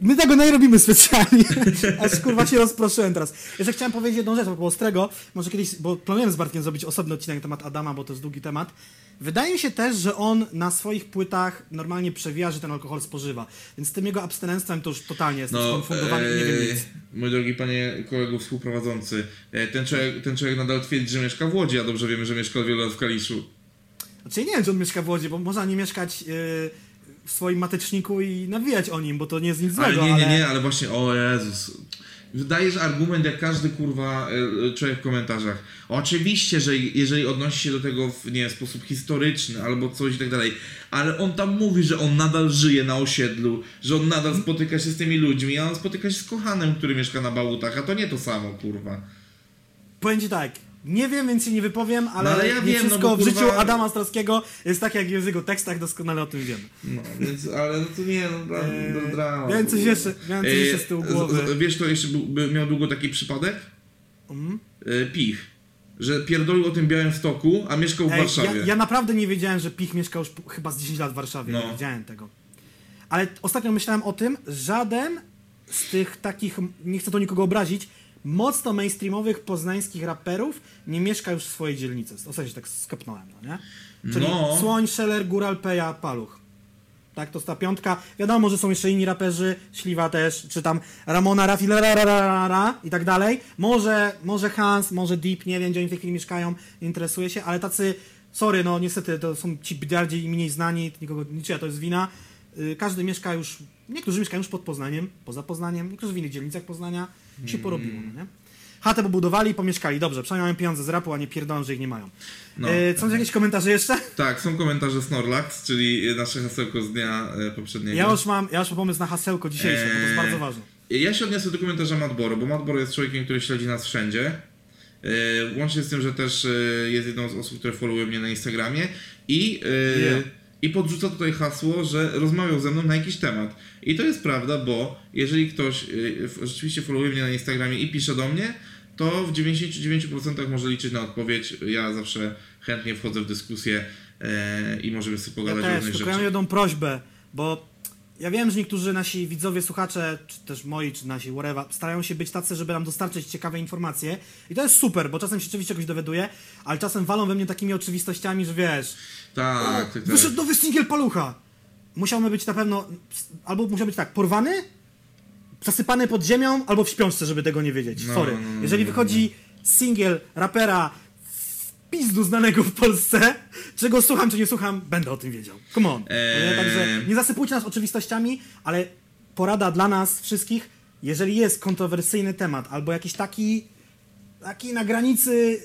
Speaker 2: My tego nie robimy specjalnie. Aż kurwa się rozproszyłem teraz. Jeszcze chciałem powiedzieć jedną rzecz, bo ostrego, może kiedyś, bo planujemy z Bartkiem zrobić osobny odcinek na temat Adama, bo to jest długi temat. Wydaje mi się też, że on na swoich płytach normalnie przewija, że ten alkohol spożywa. Więc z tym jego abstynenstwem to już totalnie jest
Speaker 1: No,
Speaker 2: skonfundowany i nie wiem
Speaker 1: e,
Speaker 2: nic.
Speaker 1: mój drogi panie kolego współprowadzący, e, ten człowiek, ten człowiek nadal twierdzi, że mieszka w Łodzi, a dobrze wiemy, że mieszka od wielu lat w Kaliszu.
Speaker 2: Znaczy nie wiem, czy on mieszka w Łodzi, bo można nie mieszkać yy, w swoim mateczniku i nawijać o nim, bo to nie jest nic
Speaker 1: Ale
Speaker 2: złego,
Speaker 1: nie, nie,
Speaker 2: ale...
Speaker 1: nie, ale właśnie, o Jezus. Wydajesz argument jak każdy kurwa e, człowiek w komentarzach. Oczywiście, że jeżeli odnosi się do tego w nie, sposób historyczny albo coś i tak dalej, ale on tam mówi, że on nadal żyje na osiedlu, że on nadal spotyka się z tymi ludźmi, a on spotyka się z kochanem, który mieszka na Bałutach, a to nie to samo, kurwa.
Speaker 2: Powiem ci tak, nie wiem, więc się nie wypowiem, ale,
Speaker 1: No ale ja
Speaker 2: nie
Speaker 1: wiem, no
Speaker 2: wszystko
Speaker 1: bo
Speaker 2: w życiu Adama Ostrowskiego jest tak, jak w jego tekstach, doskonale o tym wiemy.
Speaker 1: No, więc, ale no to nie, no, dra,
Speaker 2: Eee,
Speaker 1: no drama.
Speaker 2: miałem coś jeszcze- miałem coś jeszcze z tyłu
Speaker 1: Eee,
Speaker 2: głowy.
Speaker 1: z- Wiesz, to jeszcze był, miał długo taki przypadek? E, Pich. Że pierdolił o tym białym stoku, a mieszkał w Warszawie.
Speaker 2: ja, ja naprawdę nie wiedziałem, że Pich mieszkał już chyba z 10 lat w Warszawie,
Speaker 1: No.
Speaker 2: nie wiedziałem tego. Ale ostatnio myślałem o tym, żaden z tych takich, nie chcę tu nikogo obrazić, mocno mainstreamowych poznańskich raperów nie mieszka już w swojej dzielnicy. Ostatnio się tak skopnąłem, no nie? Czyli
Speaker 1: No.
Speaker 2: Słoń, Szeller, Góral, Peja, Paluch. Tak, to jest ta piątka. Wiadomo, że są jeszcze inni raperzy, Śliwa też, czy tam Ramona, Rafi, la, la, la, la, i tak dalej. Może, może Hans, może Deep, nie wiem, gdzie oni w tej chwili mieszkają, interesuje się, ale tacy, sorry, no niestety, to są ci bardziej i mniej znani, nikogo, niczyja to jest wina. Y, Każdy mieszka już, niektórzy mieszkają już pod Poznaniem, poza Poznaniem, niektórzy w innych dzielnicach Poznania, się porobiło, no nie? Chatę pobudowali i pomieszkali, dobrze, przynajmniej mają pieniądze z rapu, a nie pierdolą, że ich nie mają.
Speaker 1: No.
Speaker 2: No. są jakieś komentarze jeszcze?
Speaker 1: Tak, są komentarze Snorlax, czyli nasze hasełko z dnia e, poprzedniego.
Speaker 2: Ja już mam, ja już mam pomysł na hasełko dzisiejsze, bo to jest
Speaker 1: Eee,
Speaker 2: bardzo ważne.
Speaker 1: Ja się odniosę do komentarza Madboro, bo Madboro jest człowiekiem, który śledzi nas wszędzie. E, Łącznie z tym, że też e, jest jedną z osób, które followuje mnie na Instagramie i, e,
Speaker 2: Yeah.
Speaker 1: I podrzuca tutaj hasło, że rozmawiał ze mną na jakiś temat. I to jest prawda, bo jeżeli ktoś f- rzeczywiście followuje mnie na Instagramie i pisze do mnie, to w 99% może liczyć na odpowiedź. Ja zawsze chętnie wchodzę w dyskusję e, i możemy sobie
Speaker 2: Ja
Speaker 1: pogadać o
Speaker 2: też,
Speaker 1: różnych
Speaker 2: tylko ja mam
Speaker 1: rzeczach.
Speaker 2: jedną prośbę, bo ja wiem, że niektórzy nasi widzowie, słuchacze, czy też moi, czy nasi, whatever, starają się być tacy, żeby nam dostarczyć ciekawe informacje. I to jest super, bo czasem się oczywiście czegoś dowiaduję, ale czasem walą we mnie takimi oczywistościami, że wiesz,
Speaker 1: Tak, tak,
Speaker 2: wyszedł nowy singiel Palucha. Musiałby być na pewno, albo musiał być tak, porwany, zasypany pod ziemią, albo w śpiączce, żeby tego nie wiedzieć.
Speaker 1: No,
Speaker 2: Sorry.
Speaker 1: no, no,
Speaker 2: Jeżeli
Speaker 1: no,
Speaker 2: wychodzi singiel rapera pizdu znanego w Polsce, czy go słucham, czy nie słucham, będę o tym wiedział. Come on.
Speaker 1: Eee.
Speaker 2: Także nie zasypujcie nas oczywistościami, ale porada dla nas wszystkich, jeżeli jest kontrowersyjny temat, albo jakiś taki, taki na granicy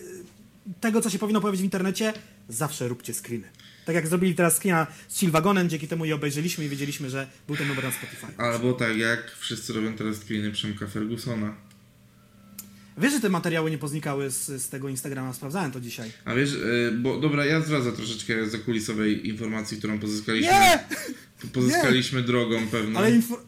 Speaker 2: tego, co się powinno pojawić w internecie, zawsze róbcie screeny. Tak jak zrobili teraz screena z Chillwagonem, dzięki temu je obejrzeliśmy i wiedzieliśmy, że był ten numer na Spotify.
Speaker 1: Albo tak jak wszyscy robią teraz screeny Przemka Fergusona.
Speaker 2: Wiesz, że te materiały nie poznikały z, z tego Instagrama, sprawdzałem to dzisiaj.
Speaker 1: A wiesz, y, bo dobra, ja zdradzę troszeczkę zakulisowej informacji, którą pozyskaliśmy.
Speaker 2: Nie!
Speaker 1: Pozyskaliśmy drogą pewną.
Speaker 2: Ale info...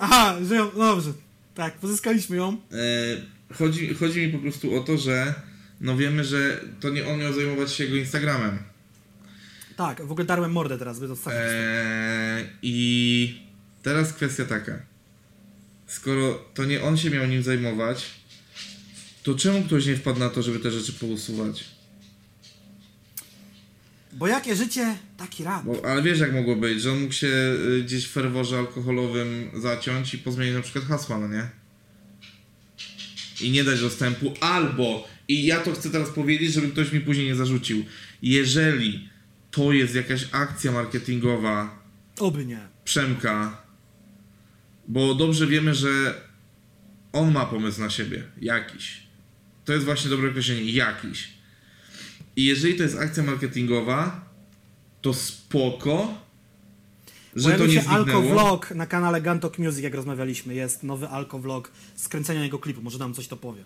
Speaker 2: Aha, że ją... No dobrze. Tak, pozyskaliśmy ją.
Speaker 1: E, chodzi, chodzi mi po prostu o to, że no wiemy, że to nie on miał zajmować się jego Instagramem.
Speaker 2: Tak, w ogóle darłem mordę teraz, by dostać.
Speaker 1: Eee, I teraz kwestia taka. Skoro to nie on się miał nim zajmować, to czemu ktoś nie wpadł na to, żeby te rzeczy pousuwać?
Speaker 2: Bo jakie życie, taki rap.
Speaker 1: Bo, ale wiesz jak mogło być, że on mógł się y, gdzieś w ferworze alkoholowym zaciąć i pozmienić na przykład hasła, no nie? I nie dać dostępu, albo, i ja to chcę teraz powiedzieć, żeby ktoś mi później nie zarzucił, jeżeli to jest jakaś akcja marketingowa
Speaker 2: Oby nie.
Speaker 1: Przemka, bo dobrze wiemy, że on ma pomysł na siebie, jakiś. To jest właśnie dobre określenie, jakiś. I jeżeli to jest akcja marketingowa, to spoko, że to
Speaker 2: Pojawił
Speaker 1: nie
Speaker 2: się Alko
Speaker 1: zniknęło.
Speaker 2: Vlog na kanale Gantok Music, jak rozmawialiśmy. Jest nowy Alko Vlog z kręcenia jego klipu. Może nam coś to powie.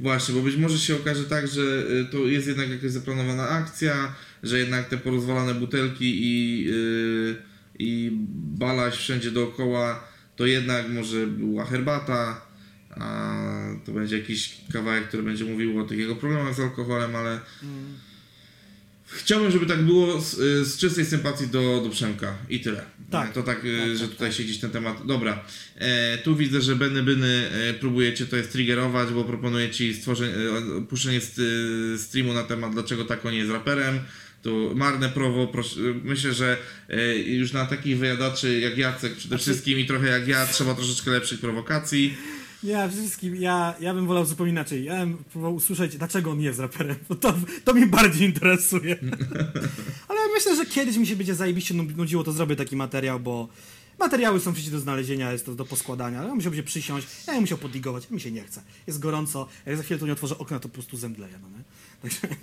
Speaker 1: Właśnie, bo być może się okaże tak, że y, to jest jednak jakaś zaplanowana akcja, że jednak te porozwalane butelki i, yy, i balaś wszędzie dookoła, to jednak może była herbata, to będzie jakiś kawałek, który będzie mówił o tych jego problemach z alkoholem, ale chciałbym, żeby tak było z, z czystej sympatii do, do Przemka i tyle.
Speaker 2: Tak.
Speaker 1: To tak, y,
Speaker 2: Tak,
Speaker 1: że
Speaker 2: tak,
Speaker 1: tutaj
Speaker 2: tak.
Speaker 1: ten temat. Dobra, e, tu widzę, że Benny Byny e, próbujecie to jest triggerować, bo proponuje ci stworzenie, puszczenie e, streamu na temat dlaczego Tako nie jest raperem. To marne prowo, myślę, że e, już na takich wyjadaczy jak Jacek przede wszystkim i trochę jak ja trzeba troszeczkę lepszych prowokacji.
Speaker 2: Nie, przede wszystkim ja, ja bym wolał zupełnie inaczej. Ja bym próbował usłyszeć, dlaczego on jest raperem. Bo to, to mnie bardziej interesuje. Ale myślę, że kiedyś mi się będzie zajebiście nu- nudziło, to zrobię taki materiał, bo materiały są przecież do znalezienia, jest to do poskładania. Ale ja musiałbym się przysiąść, ja bym musiał podigować, mi się nie chce. Jest gorąco, jak za chwilę tu nie otworzę okna, to po prostu zemdleję, no nie? Także...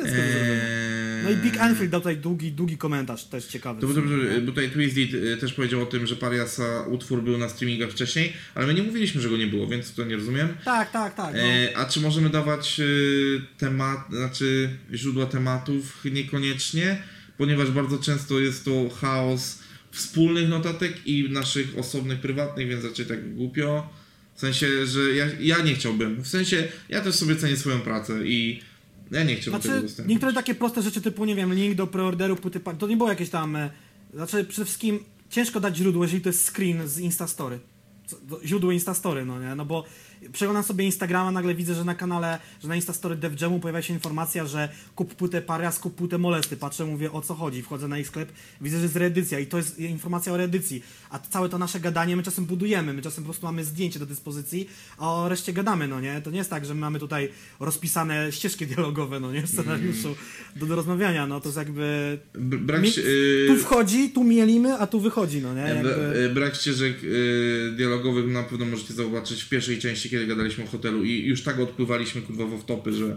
Speaker 2: To jest.
Speaker 1: Eee,
Speaker 2: No i Big Anfield dał tutaj długi, długi komentarz, też ciekawy.
Speaker 1: Dobrze, bo tutaj Twisted y, też powiedział o tym, że Pariasa utwór był na streamingach wcześniej, ale my nie mówiliśmy, że go nie było, więc to nie rozumiem.
Speaker 2: Tak, tak, tak. No.
Speaker 1: E, a czy możemy dawać y, temat, znaczy źródła tematów? Niekoniecznie, ponieważ bardzo często jest to chaos wspólnych notatek i naszych osobnych, prywatnych, więc raczej tak głupio. W sensie, że ja, ja nie chciałbym. W sensie, ja też sobie cenię swoją pracę i ja nie chciałbym tego
Speaker 2: Znaczy,
Speaker 1: dostępu.
Speaker 2: niektóre takie proste rzeczy typu, nie wiem, link do preorderu płyty, to nie było jakieś tam... e, Znaczy, przede wszystkim ciężko dać źródło, jeżeli to jest screen z Instastory. Co- Źródło Instastory, no nie? No bo przeglądam sobie Instagrama, nagle widzę, że na kanale, że na Instastory Def Jamu pojawia się informacja, że kup płytę Parias, kup płytę Molesty. Patrzę, mówię, o co chodzi. Wchodzę na ich sklep, widzę, że jest reedycja i to jest informacja o reedycji. A całe to nasze gadanie my czasem budujemy, my czasem po prostu mamy zdjęcie do dyspozycji, a o reszcie gadamy, no nie? To nie jest tak, że my mamy tutaj rozpisane ścieżki dialogowe, no nie? W scenariuszu do, do rozmawiania, no to jest jakby...
Speaker 1: Brak,
Speaker 2: Mi-
Speaker 1: się- y,
Speaker 2: Tu wchodzi, tu mielimy, a tu wychodzi, no nie?
Speaker 1: E,
Speaker 2: Jakby...
Speaker 1: e, Brak ścieżek y, dialogowych na pewno możecie zobaczyć w pierwszej części, kiedy gadaliśmy o hotelu i już tak odpływaliśmy kurwa w topy, że...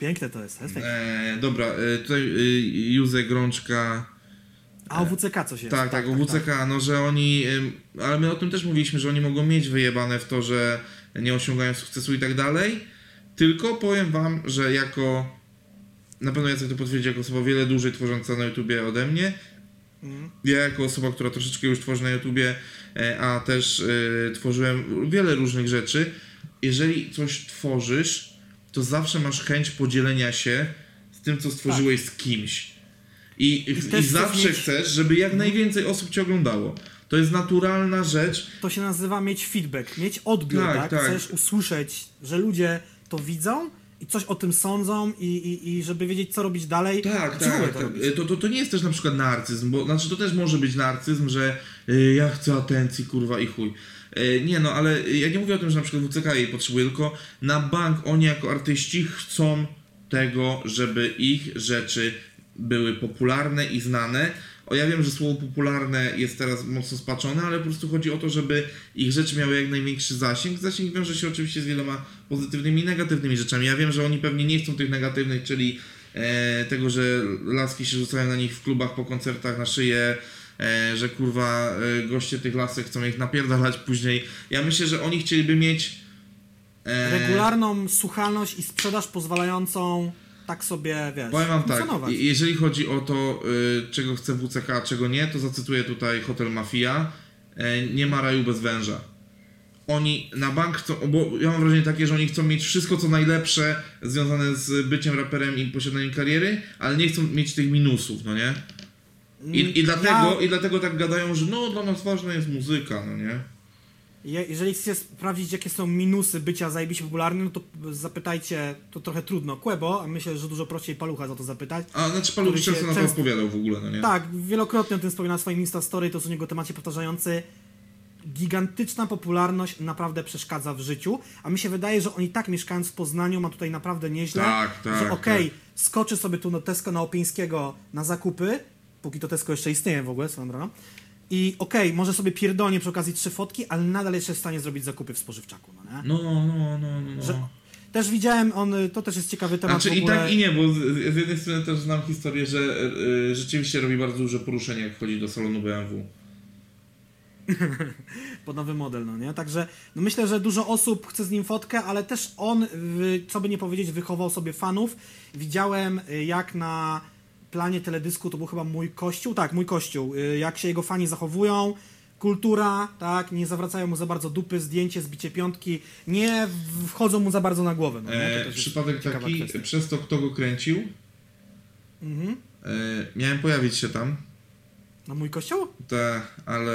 Speaker 2: Piękne to jest, piękne.
Speaker 1: E, dobra, e, tutaj y, Józek Rączka...
Speaker 2: A o WCK coś jest.
Speaker 1: Tak, tak, o WCK, no że oni... ale my o tym też mówiliśmy, że oni mogą mieć wyjebane w to, że nie osiągają sukcesu i tak dalej, tylko powiem wam, że jako... Na pewno Jacek to potwierdzi jako osoba wiele dłużej tworząca na YouTubie ode mnie,
Speaker 2: Mhm.
Speaker 1: ja jako osoba, która troszeczkę już tworzy na YouTubie, e, a też e, tworzyłem wiele różnych rzeczy, jeżeli coś tworzysz, to zawsze masz chęć podzielenia się z tym, co stworzyłeś z kimś. I, i, i zawsze
Speaker 2: mieć-
Speaker 1: chcesz, żeby jak najwięcej osób cię oglądało. To jest naturalna rzecz.
Speaker 2: To się nazywa mieć feedback, mieć odbiór,
Speaker 1: Tak,
Speaker 2: tak?
Speaker 1: tak.
Speaker 2: Chcesz usłyszeć, że ludzie to widzą i coś o tym sądzą i, i, i żeby wiedzieć, co robić dalej.
Speaker 1: Tak, tak.
Speaker 2: to
Speaker 1: tak. To, to, to nie jest też na przykład narcyzm, bo znaczy to też może być narcyzm, że y, ja chcę atencji, kurwa i chuj. E, Nie no, ale ja nie mówię o tym, że na przykład WCK jej potrzebuje, tylko na bank oni jako artyści chcą tego, żeby ich rzeczy były popularne i znane. O, ja wiem, że słowo popularne jest teraz mocno spaczone, ale po prostu chodzi o to, żeby ich rzeczy miały jak największy zasięg. Zasięg wiąże się oczywiście z wieloma pozytywnymi i negatywnymi rzeczami. Ja wiem, że oni pewnie nie chcą tych negatywnych, czyli e, tego, że laski się rzucają na nich w klubach po koncertach na szyję, e, że kurwa e, goście tych lasek chcą ich napierdalać później. Ja myślę, że oni chcieliby mieć e,
Speaker 2: Regularną słuchalność i sprzedaż pozwalającą tak sobie, wiesz,
Speaker 1: Powiem wam tak, jeżeli chodzi o to, y, czego chce WCK, a czego nie, to zacytuję tutaj Hotel Mafia. E, nie ma raju bez węża. oni na bank chcą, bo ja mam wrażenie takie, że oni chcą mieć wszystko co najlepsze związane z byciem raperem i posiadaniem kariery, ale nie chcą mieć tych minusów, no nie? I, i, dlatego,
Speaker 2: Ja-
Speaker 1: I dlatego tak gadają, że no dla nas ważna jest muzyka, no nie?
Speaker 2: Je, jeżeli chcecie sprawdzić, jakie są minusy bycia zajebiście popularnym, no to zapytajcie, to trochę trudno, Quebo, a myślę, że dużo prościej Palucha za to zapytać.
Speaker 1: A znaczy Paluch
Speaker 2: Który się
Speaker 1: często na to
Speaker 2: często-
Speaker 1: odpowiadał w ogóle, no nie?
Speaker 2: Tak, wielokrotnie o tym wspomina w swoim Insta Story, to u niego temacie powtarzający. Gigantyczna popularność naprawdę przeszkadza w życiu, a mi się wydaje, że on i tak mieszkając w Poznaniu ma tutaj naprawdę nieźle.
Speaker 1: Tak, tak,
Speaker 2: Że okej,
Speaker 1: tak.
Speaker 2: skoczy sobie tu na Tesco na Opińskiego na zakupy, póki to Tesco jeszcze istnieje w ogóle, swoją drogą. I okej, może sobie pierdolnie przy okazji trzy fotki, ale nadal jeszcze jest w stanie zrobić zakupy w spożywczaku, no nie?
Speaker 1: No, no, no, no. no.
Speaker 2: Że, też widziałem, on, to też jest ciekawy temat
Speaker 1: Znaczy
Speaker 2: w
Speaker 1: i
Speaker 2: ogóle.
Speaker 1: tak i nie, bo z, z jednej strony też znam historię, że y, rzeczywiście robi bardzo duże poruszenie, jak wchodzi do salonu BMW.
Speaker 2: pod nowy model, no nie? Także no myślę, że dużo osób chce z nim fotkę, ale też on, co by nie powiedzieć, wychował sobie fanów. Widziałem, y, jak na planie teledysku, to był chyba Mój Kościół, tak, Mój Kościół, y, jak się jego fani zachowują, kultura, tak, nie zawracają mu za bardzo dupy, zdjęcie, zbicie piątki, nie wchodzą mu za bardzo na głowę, no
Speaker 1: E, przypadek taki,
Speaker 2: kwestia.
Speaker 1: przez to kto go kręcił,
Speaker 2: Mhm.
Speaker 1: e, miałem pojawić się tam,
Speaker 2: Na Mój Kościół?
Speaker 1: te, ale...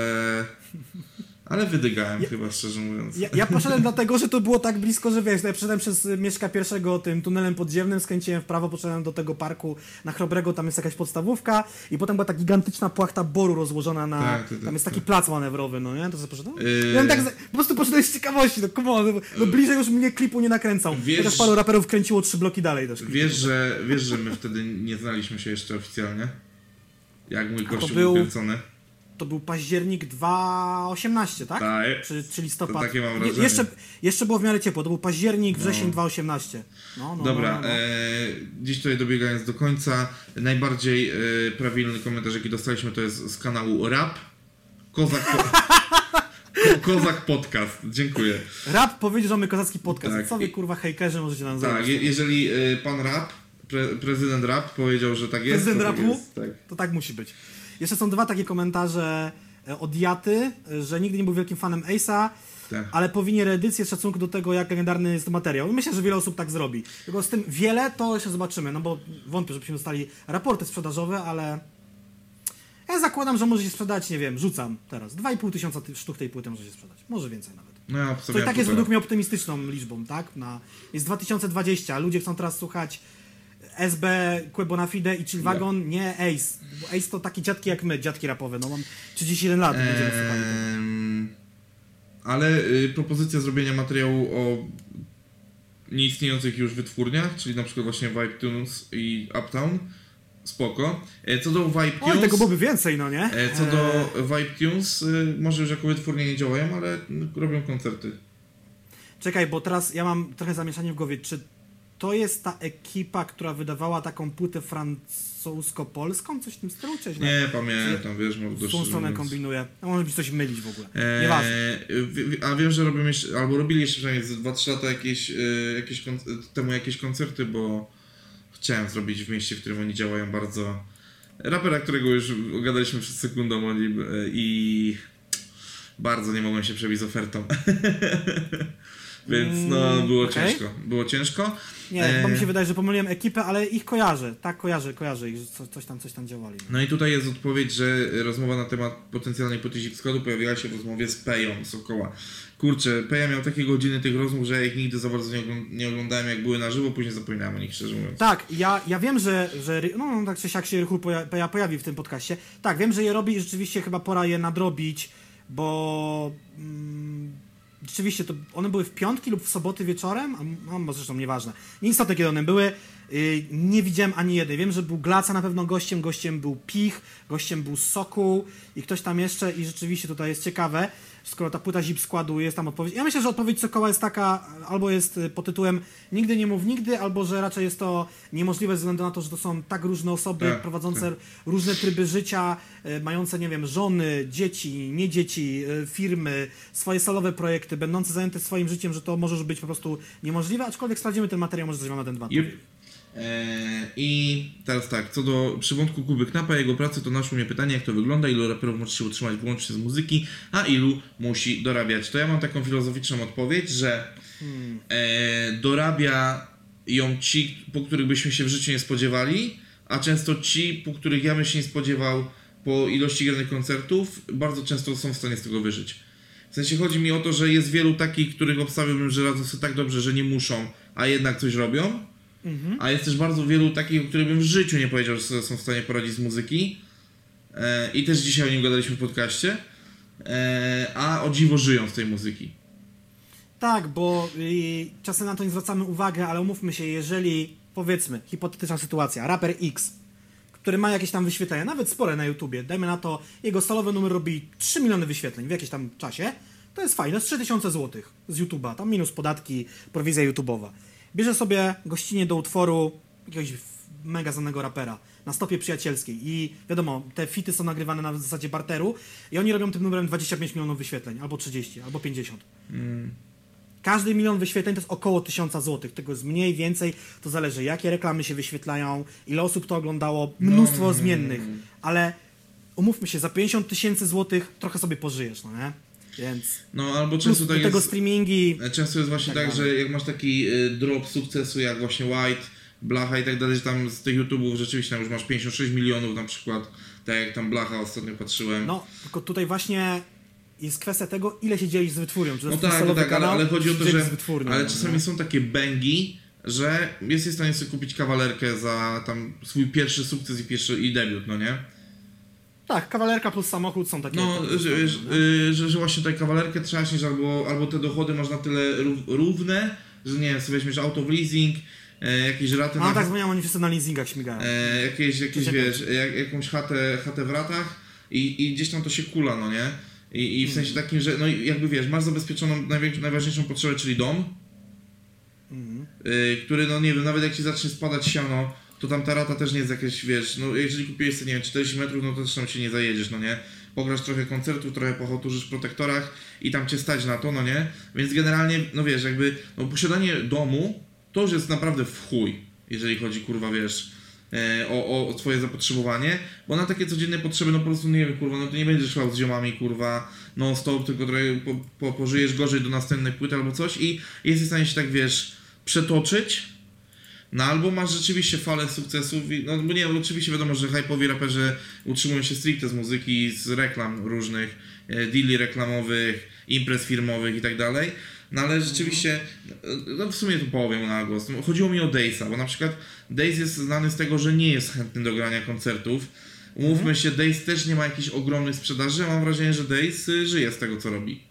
Speaker 1: Ale wydygałem chyba, szczerze mówiąc.
Speaker 2: Ja, ja poszedłem dlatego, że to było tak blisko, że wiesz, ja przeszedłem przez Mieszka pierwszego tym tunelem podziemnym, skręciłem w prawo, poszedłem do tego parku na Chrobrego, tam jest jakaś podstawówka i potem była ta gigantyczna płachta boru rozłożona na...
Speaker 1: Tak, tak, tak,
Speaker 2: tam jest taki
Speaker 1: tak.
Speaker 2: plac manewrowy, no nie? To co poszedłem?
Speaker 1: Yy.
Speaker 2: Ja tak, po prostu poszedłem z ciekawości, no come on, no, no bliżej już mnie klipu nie nakręcał.
Speaker 1: Wiesz-
Speaker 2: Chociaż paru raperów kręciło trzy bloki dalej klipu.
Speaker 1: Wiesz, że, wiesz, że my wtedy nie znaliśmy się jeszcze oficjalnie? Jak mój kościół
Speaker 2: był-
Speaker 1: był kręcony?
Speaker 2: To był październik 2018, tak?
Speaker 1: Tak.
Speaker 2: Czy, czy listopad?
Speaker 1: To takie mam
Speaker 2: Nie,
Speaker 1: wrażenie.
Speaker 2: jeszcze, jeszcze było w miarę ciepło, to był październik, wrzesień 2018. No, no,
Speaker 1: Dobra,
Speaker 2: no, no, no.
Speaker 1: E, dziś tutaj dobiegając do końca, najbardziej e, prawilny komentarz, jaki dostaliśmy, to jest z kanału Rap. Kozak, po... Ko- Kozak Podcast. Dziękuję.
Speaker 2: Rap powiedział, że mamy kozacki podcast.
Speaker 1: Tak.
Speaker 2: Co wy kurwa hejkerzy możecie nam
Speaker 1: Tak,
Speaker 2: zrobić?
Speaker 1: je, jeżeli e, pan Rap, pre, prezydent Rap powiedział, że tak jest,
Speaker 2: Prezydent
Speaker 1: to tak
Speaker 2: rapu?
Speaker 1: jest. Tak.
Speaker 2: To tak musi być. Jeszcze są dwa takie komentarze e, od Jaty, że nigdy nie był wielkim fanem Ace'a,
Speaker 1: Tak.
Speaker 2: ale powinien reedycję w szacunku do tego, jak legendarny jest materiał. Myślę, że wiele osób tak zrobi. Tylko z tym wiele to jeszcze zobaczymy, no bo wątpię, żebyśmy dostali raporty sprzedażowe, ale ja zakładam, że może się sprzedać, nie wiem, rzucam teraz. 2,5 tysiąca ty- sztuk tej płyty może się sprzedać. Może więcej nawet.
Speaker 1: No ja
Speaker 2: To i tak jest według mnie optymistyczną liczbą, tak? Na, jest 2020, ludzie chcą teraz słuchać SB, Quebo Fide i Chillwagon, nie Ace. Bo Ace to takie dziadki jak my, dziadki rapowe. No mam 31 lat, będziemy słuchali tego.
Speaker 1: Ehm, ale y, propozycja zrobienia materiału o nieistniejących już wytwórniach, czyli na przykład właśnie Vibe Tunes i Uptown, spoko. E, co do Vibe
Speaker 2: Oj,
Speaker 1: Tunes,
Speaker 2: tego byłoby więcej, no nie?
Speaker 1: e, co do Vibe Tunes, y, może już jako wytwórnie nie działają, ale mm, robią koncerty.
Speaker 2: Czekaj, bo teraz ja mam trochę zamieszanie w głowie. Czy to jest ta ekipa, która wydawała taką płytę francusko-polską? Coś w tym stylu? Czy źle?
Speaker 1: Nie pamiętam, wiesz, może
Speaker 2: W
Speaker 1: dość
Speaker 2: tą stronę kombinuję. No, może być coś mylić w ogóle.
Speaker 1: Eee,
Speaker 2: Nieważne.
Speaker 1: A wiem, że robią jeszcze, albo robili jeszcze przynajmniej z 2-3 lata jakieś, e, jakieś temu jakieś koncerty, bo chciałem zrobić w mieście, w którym oni działają bardzo. Rapera, którego już ogadaliśmy przed sekundą o nim e, i bardzo nie mogłem się przebić z ofertą. Więc no,
Speaker 2: Mm,
Speaker 1: było
Speaker 2: okej.
Speaker 1: ciężko. Było ciężko.
Speaker 2: Nie, bo mi się wydaje, że pomyliłem ekipę, ale ich kojarzę. Tak, kojarzę, kojarzę ich, że co, coś tam, coś tam działali.
Speaker 1: No i tutaj jest odpowiedź, że rozmowa na temat potencjalnej płyty składu pojawiła się w rozmowie z Peją Sokoła. Kurczę, Peja miał takie godziny tych rozmów, że ja ich nigdy za bardzo nie, ogląd- nie oglądałem jak były na żywo, później zapominałem o nich, szczerze mówiąc.
Speaker 2: Tak, ja, ja wiem, że, że no, no tak czy siak się Rychu poja, poja, pojawi w tym podcaście. Tak, wiem, że je robi i rzeczywiście chyba pora je nadrobić, bo mm, rzeczywiście to one były w piątki lub w soboty wieczorem, a no, zresztą nieważne. Nieistotne kiedy one były. Yy, nie widziałem ani jednej. Wiem, że był Glaca na pewno gościem, gościem był Pich, gościem był Sokół i ktoś tam jeszcze i rzeczywiście tutaj jest ciekawe, skoro ta płyta zip składu jest tam odpowiedź. Ja myślę, że odpowiedź Sokoła jest taka, albo jest y, pod tytułem Nigdy nie mów nigdy, albo że raczej jest to niemożliwe ze względu na to, że to są tak różne osoby
Speaker 1: Tak,
Speaker 2: prowadzące różne tryby życia, y, mające, nie wiem, żony, dzieci, nie dzieci, y, firmy, swoje solowe projekty, będące zajęte swoim życiem, że to może być po prostu niemożliwe, aczkolwiek sprawdzimy ten materiał, może coś wam na ten temat
Speaker 1: Yep. E, I teraz tak, co do przywątku Kuby Knapa, jego pracy, to naszło mnie pytanie, jak to wygląda, ilu raperów może się utrzymać wyłącznie z muzyki, a ilu musi dorabiać. To ja mam taką filozoficzną odpowiedź, że e, dorabia ją ci, po których byśmy się w życiu nie spodziewali, a często ci, po których ja bym się nie spodziewał po ilości granych koncertów, bardzo często są w stanie z tego wyżyć. W sensie chodzi mi o to, że jest wielu takich, których obstawiałbym, że radzą sobie tak dobrze, że nie muszą, a jednak coś robią. A jest też bardzo wielu takich, o których bym w życiu nie powiedział, że są w stanie poradzić z muzyki. E, I też dzisiaj o nim gadaliśmy w podcaście. E, a o dziwo żyją z tej muzyki.
Speaker 2: Tak, bo y, czasem na to nie zwracamy uwagi, ale umówmy się, jeżeli powiedzmy, hipotetyczna sytuacja, raper X, który ma jakieś tam wyświetlenia, nawet spore na YouTubie, dajmy na to, jego stalowy numer robi 3 miliony wyświetleń w jakimś tam czasie, to jest fajne, jest 3000 zł z YouTube'a, tam minus podatki, prowizja YouTube'owa. Bierze sobie gościnie do utworu jakiegoś mega znanego rapera na stopie przyjacielskiej i wiadomo, te fity są nagrywane na zasadzie barteru i oni robią tym numerem 25 milionów wyświetleń, albo 30, albo 50. Każdy milion wyświetleń to jest około 1000 zł. Tego jest mniej, więcej. To zależy, jakie reklamy się wyświetlają, ile osób to oglądało, mnóstwo zmiennych. Ale umówmy się, za 50 tysięcy złotych trochę sobie pożyjesz, no nie? Więc
Speaker 1: No albo często tak
Speaker 2: tego
Speaker 1: jest.
Speaker 2: streamingi.
Speaker 1: E, Często jest właśnie
Speaker 2: Tak
Speaker 1: tak, że jak masz taki y, drop sukcesu jak właśnie White, Blacha i tak dalej, że tam z tych YouTube'ów rzeczywiście tam już masz 56 milionów na przykład, tak jak tam Blacha ostatnio patrzyłem.
Speaker 2: No, tylko tutaj właśnie jest kwestia tego, ile się dzielisz z wytwórnią. Czy
Speaker 1: No tak, no tak, ale,
Speaker 2: kanał,
Speaker 1: ale chodzi o to, że ale
Speaker 2: no
Speaker 1: czasami są takie bęgi, że jesteś w stanie sobie kupić kawalerkę za tam swój pierwszy sukces i pierwszy i debiut, no nie?
Speaker 2: Tak, kawalerka plus samochód są takie...
Speaker 1: No, że, że, y, że, że właśnie tutaj kawalerkę trzaśniesz albo, albo te dochody masz na tyle rów- równe, że nie wiem, sobie weźmiesz auto w leasing, e, jakieś raty
Speaker 2: A
Speaker 1: na...
Speaker 2: tak zmieniam, oni wszyscy na leasingach śmigają.
Speaker 1: E, jakieś, jakieś wiesz, jak, jakąś chatę, chatę w ratach i, i gdzieś tam to się kula, no nie? I, i w sensie takim, że no i jakby wiesz, masz zabezpieczoną najważniejszą potrzebę, czyli dom, y, który no nie wiem, nawet jak ci zacznie spadać siano, to tam ta rata też nie jest jakieś, wiesz, no jeżeli kupiłeś sobie, nie wiem, 40 metrów, no to też tam się nie zajedziesz, no nie? Pograsz trochę koncertów, trochę pochoturzysz w protektorach i tam cię stać na to, no nie? Więc generalnie, no wiesz, jakby, no posiadanie domu to już jest naprawdę w chuj, jeżeli chodzi, kurwa, wiesz, e, o, o, twoje zapotrzebowanie, bo na takie codzienne potrzeby, no po prostu nie wiem, kurwa, no to nie będziesz szłał z ziomami, kurwa, non stop, tylko trochę po, po, pożyjesz gorzej do następnej płyty albo coś i jesteś w stanie się tak, wiesz, przetoczyć, no albo masz rzeczywiście falę sukcesów, i- no bo nie, oczywiście wiadomo, że hype'owi raperzy utrzymują się stricte z muzyki, z reklam różnych, e, deali reklamowych, imprez firmowych i tak dalej, no ale rzeczywiście, no w sumie to powiem na głos, No, chodziło mi o Dejsa, bo na przykład Days jest znany z tego, że nie jest chętny do grania koncertów, umówmy się, Days też nie ma jakichś ogromnych sprzedaży, a mam wrażenie, że Days y, żyje z tego, co robi.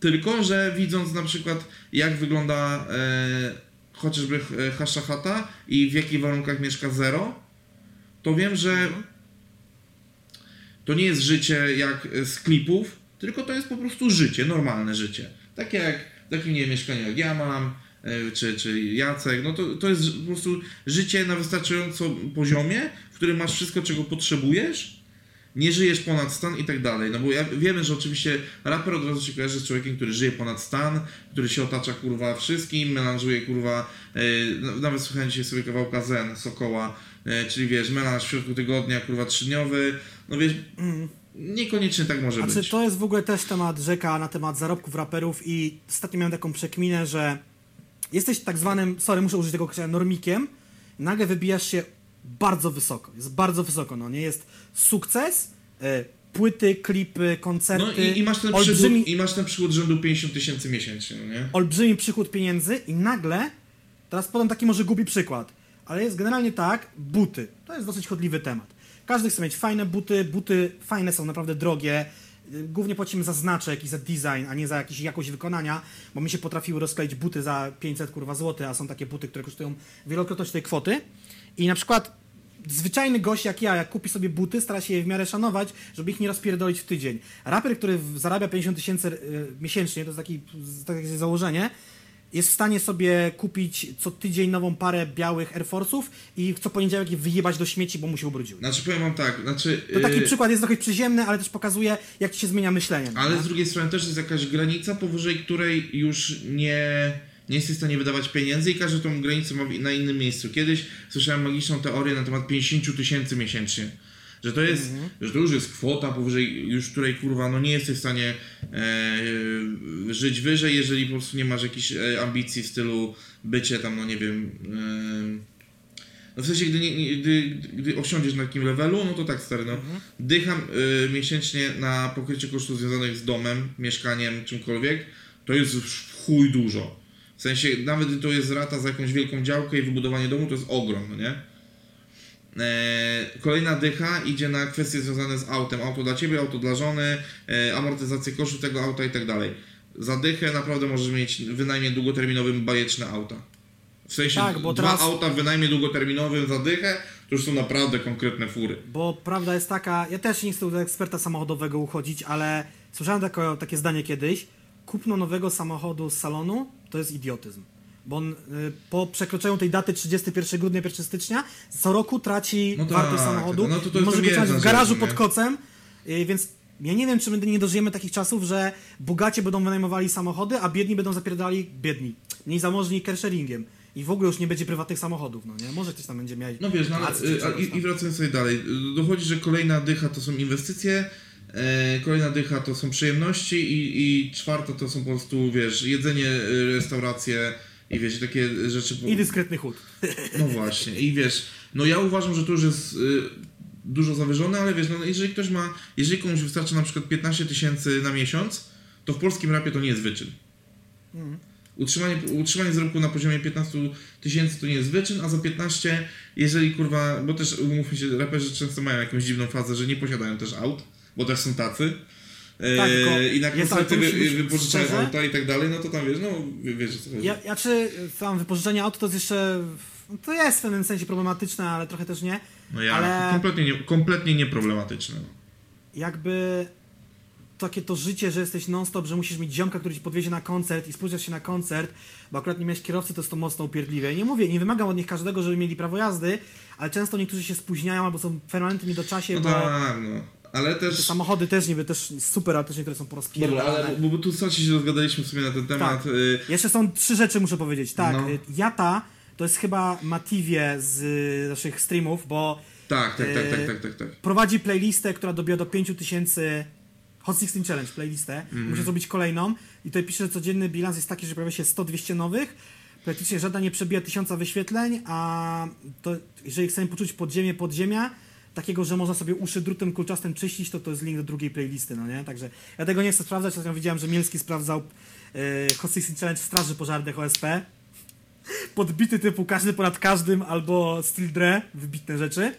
Speaker 1: Tylko, że widząc na przykład, jak wygląda e, chociażby e, Hasha Chata i w jakich warunkach mieszka Zero, to wiem, że to nie jest życie jak e, z klipów, tylko to jest po prostu życie, normalne życie. Takie jak, takie nie wiem, mieszkanie jak ja mam, e, czy, czy Jacek, no to, to jest po prostu życie na wystarczającym poziomie, w którym masz wszystko, czego potrzebujesz, nie żyjesz ponad stan i tak dalej. No bo ja, wiemy, że oczywiście raper od razu się kojarzy z człowiekiem, który żyje ponad stan, który się otacza kurwa wszystkim, melanżuje kurwa, no, nawet słuchałem dzisiaj sobie kawałka Zen, Sokoła, e, czyli wiesz, melanż w środku tygodnia, kurwa trzydniowy, no wiesz, niekoniecznie tak może
Speaker 2: Znaczy,
Speaker 1: być.
Speaker 2: to jest w ogóle też temat rzeka na temat zarobków raperów? I ostatnio miałem taką przekminę, że jesteś tak zwanym, sorry, muszę użyć tego określenia, normikiem, nagle wybijasz się bardzo wysoko, jest bardzo wysoko, no. Nie, jest sukces, e, płyty, klipy, koncerty,
Speaker 1: No i, i, masz ten
Speaker 2: olbrzymi,
Speaker 1: przychód, i masz ten przychód rzędu 50 tysięcy miesięcznie, no nie?
Speaker 2: olbrzymi przychód pieniędzy i nagle, teraz podam taki może głupi przykład, ale jest generalnie tak, buty, to jest dosyć chodliwy temat. Każdy chce mieć fajne buty, buty fajne są naprawdę drogie, y, głównie płacimy za znaczek i za design, a nie za jakąś jakość wykonania, bo mi się potrafiły rozkleić buty za 500 kurwa złoty, a są takie buty, które kosztują wielokrotność tej kwoty i na przykład zwyczajny gość jak ja, jak kupi sobie buty, stara się je w miarę szanować, żeby ich nie rozpierdolić w tydzień. Raper, który zarabia 50 tysięcy y, miesięcznie, to jest taki, takie założenie, jest w stanie sobie kupić co tydzień nową parę białych Air Force'ów i co poniedziałek je wyjebać do śmieci, bo mu się ubrudziły.
Speaker 1: Znaczy powiem wam tak, znaczy...
Speaker 2: To taki
Speaker 1: yy,
Speaker 2: przykład jest trochę przyziemny, ale też pokazuje, jak ci się zmienia myślenie. no
Speaker 1: Ale
Speaker 2: nie?
Speaker 1: z drugiej strony też jest jakaś granica, powyżej której już nie, nie jesteś w stanie wydawać pieniędzy i każdy tą granicę ma na innym miejscu. Kiedyś słyszałem magiczną teorię na temat 50 tysięcy miesięcznie. Że to jest, że to już jest kwota powyżej, już której kurwa, no nie jesteś w stanie e, żyć wyżej, jeżeli po prostu nie masz jakichś e, ambicji w stylu bycie tam, no nie wiem, e, no w sensie, gdy, nie, gdy, gdy osiądziesz na takim levelu, no to tak stary, no. Dycham y, miesięcznie na pokrycie kosztów związanych z domem, mieszkaniem, czymkolwiek, to jest chuj dużo. W sensie, nawet gdy to jest rata za jakąś wielką działkę i wybudowanie domu, to jest ogrom, no nie? E, kolejna dycha idzie na kwestie związane z autem. Auto dla ciebie, auto dla żony, e, amortyzację kosztów tego auta i tak dalej. Za dychę naprawdę możesz mieć w wynajmie długoterminowym bajeczne auta. W sensie
Speaker 2: Tak, bo
Speaker 1: dwa
Speaker 2: teraz-
Speaker 1: auta w wynajmie długoterminowym za dychę, to już są naprawdę konkretne fury.
Speaker 2: Bo prawda jest taka, ja też nie chcę do eksperta samochodowego uchodzić, ale słyszałem takie, takie zdanie kiedyś, kupno nowego samochodu z salonu to jest idiotyzm. Bo on y, po przekroczeniu tej daty 31 grudnia, 1 stycznia co roku traci
Speaker 1: No tak,
Speaker 2: wartość samochodu
Speaker 1: no to to
Speaker 2: może
Speaker 1: jedna
Speaker 2: w garażu pod kocem, y, więc ja nie wiem, czy my nie dożyjemy takich czasów, że bogaci będą wynajmowali samochody, a biedni będą zapierdali, biedni, mniej zamożni carsharingiem. I w ogóle już nie będzie prywatnych samochodów, no nie? Może ktoś tam będzie miał...
Speaker 1: No wiesz, no, y, i, i wracając sobie dalej. Y, Dochodzi, że kolejna dycha to są inwestycje, kolejna dycha to są przyjemności i, i czwarta to są po prostu, wiesz, jedzenie, y, restauracje i wiesz, takie rzeczy. Po...
Speaker 2: I dyskretny chód.
Speaker 1: No właśnie, i wiesz, no ja uważam, że to już jest y, dużo zawyżone, ale wiesz, no jeżeli ktoś ma, jeżeli komuś wystarczy na przykład 15 tysięcy na miesiąc, to w polskim rapie to nie jest wyczyn. Utrzymanie, utrzymanie zarobku na poziomie 15 tysięcy to nie jest wyczyn, a za 15, jeżeli kurwa, bo też umówmy się, raperzy często mają jakąś dziwną fazę, że nie posiadają też aut, bo też są tacy.
Speaker 2: Tak,
Speaker 1: E, I na koncerty
Speaker 2: tak,
Speaker 1: wy, wypożyczają
Speaker 2: szczerze.
Speaker 1: auta i tak dalej, no to tam wiesz, no wie- wiesz co chodzi.
Speaker 2: Ja, ja czy tam wypożyczenie auto to jest jeszcze. To jest w pewnym sensie problematyczne, ale trochę też nie.
Speaker 1: No ja,
Speaker 2: ale-
Speaker 1: kompletnie, nie, kompletnie nieproblematyczne. no.
Speaker 2: Jakby takie to życie, że jesteś non-stop, że musisz mieć ziomka, który ci podwiezie na koncert i spóźniasz się na koncert, bo akurat nie miałeś kierowcy, to jest to mocno upierdliwe. Nie mówię, nie wymagam od nich każdego, żeby mieli prawo jazdy, ale często niektórzy się spóźniają albo są w niedoczasie,
Speaker 1: No
Speaker 2: bo
Speaker 1: tak, no. Ale
Speaker 2: te
Speaker 1: też.
Speaker 2: samochody też niby też super, ale też niektóre są
Speaker 1: Dobra,
Speaker 2: porozpierdolone.
Speaker 1: ale bo, bo tu strasznie się rozgadaliśmy sobie na ten temat.
Speaker 2: Tak.
Speaker 1: y,
Speaker 2: Jeszcze są trzy rzeczy, muszę powiedzieć. Tak,
Speaker 1: No.
Speaker 2: y, Jata to jest chyba Mativie z y, naszych streamów, bo
Speaker 1: tak, tak, tak,
Speaker 2: Yy,
Speaker 1: tak, tak, tak, tak.
Speaker 2: prowadzi playlistę, która dobiła do 5000 Hot 16 Challenge playlistę.
Speaker 1: Mhm.
Speaker 2: Muszę zrobić kolejną i tutaj pisze, że codzienny bilans jest taki, że pojawia się 100-200 nowych. Praktycznie żadna nie przebija 1000 wyświetleń, a to jeżeli chcemy poczuć podziemie podziemia, takiego, że można sobie uszy drutem kulczastym czyścić, to to jest link do drugiej playlisty, no nie? Także ja tego nie chcę sprawdzać, ostatnio widziałem, że Mielski sprawdzał yy, Hot 16 Challenge Straży Pożarnych OSP. Podbity typu każdy ponad każdym albo Steel Dre, wybitne rzeczy.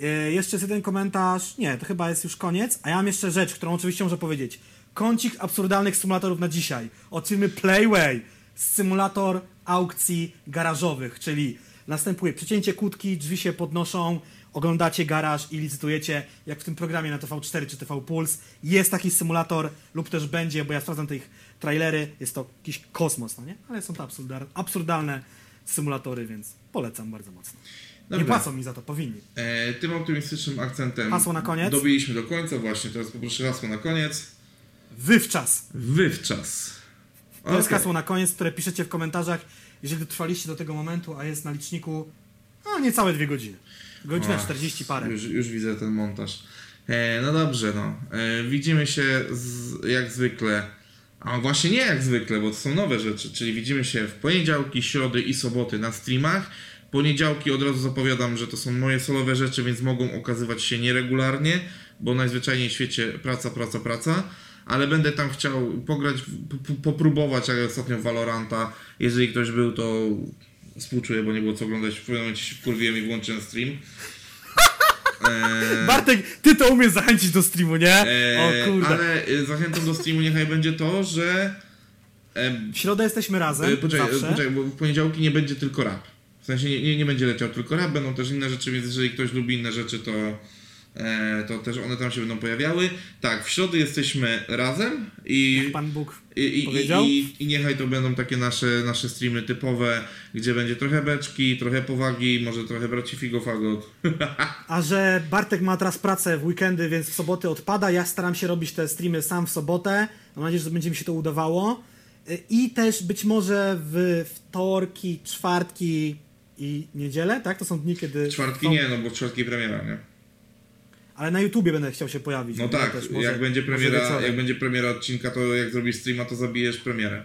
Speaker 2: Yy, jeszcze jest jeden komentarz. Nie, to chyba jest już koniec. A ja mam jeszcze rzecz, którą oczywiście muszę powiedzieć. Kącik absurdalnych symulatorów na dzisiaj. Od Playway. Symulator aukcji garażowych, czyli następuje przecięcie kłódki, drzwi się podnoszą, oglądacie garaż i licytujecie, jak w tym programie na TV4 czy TV Puls. Jest taki symulator lub też będzie, bo ja sprawdzam te ich trailery. Jest to jakiś kosmos, no nie? Ale są to absurdalne, absurdalne symulatory, więc polecam bardzo mocno. Nie
Speaker 1: Dobra.
Speaker 2: płacą mi za to, powinni.
Speaker 1: E, tym optymistycznym akcentem.
Speaker 2: Hasło na koniec?
Speaker 1: Dobiliśmy do końca, właśnie. Teraz poproszę hasło na koniec.
Speaker 2: Wywczas.
Speaker 1: Wywczas.
Speaker 2: To jest hasło na koniec, które piszecie w komentarzach, jeżeli dotrwaliście do tego momentu, a jest na liczniku no, niecałe dwie godziny. Godzina
Speaker 1: Ach,
Speaker 2: 40 parę.
Speaker 1: Już, już widzę ten montaż. E, no dobrze, no. E, widzimy się z, jak zwykle. A właśnie nie jak zwykle, bo to są nowe rzeczy. Czyli widzimy się w poniedziałki, środy i soboty na streamach. Poniedziałki od razu zapowiadam, że to są moje solowe rzeczy, więc mogą okazywać się nieregularnie, bo najzwyczajniej w świecie praca, praca, praca. Ale będę tam chciał pograć, popróbować, jak ostatnio Valoranta. Jeżeli ktoś był, to współczuję, bo nie było co oglądać. W pewnym momencie się wkurwiłem i włączyłem stream. Eee,
Speaker 2: Bartek, ty to umiesz zachęcić do streamu, nie?
Speaker 1: eee,
Speaker 2: o kurde.
Speaker 1: ale y, zachętą do streamu niechaj będzie to, że
Speaker 2: W środę jesteśmy razem,
Speaker 1: y, poczekaj, y, poczekaj, bo w poniedziałki nie będzie tylko rap. W sensie nie, nie, nie będzie leciał tylko rap, będą też inne rzeczy, więc jeżeli ktoś lubi inne rzeczy, to, e, to też one tam się będą pojawiały. Tak, w środę jesteśmy razem i
Speaker 2: Pan Bóg
Speaker 1: i, i,
Speaker 2: powiedział.
Speaker 1: i, i, niechaj to będą takie nasze, nasze streamy typowe, gdzie będzie trochę beczki, trochę powagi, może trochę braci Figofagot.
Speaker 2: A że Bartek ma teraz pracę w weekendy, więc w soboty odpada, ja staram się robić te streamy sam w sobotę. Mam nadzieję, że będzie mi się to udawało. Y, I też być może w wtorki, czwartki i niedzielę, tak? To są dni, kiedy...
Speaker 1: Czwartki
Speaker 2: są...
Speaker 1: nie, no bo w czwartki premiera, nie?
Speaker 2: Ale na YouTubie będę chciał się pojawić.
Speaker 1: No tak,
Speaker 2: Też może-
Speaker 1: jak będzie premiera, jak będzie premiera odcinka, to jak zrobisz streama, to zabijesz premierę.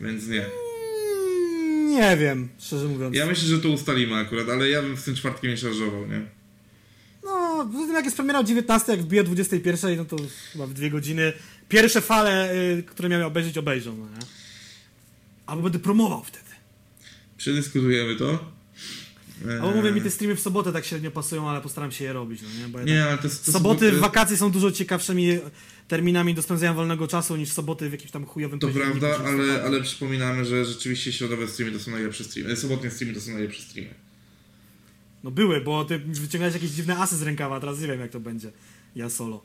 Speaker 1: Więc nie.
Speaker 2: Mm, Nie wiem, szczerze mówiąc.
Speaker 1: Ja myślę, że to ustalimy akurat, ale ja bym z tym czwartkiem nie szarżował, nie?
Speaker 2: No, poza tym jak jest premiera o 19, jak wbije o 21, no to chyba w dwie godziny pierwsze fale, y, które miałem obejrzeć, obejrzą, no nie? Albo będę promował wtedy.
Speaker 1: Przedyskutujemy to. Eee,
Speaker 2: Albo mówię mi, te streamy w sobotę tak średnio pasują, ale postaram się je robić, no nie? Bo
Speaker 1: Nie, ale to, to
Speaker 2: soboty
Speaker 1: to,
Speaker 2: wakacje są dużo ciekawszymi terminami do spędzania wolnego czasu niż soboty w jakimś tam chujowym
Speaker 1: To prawda, ale, ale przypominamy, że rzeczywiście środowe streamy to są najlepsze streamy. e, Sobotnie streamy to są najlepsze streamy.
Speaker 2: No były, bo ty wyciągałeś jakieś dziwne asy z rękawa, teraz nie wiem jak to będzie. Ja solo.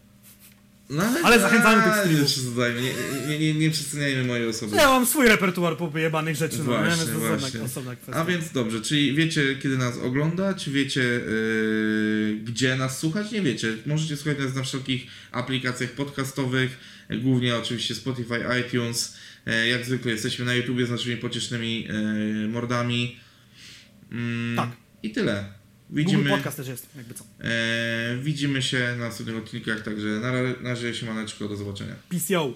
Speaker 1: No,
Speaker 2: Ale zachęcamy tych streamów.
Speaker 1: Nie, nie, nie, nie, przeceniajmy mojej osoby.
Speaker 2: Ja mam swój repertuar pojebanych rzeczy, no nie?
Speaker 1: Właśnie,
Speaker 2: Więc to osobna, osobna kwestia.
Speaker 1: A więc dobrze, czyli wiecie kiedy nas oglądać, wiecie yy, gdzie nas słuchać, nie wiecie. Możecie słuchać nas na wszelkich aplikacjach podcastowych, głównie oczywiście Spotify, iTunes. E, jak zwykle jesteśmy na YouTubie z naszymi pociesznymi e, mordami. Mm,
Speaker 2: Tak.
Speaker 1: I tyle.
Speaker 2: Google
Speaker 1: Widzimy,
Speaker 2: Podcast też jest, jakby co.
Speaker 1: e, widzimy się na następnych odcinkach, także na, na razie siemaneczko, do zobaczenia.
Speaker 2: PCO.